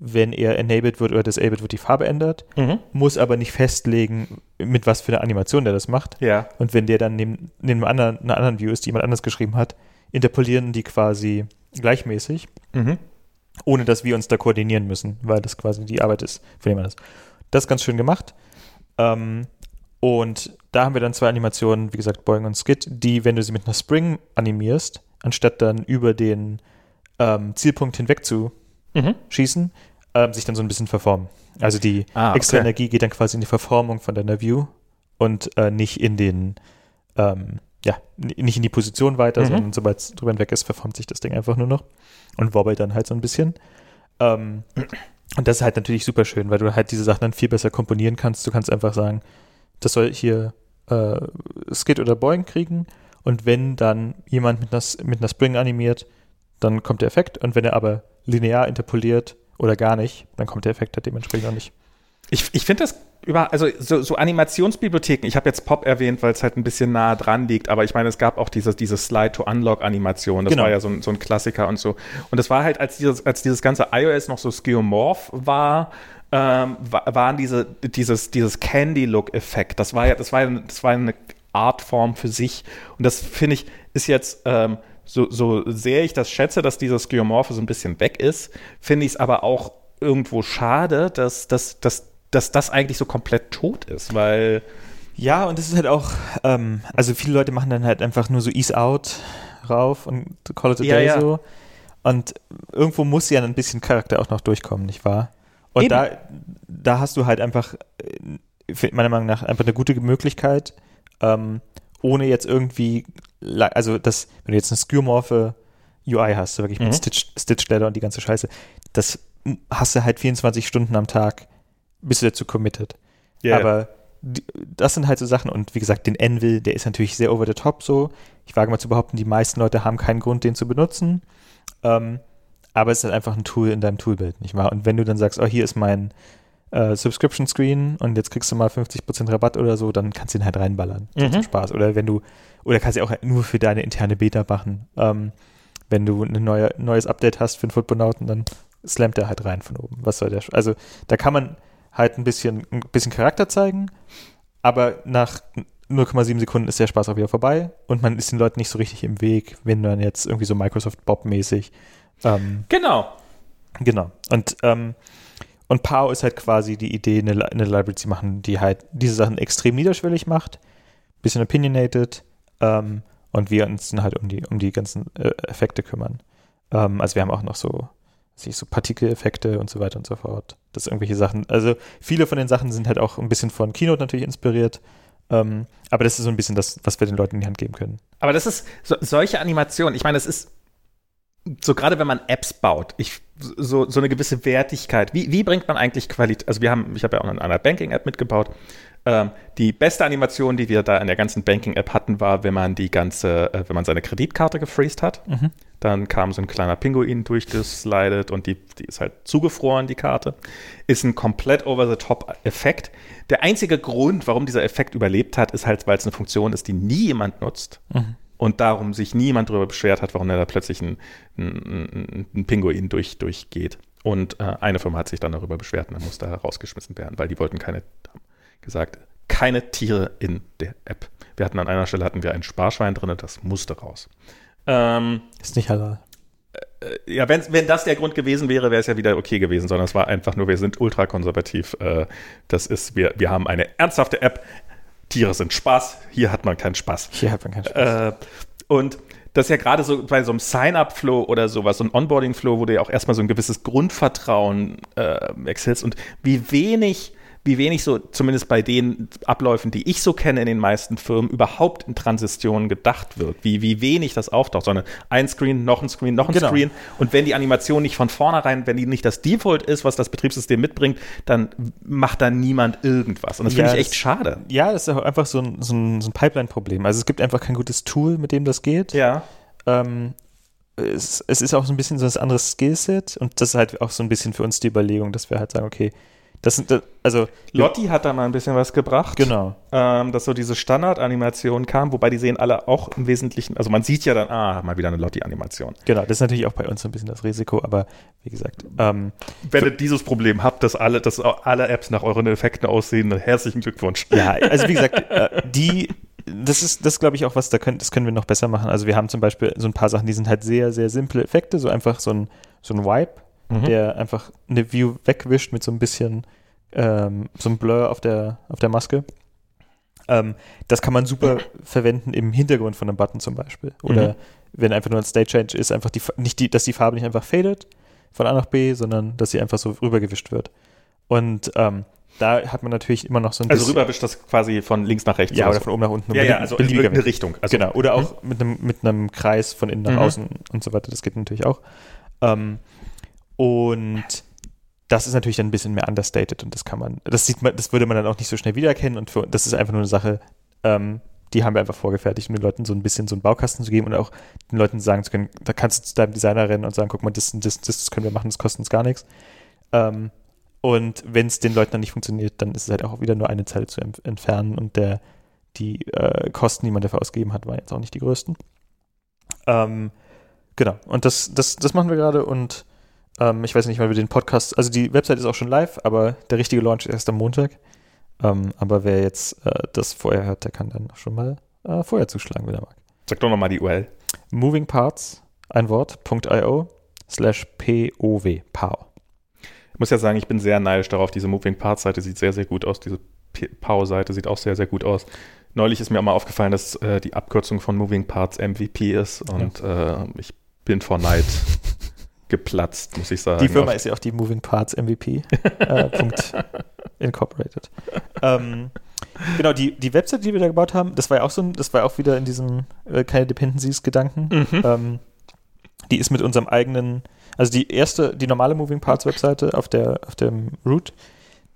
wenn er enabled wird oder disabled wird, die Farbe ändert, Mhm. muss aber nicht festlegen, mit was für eine Animation der das macht. Ja. Und wenn der dann neben, neben einem anderen, einer anderen View ist, die jemand anders geschrieben hat, interpolieren die quasi gleichmäßig, Mhm. ohne dass wir uns da koordinieren müssen, weil das quasi die Arbeit ist von jemand anders. Das ist ganz schön gemacht. Ähm, und da haben wir dann zwei Animationen, wie gesagt, Boing und Skid, die, wenn du sie mit einer Spring animierst, anstatt dann über den ähm, Zielpunkt hinweg zu Mhm. schießen, ähm, sich dann so ein bisschen verformen. Also die Ah, extra okay. Energie geht dann quasi in die Verformung von deiner View und äh, nicht in den, ähm, ja, nicht in die Position weiter, Mhm. sondern sobald es drüber hinweg ist, verformt sich das Ding einfach nur noch und wobbelt dann halt so ein bisschen. Ähm, und das ist halt natürlich super schön, weil du halt diese Sachen dann viel besser komponieren kannst. Du kannst einfach sagen, das soll hier äh, Skid oder Boing kriegen und wenn dann jemand mit einer, mit einer Spring animiert, dann kommt der Effekt und wenn er aber linear interpoliert oder gar nicht, dann kommt der Effekt halt dementsprechend auch nicht. Ich, ich finde das über, also so, so Animationsbibliotheken, ich habe jetzt Pop erwähnt, weil es halt ein bisschen nah dran liegt, aber ich meine, es gab auch diese, diese Slide-to-Unlock-Animation, das Genau. war ja so ein, so ein Klassiker und so. Und das war halt, als dieses, als dieses ganze iOS noch so skeuomorph war, ähm, wa- waren diese, dieses, dieses Candy-Look-Effekt, das war ja, das war, das war eine Artform für sich. Und das finde ich, ist jetzt, ähm, so, so sehr ich das schätze, dass dieses Skeuomorphe so ein bisschen weg ist, finde ich es aber auch irgendwo schade, dass, dass, dass, dass das eigentlich so komplett tot ist, weil Ja, und es ist halt auch, ähm, also viele Leute machen dann halt einfach nur so Ease Out rauf und Call it a Ja, Day ja. so. Und irgendwo muss ja ein bisschen Charakter auch noch durchkommen, nicht wahr? Und Eben. da, da hast du halt einfach, äh, meiner Meinung nach, einfach eine gute Möglichkeit, ähm, ohne jetzt irgendwie, also das, wenn du jetzt eine skeuomorphe UI hast, so wirklich mit Mhm. Stitch, Stitch Ladder und die ganze Scheiße, das hast du halt 24 Stunden am Tag, bist du dazu committed. Aber die, das sind halt so Sachen und wie gesagt, den Anvil, der ist natürlich sehr over the top so. Ich wage mal zu behaupten, die meisten Leute haben keinen Grund, den zu benutzen. Ähm, aber es ist halt einfach ein Tool in deinem Toolbild, nicht wahr? Und wenn du dann sagst, oh, hier ist mein äh, Subscription Screen und jetzt kriegst du mal 50% Rabatt oder so, dann kannst du ihn halt reinballern. Mhm. Zum Spaß. Oder wenn du, oder kannst du auch nur für deine interne Beta machen. Ähm, wenn du ein neue, neues Update hast für den Footbonauten, dann slammt er halt rein von oben. Was soll der? Also da kann man halt ein bisschen, ein bisschen Charakter zeigen, aber nach 0,7 Sekunden ist der Spaß auch wieder vorbei und man ist den Leuten nicht so richtig im Weg, wenn man jetzt irgendwie so Microsoft Bob-mäßig ähm, genau. Genau. Und, ähm, und POW ist halt quasi die Idee, eine, eine Library zu machen, die halt diese Sachen extrem niederschwellig macht, bisschen opinionated ähm, und wir uns dann halt um die, um die ganzen äh, Effekte kümmern. Ähm, also wir haben auch noch so, so Partikeleffekte und so weiter und so fort. Das irgendwelche Sachen, also viele von den Sachen sind halt auch ein bisschen von Keynote natürlich inspiriert. Ähm, aber das ist so ein bisschen das, was wir den Leuten in die Hand geben können. Aber das ist so, solche Animationen, ich meine, das ist so gerade wenn man Apps baut, ich, so, so eine gewisse Wertigkeit. Wie, wie bringt man eigentlich Qualität? Also wir haben, ich habe ja auch eine Banking-App mitgebaut. Ähm, die beste Animation, die wir da in der ganzen Banking-App hatten, war, wenn man die ganze, äh, wenn man seine Kreditkarte gefreezed hat. Mhm. Dann kam so ein kleiner Pinguin durchgeslidet und die, die ist halt zugefroren, die Karte. Ist ein komplett over-the-top-Effekt. Der einzige Grund, warum dieser Effekt überlebt hat, ist halt, weil es eine Funktion ist, die nie jemand nutzt. Mhm und darum sich niemand darüber beschwert hat, warum da plötzlich ein, ein, ein Pinguin durch, durchgeht. Und äh, eine Firma hat sich dann darüber beschwert und dann musste rausgeschmissen werden, weil die wollten keine, haben gesagt, keine Tiere in der App. Wir hatten an einer Stelle hatten wir ein Sparschwein drin, das musste raus. Ähm, ist nicht halal. Äh, ja, wenn, wenn das der Grund gewesen wäre, wäre es ja wieder okay gewesen, sondern es war einfach nur, wir sind ultrakonservativ. Äh, das ist, wir, wir haben eine ernsthafte App, Tiere sind Spaß, hier hat man keinen Spaß. Hier hat man keinen Spaß. Äh, und das ist ja gerade so bei so einem Sign-up-Flow oder sowas, so ein Onboarding-Flow, wo du ja auch erstmal so ein gewisses Grundvertrauen äh, wechselst und wie wenig wie wenig so, zumindest bei den Abläufen, die ich so kenne in den meisten Firmen, überhaupt in Transitionen gedacht wird. Wie, wie wenig das auftaucht, sondern ein Screen, noch ein Screen, noch ein genau. Screen. Und wenn die Animation nicht von vornherein, wenn die nicht das Default ist, was das Betriebssystem mitbringt, dann macht da niemand irgendwas. Und das ja, finde ich echt schade. Ja, das ist einfach so ein, so ein, so ein Pipeline-Problem. Also es gibt einfach kein gutes Tool, mit dem das geht. Ja. Ähm, es, es, ist auch so ein bisschen so ein anderes Skillset und das ist halt auch so ein bisschen für uns die Überlegung, dass wir halt sagen, okay, das sind, also Lotti hat da mal ein bisschen was gebracht. Genau. Ähm, dass so diese Standard-Animation kam, wobei die sehen alle auch im Wesentlichen, also man sieht ja dann, ah, mal wieder eine Lotti-Animation. Genau, das ist natürlich auch bei uns so ein bisschen das Risiko, aber wie gesagt. Ähm, Wenn ihr dieses Problem habt, dass alle, dass alle Apps nach euren Effekten aussehen, herzlichen Glückwunsch. Ja, also wie gesagt, äh, die das ist, das glaube ich auch was, da können, das können wir noch besser machen. Also wir haben zum Beispiel so ein paar Sachen, die sind halt sehr, sehr simple Effekte, so einfach so ein, so ein Wipe, mhm. der einfach eine View wegwischt mit so ein bisschen ähm, so ein Blur auf der, auf der Maske. Ähm, das kann man super verwenden im Hintergrund von einem Button zum Beispiel. Oder mhm. wenn einfach nur ein State Change ist, einfach die, nicht die, dass die Farbe nicht einfach fadet von A nach B, sondern dass sie einfach so rübergewischt wird. Und ähm, da hat man natürlich immer noch so ein Also rüberwischt das quasi von links nach rechts. Ja, oder von oben nach unten. Ja, ja, also in eine Richtung. Also, genau, oder auch mhm. mit, einem, mit einem Kreis von innen nach mhm. außen und so weiter. Das geht natürlich auch. Ähm, und das ist natürlich dann ein bisschen mehr understated und das kann man, das sieht man, das würde man dann auch nicht so schnell wiedererkennen und für, das ist einfach nur eine Sache, ähm, die haben wir einfach vorgefertigt, um den Leuten so ein bisschen so einen Baukasten zu geben und auch den Leuten sagen zu können, da kannst du zu deinem Designer rennen und sagen, guck mal, das, das, das können wir machen, das kostet uns gar nichts. Ähm, und wenn es den Leuten dann nicht funktioniert, dann ist es halt auch wieder nur eine Zeile zu entfernen und der, die äh, Kosten, die man dafür ausgegeben hat, waren jetzt auch nicht die größten. Ähm, genau, und das, das, das machen wir gerade und ähm, ich weiß nicht, weil wir den Podcast, also die Website ist auch schon live, aber der richtige Launch ist erst am Montag. Ähm, aber wer jetzt äh, das vorher hört, der kann dann schon mal äh, vorher zuschlagen, wenn er mag. Sag doch nochmal die URL. Moving Parts, ein Wort.io slash POW, POW. Ich muss ja sagen, ich bin sehr neidisch darauf. Diese Moving Parts Seite sieht sehr, sehr gut aus. Diese POW-Seite sieht auch sehr, sehr gut aus. Neulich ist mir auch mal aufgefallen, dass äh, die Abkürzung von Moving Parts MVP ist und ja. Äh, ich bin vor Neid <laughs> geplatzt, muss ich sagen. Die Firma ist ja auch die Moving Parts MVP. äh, <laughs> Punkt incorporated. ähm, genau, die, die Website, die wir da gebaut haben, das war ja auch so ein, das war auch wieder in diesem äh, keine Dependencies-Gedanken. Mhm. Ähm, die ist mit unserem eigenen, also die erste, die normale Moving Parts Webseite auf der, auf dem Root,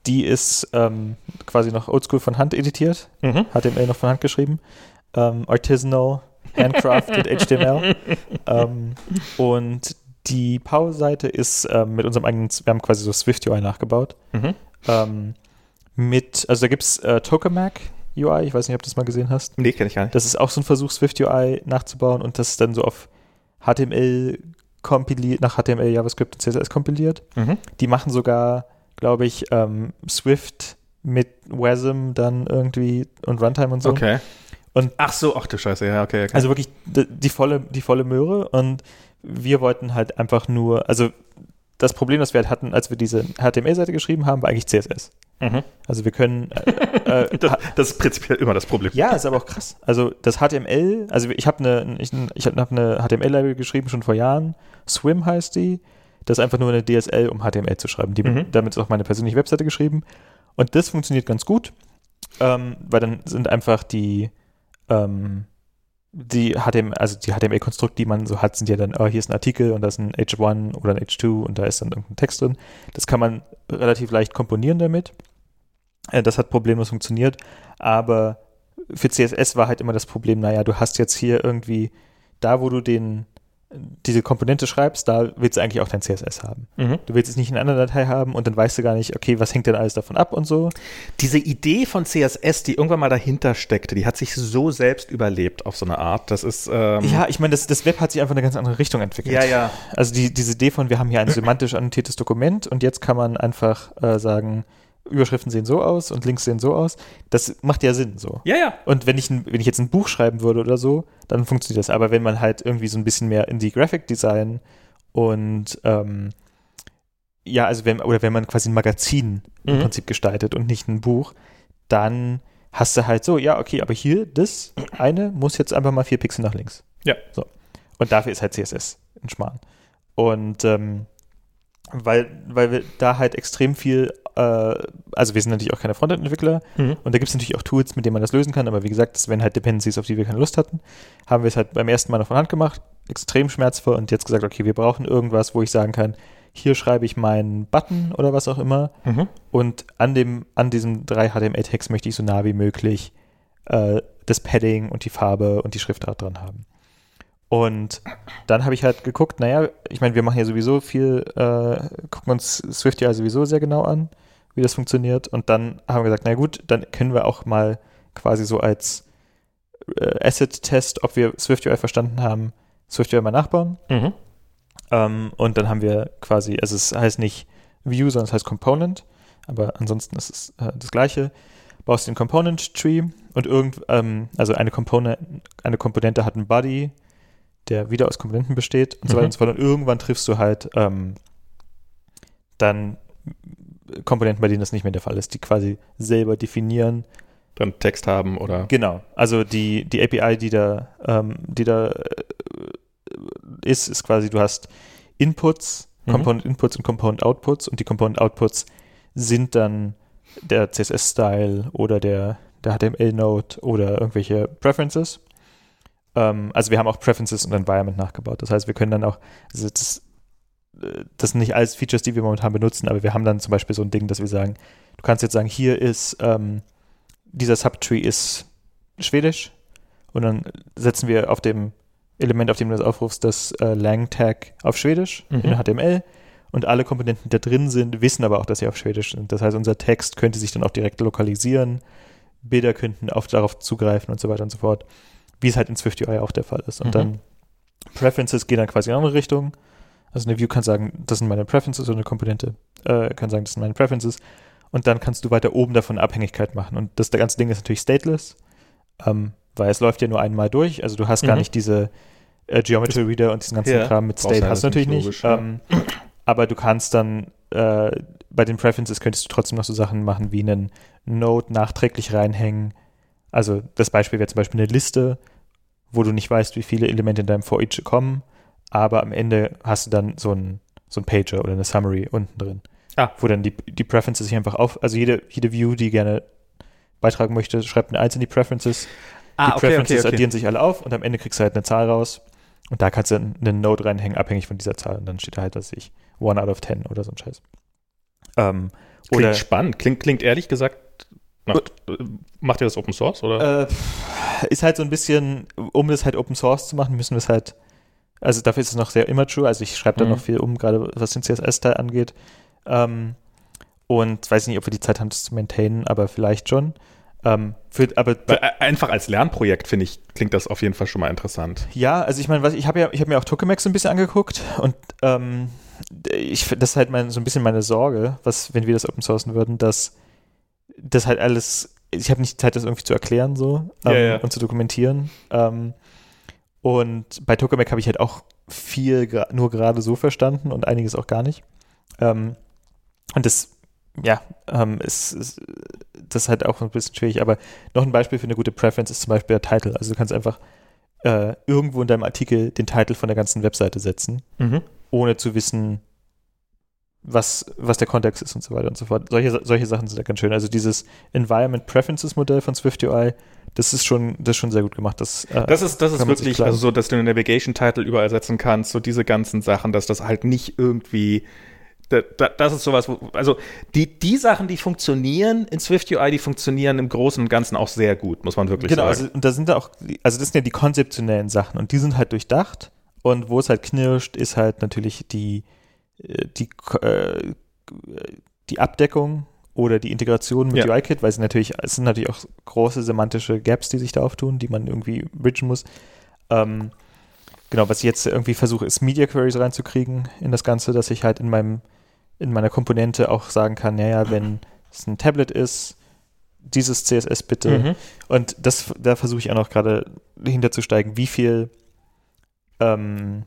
die ist ähm, quasi noch oldschool von Hand editiert, mhm. HTML noch von Hand geschrieben, ähm, artisanal, handcrafted <laughs> HTML. ähm, und die Power-Seite ist ähm, mit unserem eigenen, wir haben quasi so Swift UI nachgebaut. Mhm. Ähm, mit, also da gibt es äh, Tokamak UI, ich weiß nicht, ob du das mal gesehen hast. Nee, kenne ich gar nicht. Das ist auch so ein Versuch, Swift UI nachzubauen und das ist dann so auf HTML kompiliert, nach HTML, JavaScript und CSS kompiliert. Mhm. Die machen sogar, glaube ich, ähm, Swift mit WASM dann irgendwie und Runtime und so. Okay. Und ach so, ach du Scheiße, ja, okay, okay. Also wirklich die, die volle, die volle Möhre und wir wollten halt einfach nur, also das Problem, das wir halt hatten, als wir diese HTML-Seite geschrieben haben, war eigentlich CSS. Mhm. Also wir können. Äh, äh, <laughs> das, das, ist prinzipiell immer das Problem. Ja, ist aber auch krass. Also das HTML, also ich habe eine, ich, ich habe eine HTML-Library geschrieben schon vor Jahren. Swim heißt die. Das ist einfach nur eine DSL, um HTML zu schreiben. Die, mhm. Damit ist auch meine persönliche Webseite geschrieben. Und das funktioniert ganz gut, ähm, weil dann sind einfach die ähm, die HTML, also die HTML-Konstrukt, die man so hat, sind ja dann, oh, hier ist ein Artikel und da ist ein H1 oder ein H2 und da ist dann irgendein Text drin. Das kann man relativ leicht komponieren damit. Äh, das hat problemlos funktioniert, aber für CSS war halt immer das Problem, naja, du hast jetzt hier irgendwie, da wo du den, diese Komponente schreibst, da willst du eigentlich auch dein CSS haben. Mhm. Du willst es nicht in einer anderen Datei haben und dann weißt du gar nicht, okay, was hängt denn alles davon ab und so. Diese Idee von CSS, die irgendwann mal dahinter steckte, die hat sich so selbst überlebt auf so eine Art. Das ist. Ähm ja, ich meine, das, das Web hat sich einfach in eine ganz andere Richtung entwickelt. Ja, ja. Also die, diese Idee von, wir haben hier ein semantisch annotiertes Dokument und jetzt kann man einfach äh, sagen, Überschriften sehen so aus und Links sehen so aus. Das macht ja Sinn so. Ja, ja. Und wenn ich, wenn ich jetzt ein Buch schreiben würde oder so, dann funktioniert das. Aber wenn man halt irgendwie so ein bisschen mehr in die Graphic Design und ähm, ja, also wenn, oder wenn man quasi ein Magazin mhm. im Prinzip gestaltet und nicht ein Buch, dann hast du halt so, ja, okay, aber hier, das eine muss jetzt einfach mal vier Pixel nach links. Ja. So. Und dafür ist halt CSS ein Schmarrn. Und ähm, weil, weil wir da halt extrem viel, äh, also wir sind natürlich auch keine Frontend-Entwickler mhm. und da gibt es natürlich auch Tools, mit denen man das lösen kann, aber wie gesagt, das wären halt Dependencies, auf die wir keine Lust hatten. Haben wir es halt beim ersten Mal noch von Hand gemacht, extrem schmerzvoll und jetzt gesagt, okay, wir brauchen irgendwas, wo ich sagen kann, hier schreibe ich meinen Button oder was auch immer mhm. und an dem, an diesem 3 HTML-Text möchte ich so nah wie möglich äh, das Padding und die Farbe und die Schriftart dran haben. Und dann habe ich halt geguckt, naja, ich meine, wir machen ja sowieso viel, äh, gucken uns Swift ja sowieso sehr genau an, wie das funktioniert. Und dann haben wir gesagt, na gut, dann können wir auch mal quasi so als äh, Asset-Test, ob wir SwiftUI verstanden haben, SwiftUI mal nachbauen. Mhm. Ähm, und dann haben wir quasi, also es heißt nicht View, sondern es heißt Component, aber ansonsten ist es äh, das gleiche. Baust den Component Tree und irgend, ähm, also eine Komponente, eine Komponente hat ein Body, der wieder aus Komponenten besteht und so weiter mhm. und so fort. Und irgendwann triffst du halt ähm, dann Komponenten, bei denen das nicht mehr der Fall ist, die quasi selber definieren. Dann Text haben oder. Genau. Also die, die API, die da, ähm, die da äh, ist, ist quasi, du hast Inputs, mhm. Component Inputs und Component Outputs und die Component Outputs sind dann der CSS-Style oder der, der HTML-Node oder irgendwelche Preferences. Ähm, also wir haben auch Preferences und Environment nachgebaut. Das heißt, wir können dann auch, also das, äh, das sind nicht alles Features, die wir momentan benutzen, aber wir haben dann zum Beispiel so ein Ding, dass wir sagen, du kannst jetzt sagen, hier ist, ähm, dieser Subtree ist Schwedisch und dann setzen wir auf dem Element, auf dem du das aufrufst, das äh, Lang-Tag auf Schwedisch mhm. in HTML und alle Komponenten, die da drin sind, wissen aber auch, dass sie auf Schwedisch sind. Das heißt, unser Text könnte sich dann auch direkt lokalisieren, Bilder könnten auf, darauf zugreifen und so weiter und so fort wie es halt in SwiftUI auch der Fall ist. Und mhm. dann Preferences gehen dann quasi in eine andere Richtung. Also eine View kann sagen, das sind meine Preferences oder eine Komponente äh, kann sagen, das sind meine Preferences. Und dann kannst du weiter oben davon Abhängigkeit machen. Und das der ganze Ding ist natürlich stateless, ähm, weil es läuft ja nur einmal durch. Also du hast mhm. gar nicht diese äh, Geometry Reader und diesen ganzen ja, Kram mit State hast du natürlich nicht. Logisch, ähm. Aber du kannst dann äh, bei den Preferences könntest du trotzdem noch so Sachen machen wie einen Node nachträglich reinhängen. Also das Beispiel wäre zum Beispiel eine Liste, wo du nicht weißt, wie viele Elemente in deinem For Each kommen, aber am Ende hast du dann so ein, so ein Pager oder eine Summary unten drin. Ah. Wo dann die, die Preferences sich einfach auf, also jede, jede View, die gerne beitragen möchte, schreibt eine Eins in die Preferences. Ah, die okay, Preferences okay, okay. addieren sich alle auf und am Ende kriegst du halt eine Zahl raus. Und da kannst du einen Node reinhängen, abhängig von dieser Zahl. Und dann steht da halt, was ich, one out of ten oder so ein Scheiß. Ähm, klingt oder, spannend. Klingt, klingt ehrlich gesagt Macht, macht ihr das Open Source oder? Äh, ist halt so ein bisschen, um das halt Open Source zu machen, müssen wir es halt, also dafür ist es noch sehr immature, also ich schreibe da mhm. noch viel um, gerade was den CSS-Teil angeht. Ähm, und weiß nicht, ob wir die Zeit haben, das zu maintainen, aber vielleicht schon. Ähm, für, aber einfach als Lernprojekt finde ich klingt das auf jeden Fall schon mal interessant. Ja, also ich meine, ich habe ja, ich habe mir auch Tokamak so ein bisschen angeguckt und ähm, ich das ist halt mein, so ein bisschen meine Sorge, was wenn wir das Open Sourcen würden, dass das halt alles, ich habe nicht Zeit, das irgendwie zu erklären so ähm, ja, ja. und zu dokumentieren. Ähm, und bei Tokamak habe ich halt auch viel nur gerade so verstanden und einiges auch gar nicht. Ähm, und das ja, ähm, ist, ist das ist halt auch ein bisschen schwierig. Aber noch ein Beispiel für eine gute Preference ist zum Beispiel der Title. Also du kannst einfach äh, irgendwo in deinem Artikel den Titel von der ganzen Webseite setzen, Mhm. ohne zu wissen, was, was der Kontext ist und so weiter und so fort. Solche, solche Sachen sind ja ganz schön. Also dieses Environment Preferences Modell von SwiftUI, das ist schon, das ist schon sehr gut gemacht. Das, äh, Das ist, das ist wirklich, also so, dass du den Navigation-Title überall setzen kannst, so diese ganzen Sachen, dass das halt nicht irgendwie, da, da, das ist sowas, wo, also die, die Sachen, die funktionieren in SwiftUI, die funktionieren im Großen und Ganzen auch sehr gut, muss man wirklich genau, sagen. also, und da sind da auch, also das sind ja die konzeptionellen Sachen und die sind halt durchdacht und wo es halt knirscht, ist halt natürlich die, die, äh, die Abdeckung oder die Integration mit Ja. UI-Kit, weil es natürlich, es sind natürlich auch große semantische Gaps, die sich da auftun, die man irgendwie bridgen muss. Ähm, genau, was ich jetzt irgendwie versuche, ist Media Queries reinzukriegen in das Ganze, dass ich halt in meinem, in meiner Komponente auch sagen kann, naja, wenn es ein Tablet ist, dieses CSS bitte, Mhm. und das, da versuche ich auch noch gerade hinterzusteigen, wie viel, ähm,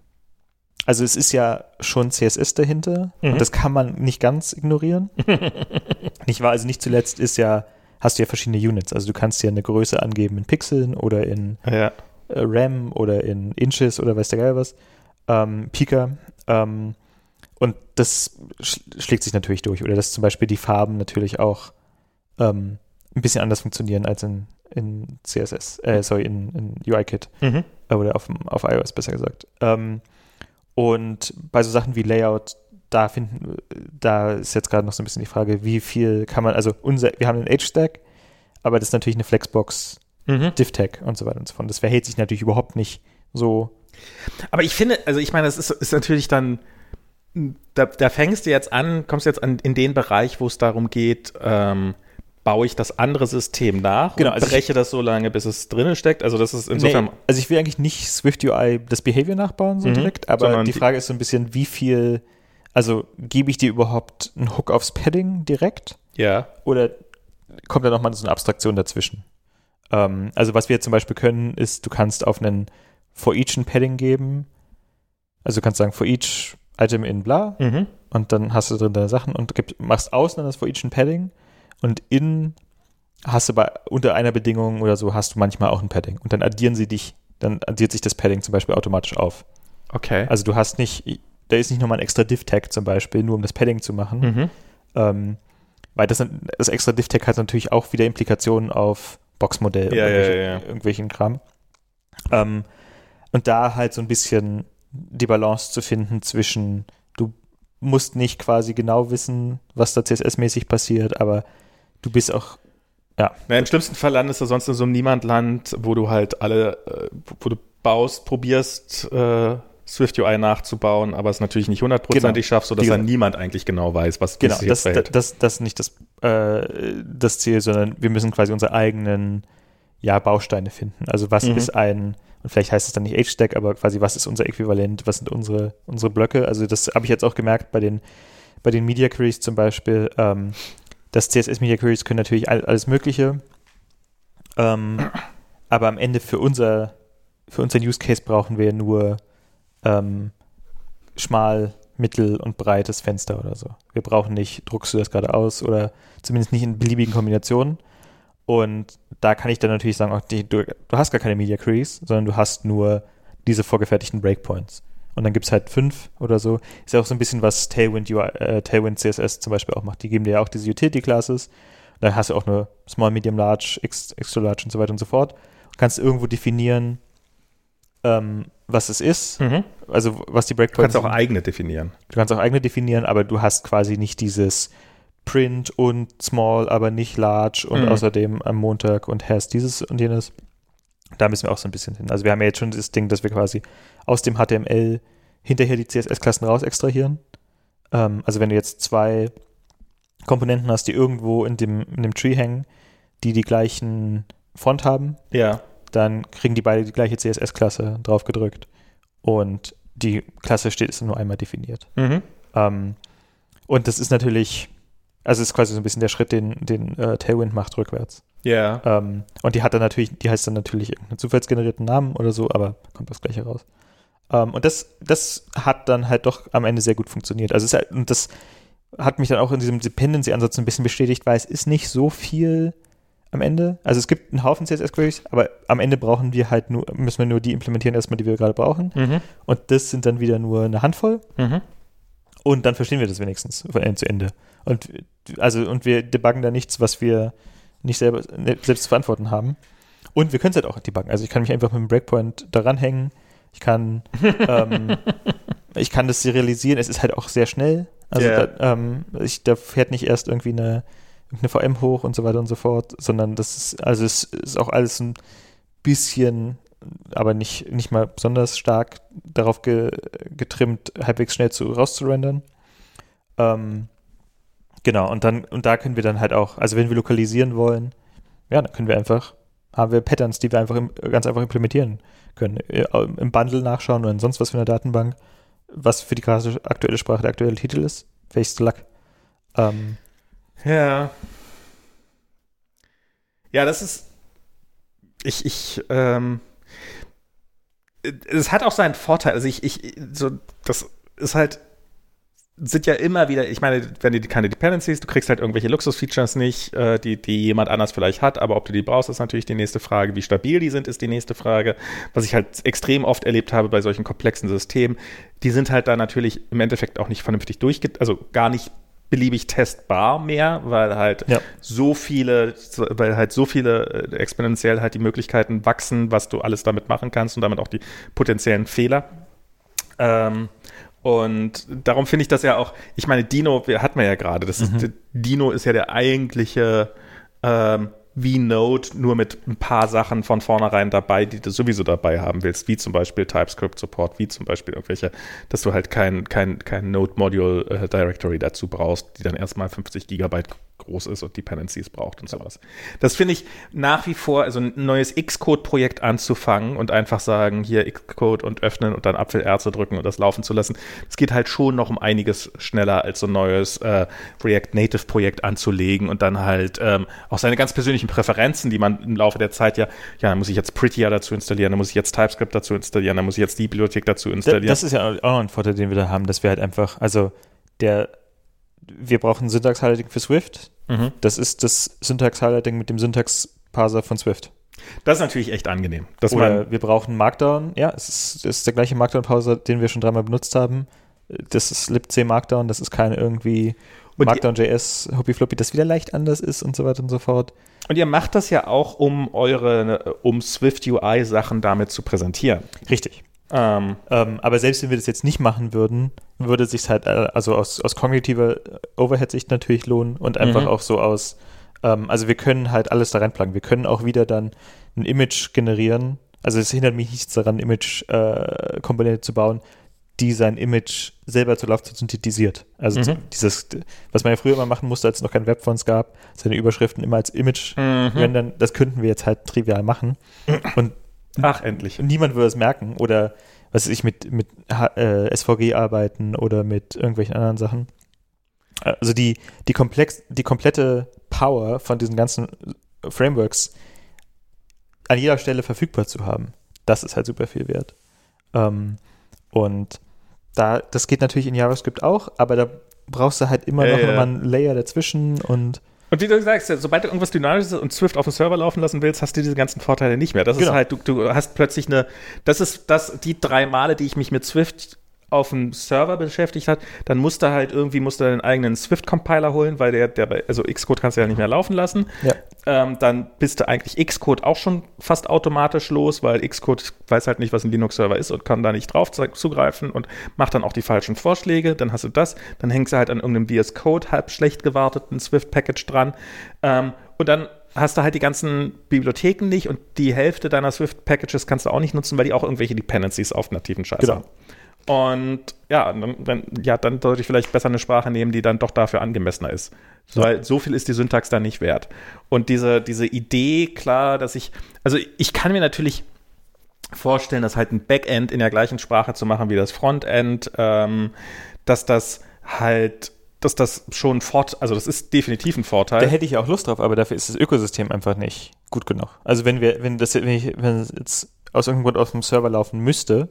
also es ist ja schon CSS dahinter Mhm. und das kann man nicht ganz ignorieren. <laughs> nicht wahr? Also nicht zuletzt ist ja, hast du ja verschiedene Units. Also du kannst ja eine Größe angeben in Pixeln oder in Ja. äh, RAM oder in Inches oder weiß der Geil was. Ähm, Pika. Ähm, und das sch schlägt sich natürlich durch. Oder dass zum Beispiel die Farben natürlich auch ähm, ein bisschen anders funktionieren als in, in CSS, äh, sorry, in, in UIKit Mhm. äh, oder auf, auf iOS besser gesagt. Ähm, und bei so Sachen wie Layout, da finden, da ist jetzt gerade noch so ein bisschen die Frage, wie viel kann man, also unser, wir haben einen H-Stack, aber das ist natürlich eine Flexbox, Mhm. Div-Tag und so weiter und so fort. Das verhält sich natürlich überhaupt nicht so. Aber ich finde, also ich meine, das ist, ist natürlich dann, da, da fängst du jetzt an, kommst jetzt an, in den Bereich, wo es darum geht, ähm, baue ich das andere System nach Genau, und also breche das so lange, bis es drinnen steckt. Also das ist insofern. Nee, also ich will eigentlich nicht Swift UI das Behavior nachbauen so Mhm, direkt, aber die Frage ist so ein bisschen, wie viel, also gebe ich dir überhaupt einen Hook aufs Padding direkt Ja. oder kommt da nochmal so eine Abstraktion dazwischen? Ähm, also was wir zum Beispiel können, ist, du kannst auf einen for each ein Padding geben. Also du kannst sagen for each Item in bla Mhm. und dann hast du drin deine Sachen und gib, machst außen dann das for each ein Padding und in hast du bei unter einer Bedingung oder so hast du manchmal auch ein Padding und dann addieren sie dich, dann addiert sich das Padding zum Beispiel automatisch auf. Okay. Also du hast nicht, da ist nicht nochmal ein extra Div-Tag zum Beispiel, nur um das Padding zu machen. Mhm. Ähm, weil das, das extra Div-Tag hat natürlich auch wieder Implikationen auf Boxmodell Ja, ja, ja. irgendwelchen Kram. Ähm, und da halt so ein bisschen die Balance zu finden zwischen, du musst nicht quasi genau wissen, was da CSS-mäßig passiert, aber du bist auch, Na, Im schlimmsten Fall landest du sonst in so einem Niemandland, wo du halt alle, äh, wo du baust, probierst, äh, Swift UI nachzubauen, aber es natürlich nicht hundertprozentig Genau. schaffst, sodass Wie dann niemand eigentlich genau weiß, was genau, das, jetzt das, das, das ist nicht das, äh, das Ziel, sondern wir müssen quasi unsere eigenen ja, Bausteine finden. Also was Mhm. ist ein, und vielleicht heißt es dann nicht H-Stack, aber quasi was ist unser Äquivalent, was sind unsere, unsere Blöcke. Also das habe ich jetzt auch gemerkt bei den, bei den Media Queries zum Beispiel. Ähm, das CSS Media Queries können natürlich all, alles Mögliche. Ähm, aber am Ende für unser, für unseren Use Case brauchen wir nur ähm, schmal, mittel und breites Fenster oder so. Wir brauchen nicht, druckst du das gerade aus oder zumindest nicht in beliebigen Kombinationen. Und da kann ich dann natürlich sagen, die, du, du hast gar keine Media Queries, sondern du hast nur diese vorgefertigten Breakpoints. Und dann gibt es halt fünf oder so. Ist ja auch so ein bisschen, was Tailwind, UI, äh, Tailwind CSS zum Beispiel auch macht. Die geben dir ja auch diese Utility-Classes. Da hast du auch nur Small, Medium, Large, X, Extra Large und so weiter und so fort. Du kannst irgendwo definieren, ähm, was es ist. Mhm. Also was die Du Breakpoints kannst auch sind. eigene definieren. Du kannst auch eigene definieren, aber du hast quasi nicht dieses Print und Small, aber nicht Large und Mhm. außerdem am Montag und hast dieses und jenes. Da müssen wir auch so ein bisschen hin. Also wir haben ja jetzt schon das Ding, dass wir quasi aus dem HTML hinterher die CSS-Klassen raus extrahieren. Ähm, also wenn du jetzt zwei Komponenten hast, die irgendwo in dem, in dem Tree hängen, die die gleichen Font haben, Ja. dann kriegen die beide die gleiche CSS-Klasse draufgedrückt und die Klasse steht ist nur einmal definiert. Mhm. Ähm, und das ist natürlich, also ist quasi so ein bisschen der Schritt, den, den äh, Tailwind macht rückwärts. Ja. Ähm, und die hat dann natürlich, die heißt dann natürlich irgendeinen zufallsgenerierten Namen oder so, aber kommt das gleiche raus. Ähm, und das, das hat dann halt doch am Ende sehr gut funktioniert. Also halt, und das, hat mich dann auch in diesem Dependency-Ansatz ein bisschen bestätigt, weil es ist nicht so viel am Ende. Also es gibt einen Haufen CSS-Queries, aber am Ende brauchen wir halt nur, müssen wir nur die implementieren erstmal, die wir gerade brauchen. Mhm. Und das sind dann wieder nur eine Handvoll. Mhm. Und dann verstehen wir das wenigstens von Ende zu Ende. Und also, und wir debuggen da nichts, was wir nicht selber selbst zu verantworten haben. Und wir können es halt auch debuggen. Also ich kann mich einfach mit dem Breakpoint daran hängen. Ich kann, ähm, <laughs> ich kann das serialisieren. Es ist halt auch sehr schnell. Also Ja. da, ähm, ich, da fährt nicht erst irgendwie eine, eine VM hoch und so weiter und so fort, sondern das ist, also es ist auch alles ein bisschen, aber nicht, nicht mal besonders stark darauf ge, getrimmt, halbwegs schnell zu, rauszurendern. Ähm, genau, und dann, und da können wir dann halt auch, also wenn wir lokalisieren wollen, ja, dann können wir einfach, haben wir Patterns, die wir einfach im, ganz einfach implementieren können. Äh, Im Bundle nachschauen oder in sonst was für eine Datenbank, was für die gerade aktuelle Sprache der aktuelle Titel ist. Welches Luck. Ähm, Ja. Ja, das ist. Ich, ich, ähm. Es hat auch seinen Vorteil. Also ich, ich, so, das ist halt. Sind ja immer wieder, ich meine, wenn du keine Dependencies, du kriegst halt irgendwelche Luxusfeatures nicht, äh, die, die jemand anders vielleicht hat, aber ob du die brauchst, ist natürlich die nächste Frage. Wie stabil die sind, ist die nächste Frage. Was ich halt extrem oft erlebt habe bei solchen komplexen Systemen, die sind halt da natürlich im Endeffekt auch nicht vernünftig durchge, also gar nicht beliebig testbar mehr, weil halt Ja. so viele, weil halt so viele äh, exponentiell halt die Möglichkeiten wachsen, was du alles damit machen kannst und damit auch die potenziellen Fehler. Ähm, und darum finde ich das ja auch, ich meine, Dino, hatten wir ja gerade, das ist, Dino ist ja der eigentliche ähm, V-Node nur mit ein paar Sachen von vornherein dabei, die du sowieso dabei haben willst, wie zum Beispiel TypeScript-Support, wie zum Beispiel irgendwelche, dass du halt kein, kein, kein Node-Module-Directory dazu brauchst, die dann erstmal 50 Gigabyte groß ist und Dependencies braucht und sowas. Das finde ich nach wie vor, also ein neues Xcode-Projekt anzufangen und einfach sagen, hier Xcode und öffnen und dann Apfelerze drücken und das laufen zu lassen. Es geht halt schon noch um einiges schneller als so ein neues äh, React Native-Projekt anzulegen und dann halt ähm, auch seine ganz persönlichen Präferenzen, die man im Laufe der Zeit ja, ja, dann muss ich jetzt Prettier dazu installieren, dann muss ich jetzt TypeScript dazu installieren, dann muss ich jetzt die Bibliothek dazu Da- installieren. Das ist ja auch noch ein Vorteil, den wir da haben, dass wir halt einfach, also der, wir brauchen Syntax-Highlighting für Swift. Mhm. Das ist das Syntax-Highlighting mit dem Syntax-Parser von Swift. Das ist natürlich echt angenehm. Dass Oder wir brauchen Markdown. Ja, es ist, es ist der gleiche Markdown-Parser, den wir schon dreimal benutzt haben. Das ist libc Markdown, das ist keine irgendwie Markdown.js, Hoppy Floppy, das wieder leicht anders ist und so weiter und so fort. und ihr macht das ja auch, um eure, um Swift UI-Sachen damit zu präsentieren. Richtig. Ähm, Ähm, aber selbst wenn wir das jetzt nicht machen würden, würde sich halt, äh, also aus, aus kognitiver Overhead-Sicht natürlich lohnen und einfach Mhm. auch so aus, ähm, also wir können halt alles da reinplagen. Wir können auch wieder dann ein Image generieren. Also es hindert mich nichts daran, Image-Komponente zu bauen, die sein Image selber zur Laufzeit synthetisiert. Also Mhm. dieses, was man ja früher immer machen musste, als es noch keine Webfonts gab, seine Überschriften immer als Image Mhm. rendern, das könnten wir jetzt halt trivial machen. Und Ach, endlich. niemand würde es merken oder was weiß ich mit, mit äh, SVG arbeiten oder mit irgendwelchen anderen Sachen. Also die, die, komplex, die komplette Power von diesen ganzen Frameworks an jeder Stelle verfügbar zu haben, das ist halt super viel wert. Ähm, und da, das geht natürlich in JavaScript auch, aber da brauchst du halt immer Ja, noch ja. mal einen Layer dazwischen und Und wie du sagst, sobald du irgendwas Dynamisches und Swift auf dem Server laufen lassen willst, hast du diese ganzen Vorteile nicht mehr. Das Genau. ist halt, du, du hast plötzlich eine, das ist das, die drei Male, die ich mich mit Swift auf dem Server beschäftigt hat, dann musst du halt irgendwie musst du deinen eigenen Swift-Compiler holen, weil der, der bei, also Xcode kannst du ja nicht mehr laufen lassen. Ja. Ähm, dann bist du eigentlich Xcode auch schon fast automatisch los, weil Xcode weiß halt nicht, was ein Linux-Server ist und kann da nicht drauf zu- zugreifen und macht dann auch die falschen Vorschläge. Dann hast du das, dann hängst du halt an irgendeinem VS Code halb schlecht gewarteten Swift-Package dran. Ähm, und dann hast du halt die ganzen Bibliotheken nicht und die Hälfte deiner Swift-Packages kannst du auch nicht nutzen, weil die auch irgendwelche Dependencies auf nativen Scheiß Genau. haben. Und ja, dann, ja, dann sollte ich vielleicht besser eine Sprache nehmen, die dann doch dafür angemessener ist. Ja. Weil so viel ist die Syntax dann nicht wert. Und diese, diese Idee, klar, dass ich, also ich kann mir natürlich vorstellen, dass halt ein Backend in der gleichen Sprache zu machen wie das Frontend, ähm, dass das halt, dass das schon fort, also das ist definitiv ein Vorteil. Da hätte ich auch Lust drauf, aber dafür ist das Ökosystem einfach nicht gut genug. Also wenn wir, wenn das, wenn ich, wenn es jetzt aus irgendeinem Grund auf dem Server laufen müsste,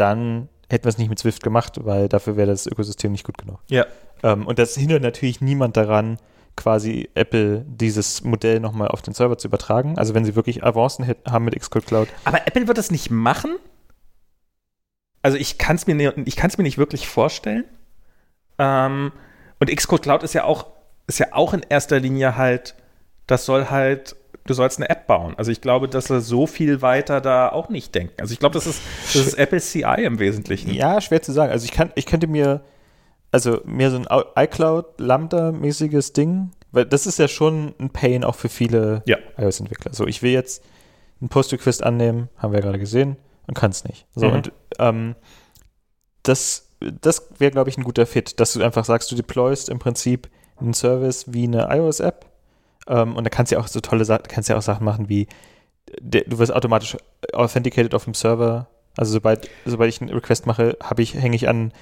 dann hätten wir es nicht mit Swift gemacht, weil dafür wäre das Ökosystem nicht gut genug. Ja. Ähm, und das hindert natürlich niemand daran, quasi Apple dieses Modell nochmal auf den Server zu übertragen. Also wenn sie wirklich Avancen haben mit Xcode Cloud. Aber Apple wird das nicht machen? Also ich kann es mir, mir nicht wirklich vorstellen. Ähm, und Xcode Cloud ist ja auch, ist ja auch in erster Linie halt, das soll halt, du sollst eine App bauen. Also ich glaube, dass sie so viel weiter da auch nicht denken. Also ich glaube, das ist, das ist Apple CI im Wesentlichen. Ja, schwer zu sagen. Also ich kann, ich könnte mir, also mehr so ein iCloud Lambda-mäßiges Ding, weil das ist ja schon ein Pain auch für viele ja. iOS-Entwickler. So, ich will jetzt einen Post-Request annehmen, haben wir ja gerade gesehen, und kann es nicht. So, mhm. und ähm, das, das wäre, glaube ich, ein guter Fit, dass du einfach sagst, du deployst im Prinzip einen Service wie eine iOS-App ähm, und da kannst du ja auch so tolle Sachen, kannst ja auch Sachen machen wie, der, du wirst automatisch authenticated auf dem Server. Also sobald, sobald ich einen Request mache, habe ich, hänge ich an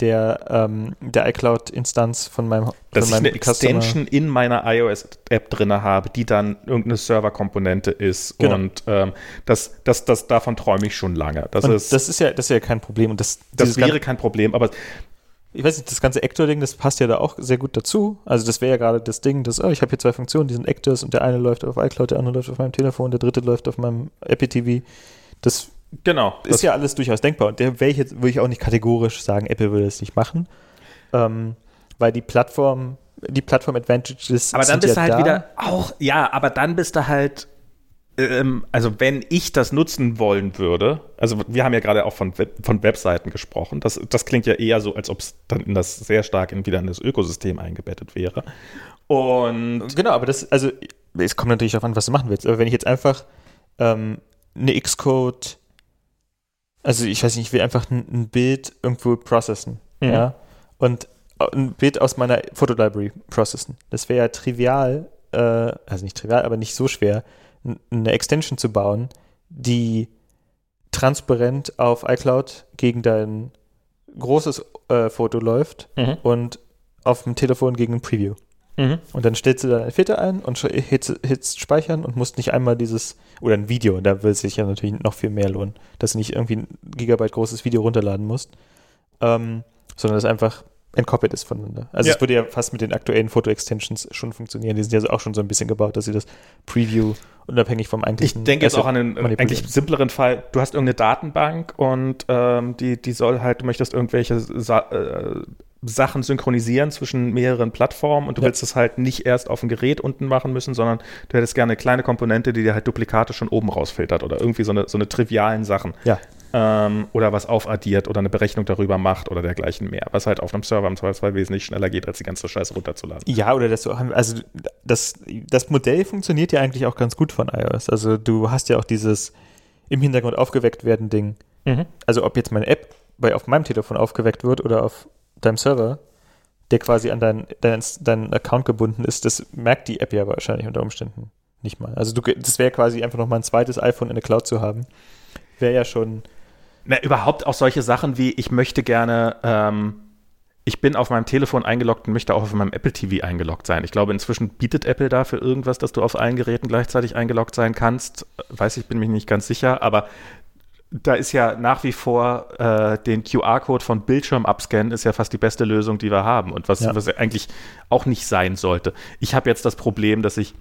der, ähm, der iCloud-Instanz von meinem Dass von meinem ich eine Customer. Extension in meiner iOS-App drin habe, die dann irgendeine Serverkomponente ist. Genau. Und ähm, das, das, das, davon träume ich schon lange. Das, ist, das, ist ja, das ist ja kein Problem. Und das, das wäre kein Problem, aber ich weiß nicht, das ganze Actor-Ding, das passt ja da auch sehr gut dazu. Also das wäre ja gerade das Ding, dass, oh, ich habe hier zwei Funktionen, die sind Actors und der eine läuft auf iCloud, der andere läuft auf meinem Telefon, der dritte läuft auf meinem Apple TV. Das Genau. Ist ja alles durchaus denkbar. Und der wäre ich jetzt, würde ich auch nicht kategorisch sagen, Apple würde es nicht machen. Ähm, weil die Plattform, die Plattform-Advantages. Aber dann bist ja du halt da. wieder auch, ja, aber dann bist du halt, ähm, also wenn ich das nutzen wollen würde, also wir haben ja gerade auch von, Web, von Webseiten gesprochen, das, das klingt ja eher so, als ob es dann in das sehr stark in, wieder in das Ökosystem eingebettet wäre. Und genau, aber das, also es kommt natürlich darauf an, was du machen willst. Aber wenn ich jetzt einfach ähm, eine Xcode also ich weiß nicht, ich will einfach ein, ein Bild irgendwo processen, mhm. ja, und ein Bild aus meiner Fotolibrary processen. Das wäre ja trivial, äh, also nicht trivial, aber nicht so schwer, eine Extension zu bauen, die transparent auf iCloud gegen dein großes äh, Foto läuft mhm. und auf dem Telefon gegen ein Preview. Mhm. Und dann stellst du da einen Filter ein und hitzt speichern und musst nicht einmal dieses, oder ein Video, da will es sich ja natürlich noch viel mehr lohnen, dass du nicht irgendwie ein Gigabyte großes Video runterladen musst, ähm, sondern das einfach entkoppelt ist voneinander. Also es ja. würde ja fast mit den aktuellen Foto-Extensions schon funktionieren. Die sind ja auch schon so ein bisschen gebaut, dass sie das Preview unabhängig vom eigentlichen. Ich denke jetzt auch an einen eigentlich simpleren Fall. Du hast irgendeine Datenbank und ähm, die, die soll halt, du möchtest irgendwelche Sa äh, Sachen synchronisieren zwischen mehreren Plattformen und du ja. willst das halt nicht erst auf dem Gerät unten machen müssen, sondern du hättest gerne eine kleine Komponente, die dir halt Duplikate schon oben rausfiltert oder irgendwie so eine, so eine trivialen Sachen. Ja. Ähm, oder was aufaddiert oder eine Berechnung darüber macht oder dergleichen mehr. Was halt auf einem Server im Zweifelsfall wesentlich schneller geht, als die ganze Scheiße runterzuladen. Ja, oder dass du, also das, das Modell funktioniert ja eigentlich auch ganz gut von iOS. Also du hast ja auch dieses im Hintergrund aufgeweckt werden Ding. Mhm. Also ob jetzt meine App bei, auf meinem Telefon aufgeweckt wird oder auf deinem Server, der quasi an deinen dein, dein Account gebunden ist, das merkt die App ja wahrscheinlich unter Umständen nicht mal. Also du, das wäre quasi einfach nochmal ein zweites iPhone in der Cloud zu haben. Wäre ja schon. Na, überhaupt auch solche Sachen wie, ich möchte gerne, ähm, ich bin auf meinem Telefon eingeloggt und möchte auch auf meinem Apple TV eingeloggt sein. Ich glaube, inzwischen bietet Apple dafür irgendwas, dass du auf allen Geräten gleichzeitig eingeloggt sein kannst. Weiß ich, bin mich nicht ganz sicher, aber da ist ja nach wie vor äh, den QR-Code von Bildschirm abscannen, ist ja fast die beste Lösung, die wir haben und was, ja. was eigentlich auch nicht sein sollte. Ich habe jetzt das Problem, dass ich,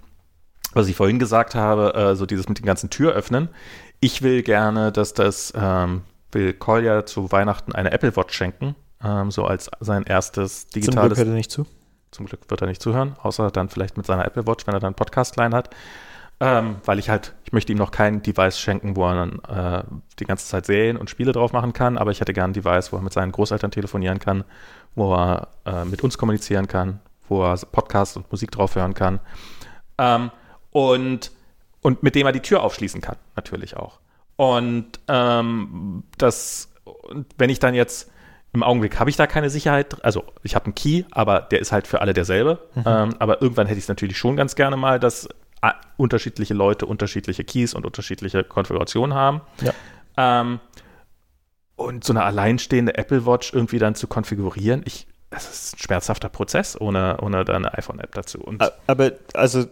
was ich vorhin gesagt habe, äh, so dieses mit den ganzen Tür öffnen. Ich will gerne, dass das, ähm, will Kolja zu Weihnachten eine Apple Watch schenken, ähm, so als sein erstes digitales. Zum Glück hört er nicht zu. Zum Glück wird er nicht zuhören, außer dann vielleicht mit seiner Apple Watch, wenn er dann Podcast klein hat. Ähm, weil ich halt, ich möchte ihm noch kein Device schenken, wo er dann äh, die ganze Zeit Serien und Spiele drauf machen kann, aber ich hätte gern ein Device, wo er mit seinen Großeltern telefonieren kann, wo er äh, mit uns kommunizieren kann, wo er Podcasts und Musik drauf hören kann. Ähm, und, und mit dem er die Tür aufschließen kann, natürlich auch. Und ähm, das, wenn ich dann jetzt im Augenblick habe ich da keine Sicherheit. Also ich habe einen Key, aber der ist halt für alle derselbe. Mhm. Ähm, aber irgendwann hätte ich es natürlich schon ganz gerne mal, dass unterschiedliche Leute unterschiedliche Keys und unterschiedliche Konfigurationen haben. Ja. Ähm, und so eine alleinstehende Apple Watch irgendwie dann zu konfigurieren, ich, das ist ein schmerzhafter Prozess ohne, ohne da eine iPhone-App dazu. Und Aber, also,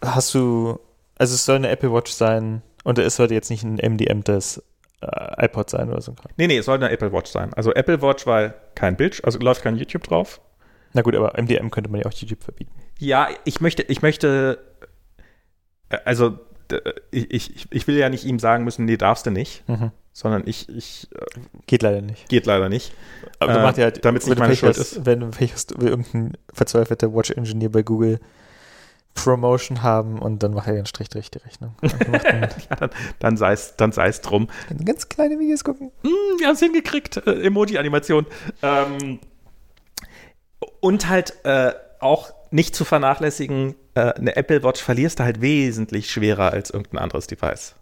hast du, also es soll eine Apple Watch sein und es sollte jetzt nicht ein MDM das äh, iPod sein oder so. Nee, nee, es soll eine Apple Watch sein. Also Apple Watch, weil kein Bild, also läuft kein YouTube drauf. Na gut, aber MDM könnte man ja auch YouTube verbieten. Ja, ich möchte, ich möchte, äh, also ich, ich, ich will ja nicht ihm sagen müssen, nee, darfst du nicht, mhm. sondern ich, ich äh, geht leider nicht. Geht leider nicht. Aber äh, macht ja halt, damit es nicht meine Schuld ist. Wenn du irgendein verzweifelter Watch-Engineer bei Google Promotion haben und dann macht er den Strich durch die Rechnung. <laughs> ja, dann, dann sei es dann sei's drum. Ganz kleine Videos gucken. Mm, wir haben es hingekriegt. Äh, Emoji-Animation. Ähm, und halt äh, auch nicht zu vernachlässigen, äh, eine Apple Watch verlierst du halt wesentlich schwerer als irgendein anderes Device.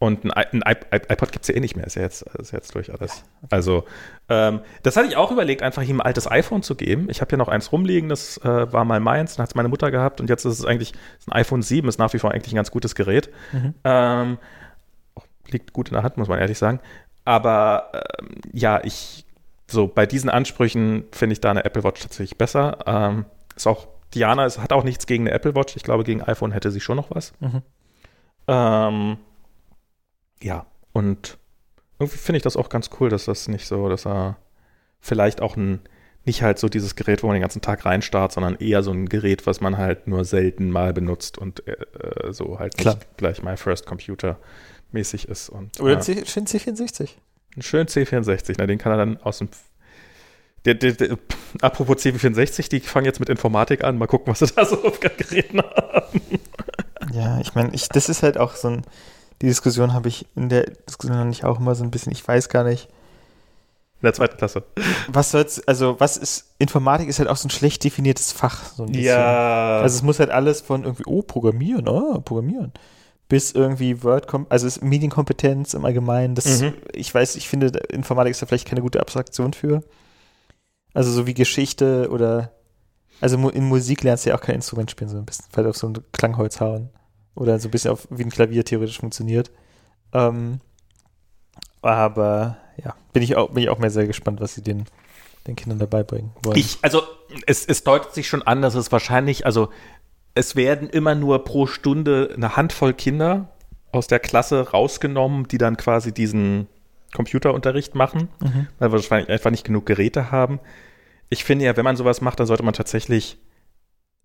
Und ein, ein iPod gibt es ja eh nicht mehr, ist ja jetzt, ist jetzt durch alles. Also, ähm, das hatte ich auch überlegt, einfach ihm ein altes iPhone zu geben. Ich habe ja noch eins rumliegen, das äh, war mal meins, dann hat es meine Mutter gehabt und jetzt ist es eigentlich ein iPhone 7, ist nach wie vor eigentlich ein ganz gutes Gerät. Mhm. Ähm, liegt gut in der Hand, muss man ehrlich sagen. Aber ähm, ja, ich, so bei diesen Ansprüchen finde ich da eine Apple Watch tatsächlich besser. Ähm, ist auch, Diana ist, hat auch nichts gegen eine Apple Watch. Ich glaube, gegen iPhone hätte sie schon noch was. Mhm. Ähm, ja, und irgendwie finde ich das auch ganz cool, dass das nicht so, dass er vielleicht auch ein, nicht halt so dieses Gerät, wo man den ganzen Tag reinstarrt, sondern eher so ein Gerät, was man halt nur selten mal benutzt und äh, äh so halt Klar. nicht gleich My First Computer mäßig ist. Und, Oder ein ja. schönen C64. Ein schönen C64, na, den kann er dann aus dem der, der, der, apropos C64, die fangen jetzt mit Informatik an. Mal gucken, was sie da so auf Geräten haben. Ja, ich meine, das ist halt auch so ein, die Diskussion habe ich in der Diskussion nicht auch immer so ein bisschen, ich weiß gar nicht. In der zweiten Klasse. Was soll's, also was ist, Informatik ist halt auch so ein schlecht definiertes Fach. So ein bisschen. Ja. Also es muss halt alles von irgendwie, oh, Programmieren, oh, Programmieren, bis irgendwie Word, also es Medienkompetenz im Allgemeinen. Das, mhm. ich weiß, ich finde, Informatik ist da vielleicht keine gute Abstraktion für. Also so wie Geschichte oder, also in Musik lernst du ja auch kein Instrument spielen, so ein bisschen, vielleicht auf so ein Klangholz hauen. Oder so ein bisschen auf, wie ein Klavier theoretisch funktioniert. Ähm, aber ja, bin ich, auch, bin ich auch mehr sehr gespannt, was sie den, den Kindern dabei bringen wollen. Ich, also es, es deutet sich schon an, dass es wahrscheinlich, also es werden immer nur pro Stunde eine Handvoll Kinder aus der Klasse rausgenommen, die dann quasi diesen Computerunterricht machen, mhm. weil wir wahrscheinlich einfach nicht genug Geräte haben. Ich finde ja, wenn man sowas macht, dann sollte man tatsächlich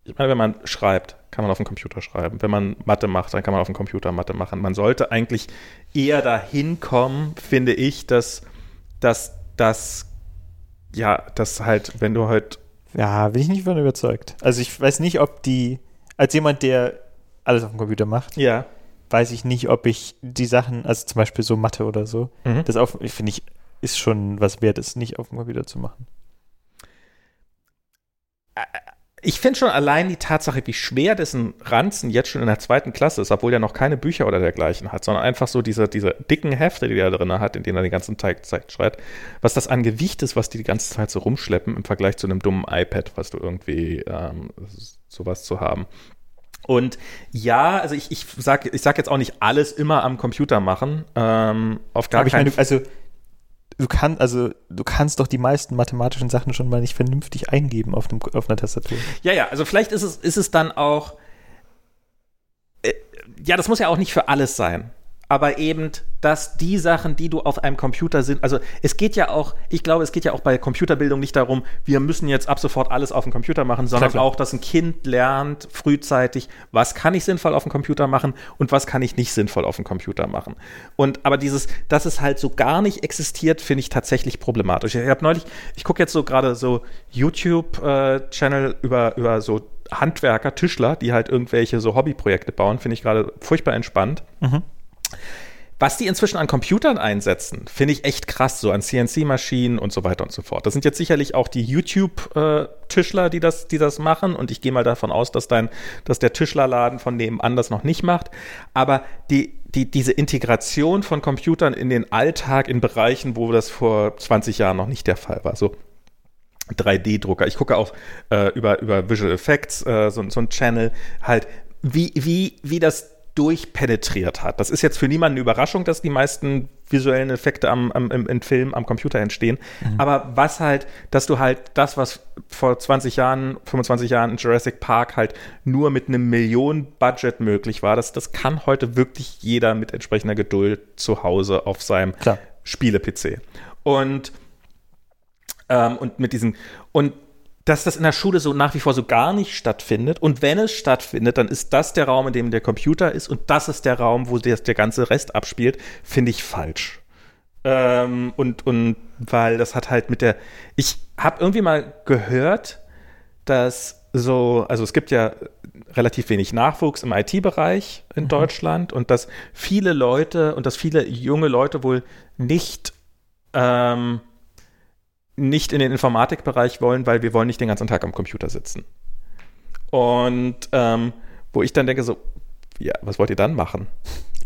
ich meine, wenn man schreibt, kann man auf dem Computer schreiben. Wenn man Mathe macht, dann kann man auf dem Computer Mathe machen. Man sollte eigentlich eher dahin kommen, finde ich, dass, dass, dass ja, dass halt, wenn du halt. Ja, bin ich nicht von überzeugt. Also ich weiß nicht, ob die, als jemand, der alles auf dem Computer macht, ja. weiß ich nicht, ob ich die Sachen, also zum Beispiel so Mathe oder so, mhm. das auf, finde ich, ist schon was wert, ist nicht auf dem Computer zu machen ich finde schon allein die Tatsache, wie schwer dessen Ranzen jetzt schon in der zweiten Klasse ist, obwohl er noch keine Bücher oder dergleichen hat, sondern einfach so diese, diese dicken Hefte, die er drin hat, in denen er den ganzen Tag Zeit schreibt, was das an Gewicht ist, was die die ganze Zeit so rumschleppen im Vergleich zu einem dummen iPad, was du irgendwie ähm, sowas zu haben. Und ja, also ich, ich sag, ich sag jetzt auch nicht alles immer am Computer machen. Ähm, auf gar keinen Fall. Also du kannst, also du kannst doch die meisten mathematischen Sachen schon mal nicht vernünftig eingeben auf, dem, auf einer Tastatur. Ja, ja, also vielleicht ist es, ist es dann auch, äh, ja, das muss ja auch nicht für alles sein aber eben, dass die Sachen, die du auf einem Computer sind, also es geht ja auch, ich glaube, es geht ja auch bei Computerbildung nicht darum, wir müssen jetzt ab sofort alles auf dem Computer machen, sondern klar, klar. auch, dass ein Kind lernt frühzeitig, was kann ich sinnvoll auf dem Computer machen und was kann ich nicht sinnvoll auf dem Computer machen. Und aber dieses, dass es halt so gar nicht existiert, finde ich tatsächlich problematisch. Ich habe neulich, ich gucke jetzt so gerade so YouTube-Channel äh, über, über so Handwerker, Tischler, die halt irgendwelche so Hobbyprojekte bauen, finde ich gerade furchtbar entspannt. Mhm. Was die inzwischen an Computern einsetzen, finde ich echt krass, so an CNC-Maschinen und so weiter und so fort. Das sind jetzt sicherlich auch die YouTube-Tischler, die das, die das machen. Und ich gehe mal davon aus, dass, dein, dass der Tischlerladen von nebenan das noch nicht macht. Aber die, die, diese Integration von Computern in den Alltag in Bereichen, wo das vor 20 Jahren noch nicht der Fall war. So 3D-Drucker. Ich gucke auch äh, über, über Visual Effects, äh, so, so ein Channel, halt, wie, wie, wie das durchpenetriert hat. Das ist jetzt für niemanden eine Überraschung, dass die meisten visuellen Effekte am, am, im, im Film am Computer entstehen. Mhm. Aber was halt, dass du halt das, was vor 20 Jahren, 25 Jahren in Jurassic Park halt nur mit einem Millionen-Budget möglich war, das, das kann heute wirklich jeder mit entsprechender Geduld zu Hause auf seinem Spiele-PC. Und, ähm, und mit diesen, und dass das in der Schule so nach wie vor so gar nicht stattfindet. Und wenn es stattfindet, dann ist das der Raum, in dem der Computer ist und das ist der Raum, wo der, der ganze Rest abspielt, finde ich falsch. Ähm, und, und weil das hat halt mit der. Ich habe irgendwie mal gehört, dass so, also es gibt ja relativ wenig Nachwuchs im IT-Bereich in mhm. Deutschland und dass viele Leute und dass viele junge Leute wohl nicht ähm, nicht in den Informatikbereich wollen, weil wir wollen nicht den ganzen Tag am Computer sitzen. Und ähm, wo ich dann denke, so, ja, was wollt ihr dann machen?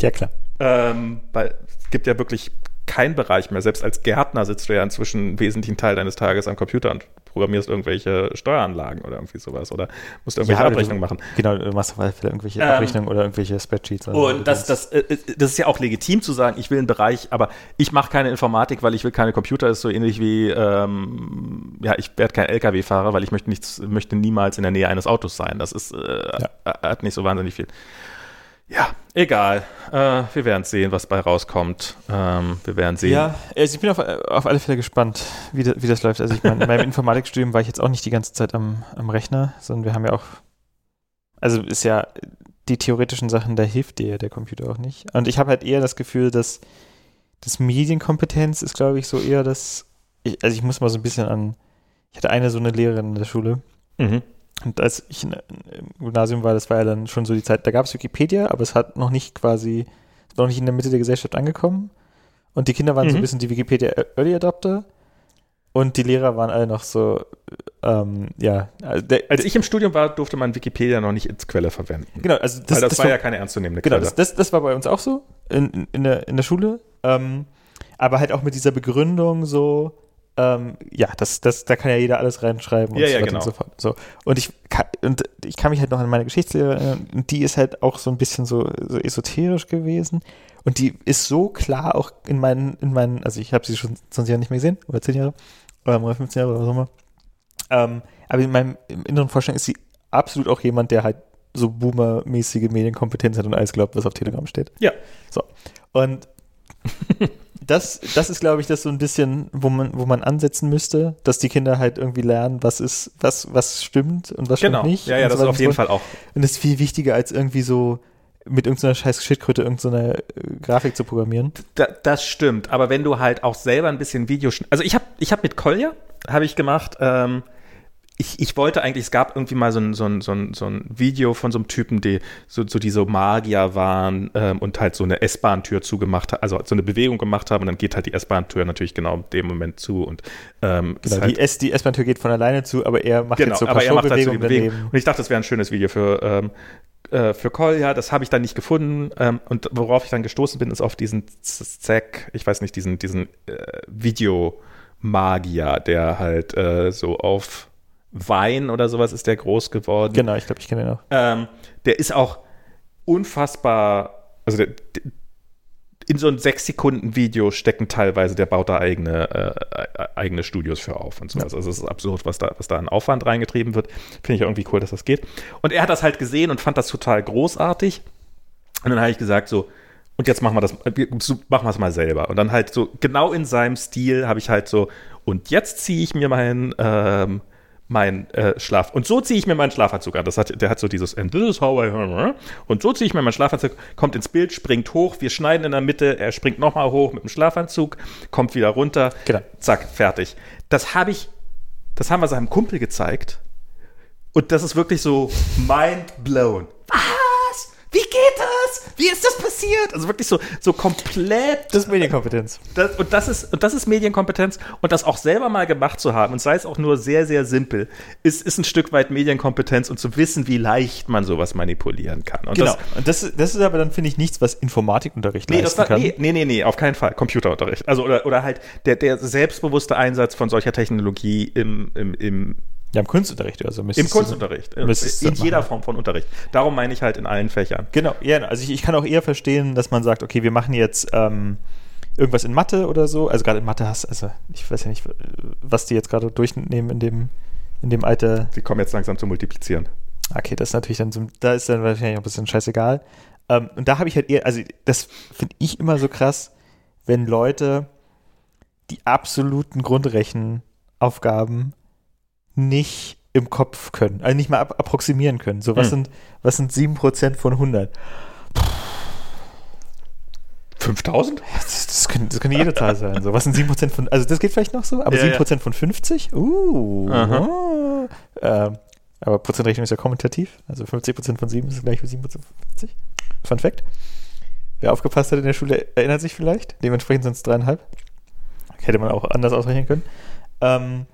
Ja, klar. Ähm, weil es gibt ja wirklich keinen Bereich mehr. Selbst als Gärtner sitzt du ja inzwischen einen wesentlichen Teil deines Tages am Computer und programmierst irgendwelche Steueranlagen oder irgendwie sowas oder musst irgendwelche ja, Abrechnungen machen. Genau, du machst vielleicht irgendwelche ähm, Abrechnungen oder irgendwelche Spreadsheets. Und das, das, äh, das ist ja auch legitim zu sagen, ich will einen Bereich, aber ich mache keine Informatik, weil ich will keine Computer, das ist so ähnlich wie, ähm, ja, ich werde kein LKW-Fahrer, weil ich möchte, nichts, möchte niemals in der Nähe eines Autos sein. Das ist, äh, ja. hat nicht so wahnsinnig viel. Ja, egal. Äh, wir werden sehen, was bei rauskommt. Ähm, wir werden sehen. Ja, also ich bin auf, auf alle Fälle gespannt, wie, das, wie das läuft. Also ich meine, in meinem <laughs> Informatikstudium war ich jetzt auch nicht die ganze Zeit am, am Rechner, sondern wir haben ja auch, also ist ja die theoretischen Sachen, da hilft dir der Computer auch nicht. Und ich habe halt eher das Gefühl, dass das Medienkompetenz ist, glaube ich, so eher das, ich, also ich muss mal so ein bisschen an, ich hatte eine so eine Lehrerin in der Schule, mhm. Und als ich im Gymnasium war, das war ja dann schon so die Zeit, da gab es Wikipedia, aber es hat noch nicht quasi, noch nicht in der Mitte der Gesellschaft angekommen. Und die Kinder waren mhm. so ein bisschen die Wikipedia Early Adopter. Und die Lehrer waren alle noch so, ähm, ja. Also der, Als ich im Studium war, durfte man Wikipedia noch nicht ins Quelle verwenden. Genau, also das, Weil das, das war, war ja keine ernstzunehmende Quelle. Genau, das, das, das, war bei uns auch so in, in, in, der, in der Schule. Ähm, aber halt auch mit dieser Begründung so, ähm, ja, das, das, da kann ja jeder alles reinschreiben und, ja, so ja, genau. und so fort. So. Und ich kann, und ich kann mich halt noch an meine Geschichtslehrerin erinnern, und die ist halt auch so ein bisschen so, so esoterisch gewesen. Und die ist so klar auch in meinen, in meinen, also ich habe sie schon 20 Jahre nicht mehr gesehen, oder 10 Jahre, oder 15 Jahre oder was auch immer. Ähm, aber in meinem inneren Vorstellung ist sie absolut auch jemand, der halt so boomermäßige Medienkompetenz hat und alles glaubt, was auf Telegram steht. Ja. So. Und <laughs> das, das ist, glaube ich, das so ein bisschen, wo man, wo man ansetzen müsste, dass die Kinder halt irgendwie lernen, was ist, was, was stimmt und was genau. stimmt nicht. Ja, ja, das so ist auf jeden Fall auch. Und das ist viel wichtiger, als irgendwie so mit irgendeiner scheiß Schildkröte irgendeine äh, Grafik zu programmieren. Da, das stimmt, aber wenn du halt auch selber ein bisschen Video, also ich habe ich hab mit Kolja, habe ich gemacht, ähm, ich, ich wollte eigentlich, es gab irgendwie mal so ein, so ein, so ein, so ein Video von so einem Typen, die so, so die so Magier waren ähm, und halt so eine S-Bahn-Tür zugemacht hat, also so eine Bewegung gemacht haben und dann geht halt die S-Bahn-Tür natürlich genau in dem Moment zu und ähm, genau, halt, die, S, die S-Bahn-Tür geht von alleine zu, aber er macht genau, jetzt so aber er macht halt so die Bewegung. Und ich dachte, das wäre ein schönes Video für ähm, äh, für Kolja, das habe ich dann nicht gefunden ähm, und worauf ich dann gestoßen bin, ist auf diesen Zack, ich weiß nicht, diesen, diesen äh, Videomagier, der halt äh, so auf Wein oder sowas ist der groß geworden. Genau, ich glaube, ich kenne den auch. Ähm, der ist auch unfassbar, also der, in so ein sechs Sekunden Video stecken teilweise, der baut da eigene, äh, eigene Studios für auf und so. Ja. Also es ist absurd, was da, was da an Aufwand reingetrieben wird. Finde ich irgendwie cool, dass das geht. Und er hat das halt gesehen und fand das total großartig. Und dann habe ich gesagt so, und jetzt machen wir das, machen wir es mal selber. Und dann halt so, genau in seinem Stil habe ich halt so, und jetzt ziehe ich mir meinen, ähm, mein äh, Schlaf. Und so ziehe ich mir meinen Schlafanzug an. Das hat, der hat so dieses And this is how I. Und so ziehe ich mir meinen Schlafanzug, kommt ins Bild, springt hoch, wir schneiden in der Mitte, er springt nochmal hoch mit dem Schlafanzug, kommt wieder runter, genau. zack, fertig. Das habe ich, das haben wir seinem Kumpel gezeigt. Und das ist wirklich so mind blown. Was? Wie geht das? Wie ist das passiert? Also wirklich so, so komplett. Das ist Medienkompetenz. Das, und, das ist, und das ist Medienkompetenz. Und das auch selber mal gemacht zu haben, und sei es auch nur sehr, sehr simpel, ist, ist ein Stück weit Medienkompetenz und zu wissen, wie leicht man sowas manipulieren kann. Und genau. Das, und das, das ist aber dann, finde ich, nichts, was Informatikunterricht nee, leisten das war, kann. Nee, nee, nee, nee, auf keinen Fall. Computerunterricht. Also, oder, oder halt der, der selbstbewusste Einsatz von solcher Technologie im, im, im Ja, im Kunstunterricht oder so. Im müsstest du- Kunstunterricht. In, in jeder. Form von Unterricht. Darum meine ich halt in allen Fächern. Genau, ja, also ich, ich kann auch eher verstehen, dass man sagt, okay, wir machen jetzt ähm, irgendwas in Mathe oder so. Also gerade in Mathe hast, also ich weiß ja nicht, was die jetzt gerade durchnehmen in dem, in dem Alter. Sie kommen jetzt langsam zu multiplizieren. Okay, das ist natürlich dann so, da ist dann wahrscheinlich auch ein bisschen scheißegal. Ähm, und da habe ich halt eher, also das finde ich immer so krass, wenn Leute die absoluten Grundrechenaufgaben nicht im Kopf können, also nicht mal ab approximieren können. So, was Hm. sind, was sind 7% von 100? 5000? Das, das, können, das jede Zahl sein. So, was sind 7% von, also das geht vielleicht noch so, aber Ja, 7% von 50? Uh. Oh. Ähm, aber Prozentrechnung ist ja kommutativ. Also 50% von 7 ist gleich wie 7% von 50. Fun Fact. Wer aufgepasst hat in der Schule, erinnert sich vielleicht. Dementsprechend sind es dreieinhalb. Hätte man auch anders ausrechnen können. Ähm,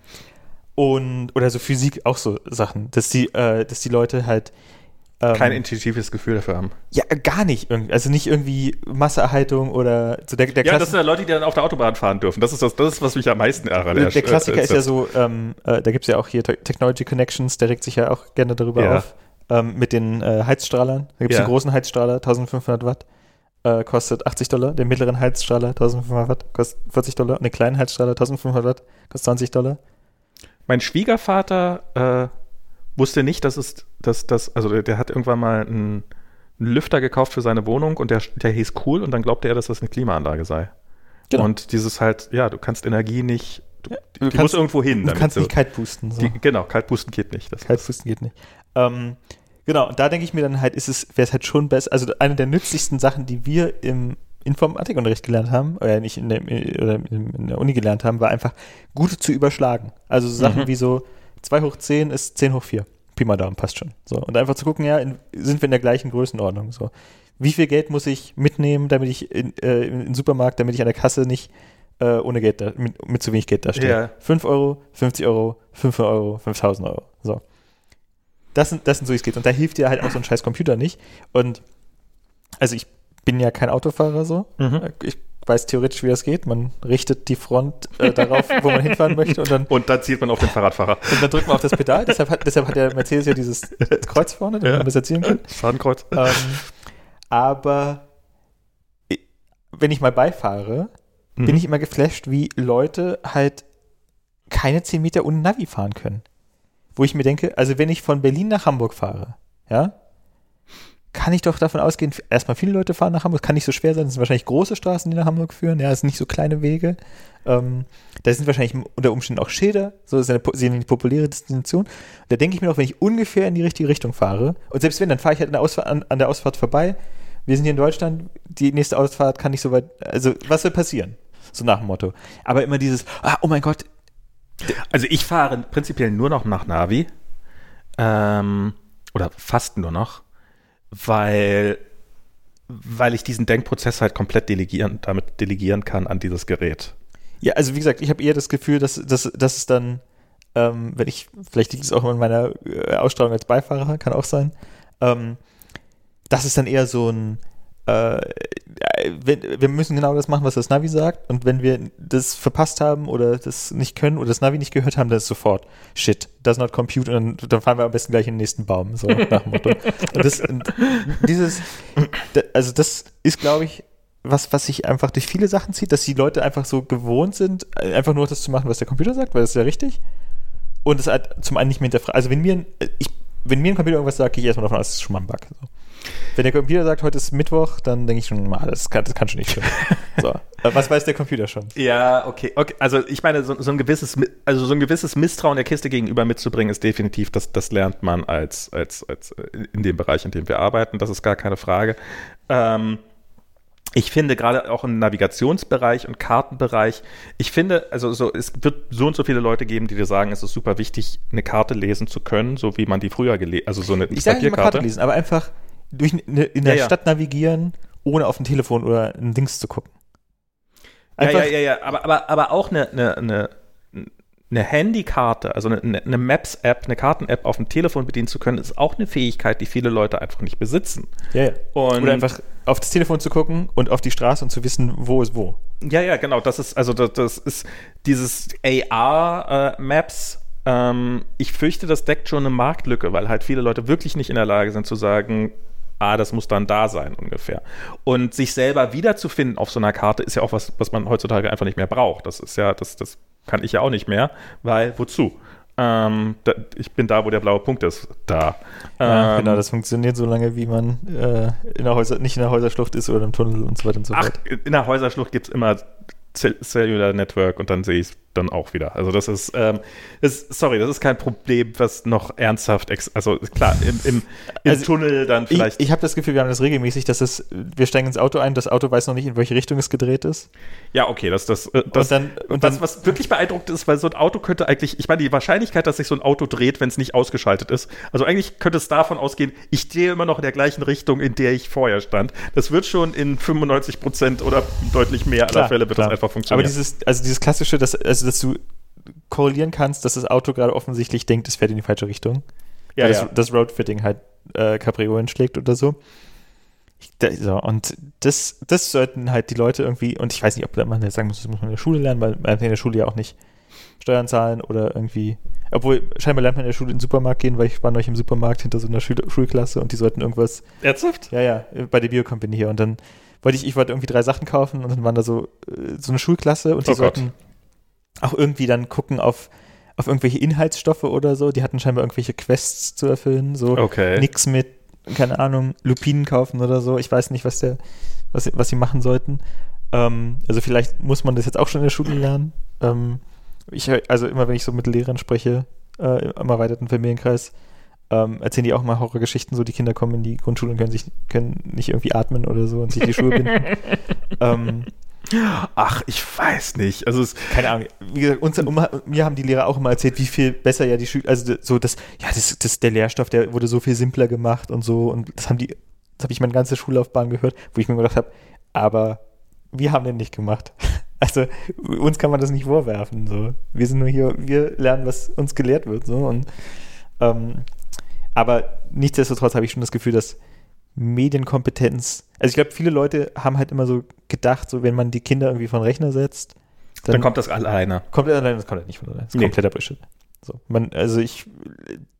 und, oder so Physik, auch so Sachen, dass die, äh, dass die Leute halt ähm, Kein intuitives Gefühl dafür haben. ja, gar nicht irgendwie. Also nicht irgendwie Masseerhaltung oder so der, der Ja, das sind ja Leute, die dann auf der Autobahn fahren dürfen. Das ist das, das ist, was mich am meisten ärgert. Der, der Klassiker Äh, ist ja so, ähm, äh, da gibt es ja auch hier Te- Technology Connections, der regt sich ja auch gerne darüber Ja. auf, ähm, mit den äh, Heizstrahlern. Da gibt es Ja. den großen Heizstrahler, 1500 Watt, äh, kostet 80 Dollar. Den mittleren Heizstrahler, 1500 Watt, kostet 40 Dollar. Und den kleinen Heizstrahler, 1500 Watt, kostet 20 Dollar. Mein Schwiegervater äh, wusste nicht, dass es, dass das, also der, der hat irgendwann mal einen, einen Lüfter gekauft für seine Wohnung und der, der hieß cool und dann glaubte er, dass das eine Klimaanlage sei. Genau. Und dieses halt, ja, du kannst Energie nicht, du, du die kannst- muss irgendwo hin. Du kannst so- nicht kalt pusten. So. die, genau, Kaltpusten geht nicht. Das Kalt pusten geht nicht. Ähm, genau, und da denke ich mir dann halt, ist es, wäre es halt schon besser, also eine der nützlichsten Sachen, die wir im Informatikunterricht gelernt haben, oder nicht in der, oder in der Uni gelernt haben, war einfach gut zu überschlagen. Also so Sachen Mhm. wie so 2 hoch 10 ist 10 hoch 4. Pi mal Daumen, passt schon. So. Und einfach zu gucken, ja, in, sind wir in der gleichen Größenordnung. So. Wie viel Geld muss ich mitnehmen, damit ich in, äh, Supermarkt, damit ich an der Kasse nicht äh, ohne Geld da, mit, mit zu wenig Geld dastehe? Ja. 5 Euro, 50 Euro, 5 Euro, 5000 Euro. So. Das sind, das sind so, wie es geht. Und da hilft dir halt auch so ein scheiß Computer nicht. Und also ich bin ja kein Autofahrer so. Mhm. Ich weiß theoretisch, wie das geht. Man richtet die Front äh, darauf, wo man hinfahren möchte und dann, <laughs> Und dann zielt man auf den Fahrradfahrer. und dann drückt man auf das Pedal. <laughs> deshalb, hat, deshalb hat der Mercedes ja dieses Kreuz vorne, damit Ja. man das erzielen kann. Fadenkreuz. Ähm, aber wenn ich mal beifahre, bin Mhm. ich immer geflasht, wie Leute halt keine 10 Meter ohne Navi fahren können. Wo ich mir denke, also wenn ich von Berlin nach Hamburg fahre, ja, kann ich doch davon ausgehen, erstmal viele Leute fahren nach Hamburg, kann nicht so schwer sein, es sind wahrscheinlich große Straßen, die nach Hamburg führen, ja, es sind nicht so kleine Wege. Ähm, da sind wahrscheinlich unter Umständen auch Schilder, so ist eine, eine populäre Destination. Da denke ich mir auch, wenn ich ungefähr in die richtige Richtung fahre, und selbst wenn, dann fahre ich halt an der, Ausfahrt, an, an der Ausfahrt vorbei. Wir sind hier in Deutschland, die nächste Ausfahrt kann nicht so weit, also was soll passieren? So nach dem Motto. Aber immer dieses, ah, oh mein Gott, Also ich fahre prinzipiell nur noch nach Navi. Ähm, oder fast nur noch. Weil, weil ich diesen Denkprozess halt komplett delegieren, damit delegieren kann an dieses Gerät. Ja, also wie gesagt, ich habe eher das Gefühl, dass, dass, dass es dann, ähm, wenn ich, vielleicht liegt es auch in meiner äh, Ausstrahlung als Beifahrer, kann auch sein, ähm, das ist dann eher so ein, äh, wenn, wir müssen genau das machen, was das Navi sagt und wenn wir das verpasst haben oder das nicht können oder das Navi nicht gehört haben, dann ist sofort shit, does not compute und dann, fahren wir am besten gleich in den nächsten Baum, so nach dem Motto. Und das, und dieses, also das ist, glaube ich, was, was sich einfach durch viele Sachen zieht, dass die Leute einfach so gewohnt sind, einfach nur das zu machen, was der Computer sagt, weil das ist ja richtig. Und es halt zum einen nicht mehr hinterfragen. Also wenn mir, ich, wenn mir ein Computer irgendwas sagt, gehe ich erstmal davon aus, das ist schon mal ein Bug. So. Wenn der Computer sagt, heute ist Mittwoch, dann denke ich schon, ah, das kann, das kann schon nicht stimmen. <laughs> so. Äh, Was weiß der Computer schon? Ja, okay. okay. Also ich meine, so, so ein gewisses, also so ein gewisses Misstrauen der Kiste gegenüber mitzubringen, ist definitiv, das, das lernt man als, als, als äh, in dem Bereich, in dem wir arbeiten. Das ist gar keine Frage. Ähm, ich finde gerade auch im Navigationsbereich und Kartenbereich, ich finde, also so, es wird so und so viele Leute geben, die dir sagen, es ist super wichtig, eine Karte lesen zu können, so wie man die früher gelesen, also so eine Ich sage nicht mal Karte lesen, aber einfach durch eine, in der Ja, ja. Stadt navigieren, ohne auf dem Telefon oder ein Dings zu gucken. Ja, Einfach, ja, ja, ja, aber, aber, aber auch eine, eine, eine, eine Handykarte, also eine, eine Maps-App, eine Karten-App auf dem Telefon bedienen zu können, ist auch eine Fähigkeit, die viele Leute einfach nicht besitzen. ja, ja. Und Oder einfach auf das Telefon zu gucken und auf die Straße und zu wissen, wo ist wo. Ja, ja, genau. Das ist, also das, das ist dieses AR-Maps Ähm, ich fürchte, das deckt schon eine Marktlücke, weil halt viele Leute wirklich nicht in der Lage sind zu sagen, ah, das muss dann da sein ungefähr. Und sich selber wiederzufinden auf so einer Karte ist ja auch was, was man heutzutage einfach nicht mehr braucht. Das ist ja, das, das kann ich ja auch nicht mehr, weil wozu? Ähm, da, ich bin da, wo der blaue Punkt ist. Da. Ja, ähm, genau, das funktioniert so lange, wie man äh, in der Häuser, nicht in der Häuserschlucht ist oder im Tunnel und so weiter und so Ach, fort. in der Häuserschlucht gibt es immer Cell- Cellular Network und dann sehe ich es dann auch wieder. Also das ist, ähm, das, sorry, das ist kein Problem, was noch ernsthaft, also klar, im, im, im Also, Tunnel dann Ich, vielleicht. ich habe das Gefühl, wir haben das regelmäßig, dass es, wir steigen ins Auto ein, das Auto weiß noch nicht, in welche Richtung es gedreht ist. ja, okay, das, das, das, und dann, und das, was wirklich beeindruckt ist, weil so ein Auto könnte eigentlich, ich meine, die Wahrscheinlichkeit, dass sich so ein Auto dreht, wenn es nicht ausgeschaltet ist, also eigentlich könnte es davon ausgehen, ich drehe immer noch in der gleichen Richtung, in der ich vorher stand. Das wird schon in 95 Prozent oder deutlich mehr aller Klar, Fälle wird klar. das einfach Aber funktionieren. dieses, also dieses klassische, dass, also dass du korrelieren kannst, dass das Auto gerade offensichtlich denkt, es fährt in die falsche Richtung. ja, ja. das, das Roadfitting halt äh, Capriolen schlägt oder so. Ich, da, so. Und das, das sollten halt die Leute irgendwie, und ich weiß nicht, ob man jetzt sagen muss, das muss man in der Schule lernen, weil man in der Schule ja auch nicht Steuern zahlen oder irgendwie, obwohl scheinbar lernt man in der Schule in den Supermarkt gehen, weil ich war neulich im Supermarkt hinter so einer Schul Schulklasse und die sollten irgendwas Ernsthaft? ja, ja, bei der Biocompany hier. Und dann wollte ich, ich wollte irgendwie drei Sachen kaufen und dann waren da so, äh, so eine Schulklasse und die Oh sollten auch irgendwie dann gucken auf, auf irgendwelche Inhaltsstoffe oder so. Die hatten scheinbar irgendwelche Quests zu erfüllen. So Okay. nix mit, keine Ahnung, Lupinen kaufen oder so. Ich weiß nicht, was der, was, was sie machen sollten. Ähm, also vielleicht muss man das jetzt auch schon in der Schule lernen. Ähm, ich, also immer wenn ich so mit Lehrern spreche, äh, im erweiterten Familienkreis, ähm, erzählen die auch mal Horrorgeschichten, so die Kinder kommen in die Grundschule und können sich können nicht irgendwie atmen oder so und sich die Schuhe binden. <laughs> ähm, Ach, ich weiß nicht. Also es, keine Ahnung. Wie gesagt, uns, um, mir haben die Lehrer auch immer erzählt, wie viel besser ja die Schüler, also so das, ja, das, das, der Lehrstoff, der wurde so viel simpler gemacht und so und das haben die, das habe ich meine ganze Schullaufbahn gehört, wo ich mir gedacht habe, aber wir haben den nicht gemacht. <laughs> Also uns kann man das nicht vorwerfen. So. Wir sind nur hier, wir lernen, was uns gelehrt wird. So. Und, ähm, aber nichtsdestotrotz habe ich schon das Gefühl, dass Medienkompetenz, also ich glaube, viele Leute haben halt immer so gedacht, so wenn man die Kinder irgendwie von Rechner setzt, dann, kommt das alleine. kommt er allein, das kommt halt nicht von allein. Das ist Nee. kompletter Bullshit. So, man, also ich,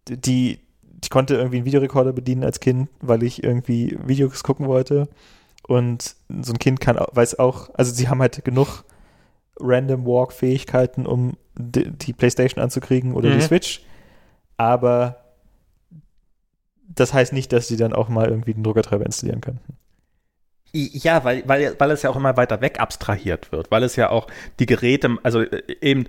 die, ich konnte irgendwie einen Videorekorder bedienen als Kind, weil ich irgendwie Videos gucken wollte. Und so ein Kind kann, weiß auch, also sie haben halt genug Random Walk-Fähigkeiten, um die, die Playstation anzukriegen oder Mhm. die Switch. Aber das heißt nicht, dass sie dann auch mal irgendwie den Druckertreiber installieren könnten. Ja, weil, weil, weil es ja auch immer weiter weg abstrahiert wird, weil es ja auch die Geräte, also äh, eben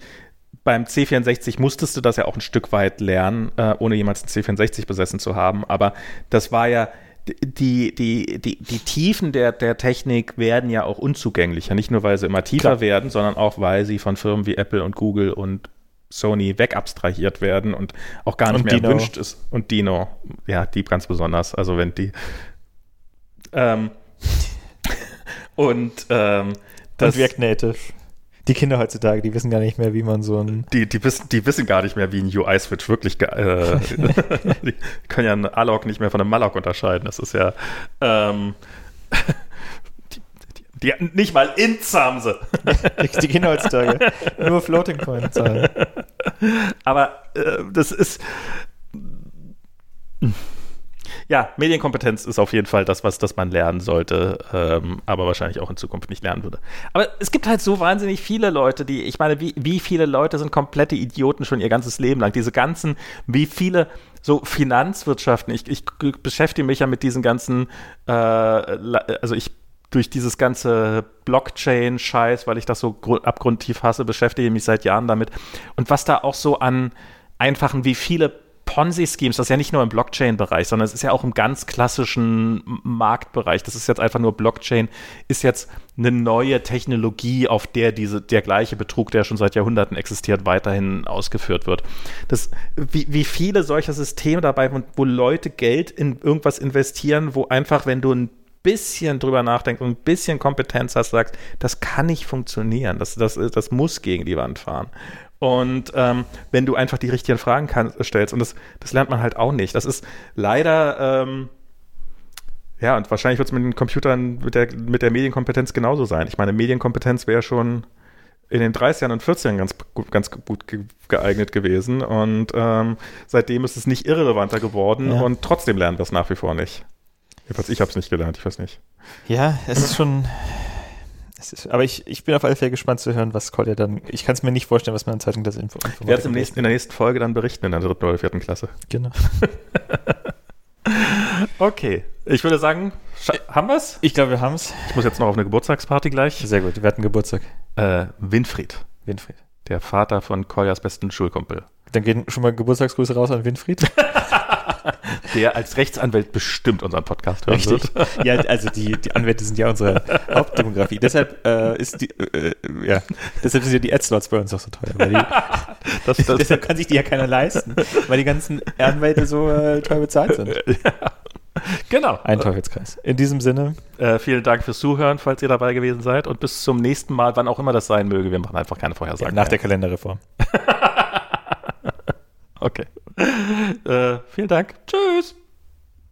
beim C64 musstest du das ja auch ein Stück weit lernen, äh, ohne jemals einen C64 besessen zu haben, aber das war ja, die, die, die, die Tiefen der, der Technik werden ja auch unzugänglicher, nicht nur weil sie immer tiefer Klar. werden, sondern auch weil sie von Firmen wie Apple und Google und Sony wegabstrahiert werden und auch gar nicht Und mehr Dino. erwünscht ist. Und Dino, ja, die ganz besonders. Also wenn die ähm, <laughs> und ähm, das, und React Native. Die Kinder heutzutage, die wissen gar nicht mehr, wie man so ein die, die, wissen, die wissen gar nicht mehr, wie ein UI-Switch wirklich, äh, <laughs> die können ja einen Alloc nicht mehr von einem Malloc unterscheiden. Das ist ja, ähm, die, die, nicht mal Ints haben sie. Die, die Kinder heutzutage nur Floating Point zahlen. Aber äh, das ist. Ja, Medienkompetenz ist auf jeden Fall das, was das man lernen sollte, ähm, aber wahrscheinlich auch in Zukunft nicht lernen würde. Aber es gibt halt so wahnsinnig viele Leute, die, ich meine, wie, wie viele Leute sind komplette Idioten schon ihr ganzes Leben lang? Diese ganzen, wie viele so Finanzwirtschaften, ich, ich beschäftige mich ja mit diesen ganzen, äh, also ich durch dieses ganze Blockchain-Scheiß, weil ich das so gru- abgrundtief hasse, beschäftige ich mich seit Jahren damit. Und was da auch so an einfachen, wie viele Ponzi-Schemes, das ist ja nicht nur im Blockchain-Bereich, sondern es ist ja auch im ganz klassischen Marktbereich. Das ist jetzt einfach nur Blockchain, ist jetzt eine neue Technologie, auf der diese, der gleiche Betrug, der schon seit Jahrhunderten existiert, weiterhin ausgeführt wird. Das, wie, wie viele solcher Systeme dabei, wo Leute Geld in irgendwas investieren, wo einfach, wenn du ein bisschen drüber nachdenkst und ein bisschen Kompetenz hast, sagst, das kann nicht funktionieren, das, das, das muss gegen die Wand fahren. Und ähm, wenn du einfach die richtigen Fragen kann, stellst, und das, das lernt man halt auch nicht. Das ist leider, ähm, ja, und wahrscheinlich wird es mit den Computern, mit der, mit der Medienkompetenz genauso sein. Ich meine, Medienkompetenz wäre schon in den 30ern und 40ern ganz gut, ganz gut geeignet gewesen. Und ähm, seitdem ist es nicht irrelevanter geworden ja. und trotzdem lernen wir es nach wie vor nicht. Jedenfalls, ich habe es nicht gelernt, ich weiß nicht. Ja, es ist schon. Es ist, aber ich, ich bin auf alle Fälle gespannt zu hören, was Kolja dann. Ich kann es mir nicht vorstellen, was man in Zeitung das Info. Ich werde es in der nächsten Folge dann berichten in der dritten oder vierten Klasse. Genau. <laughs> okay. Ich würde sagen, haben wir es? Ich glaube, wir haben es. Ich muss jetzt noch auf eine Geburtstagsparty gleich. Sehr gut, wir hatten Geburtstag. Äh, Winfried. Winfried. Der Vater von Koljas besten Schulkumpel. Dann gehen schon mal Geburtstagsgrüße raus an Winfried. <laughs> Der als Rechtsanwalt bestimmt unseren Podcast hören Richtig. Ja, also die, die Anwälte sind ja unsere Hauptdemografie. deshalb äh, ist die, äh, äh, ja, deshalb sind ja die Ad-Slots bei uns auch so teuer. Die, <laughs> das, das, deshalb kann sich die ja keiner leisten, weil die ganzen Anwälte so äh, teuer bezahlt sind. Ja. Genau. Ein Teufelskreis. In diesem Sinne. Äh, vielen Dank fürs Zuhören, falls ihr dabei gewesen seid. Und bis zum nächsten Mal, wann auch immer das sein möge. Wir machen einfach keine Vorhersagen. Ja, nach mehr. der Kalenderreform. <laughs> okay. Äh, vielen Dank. Tschüss.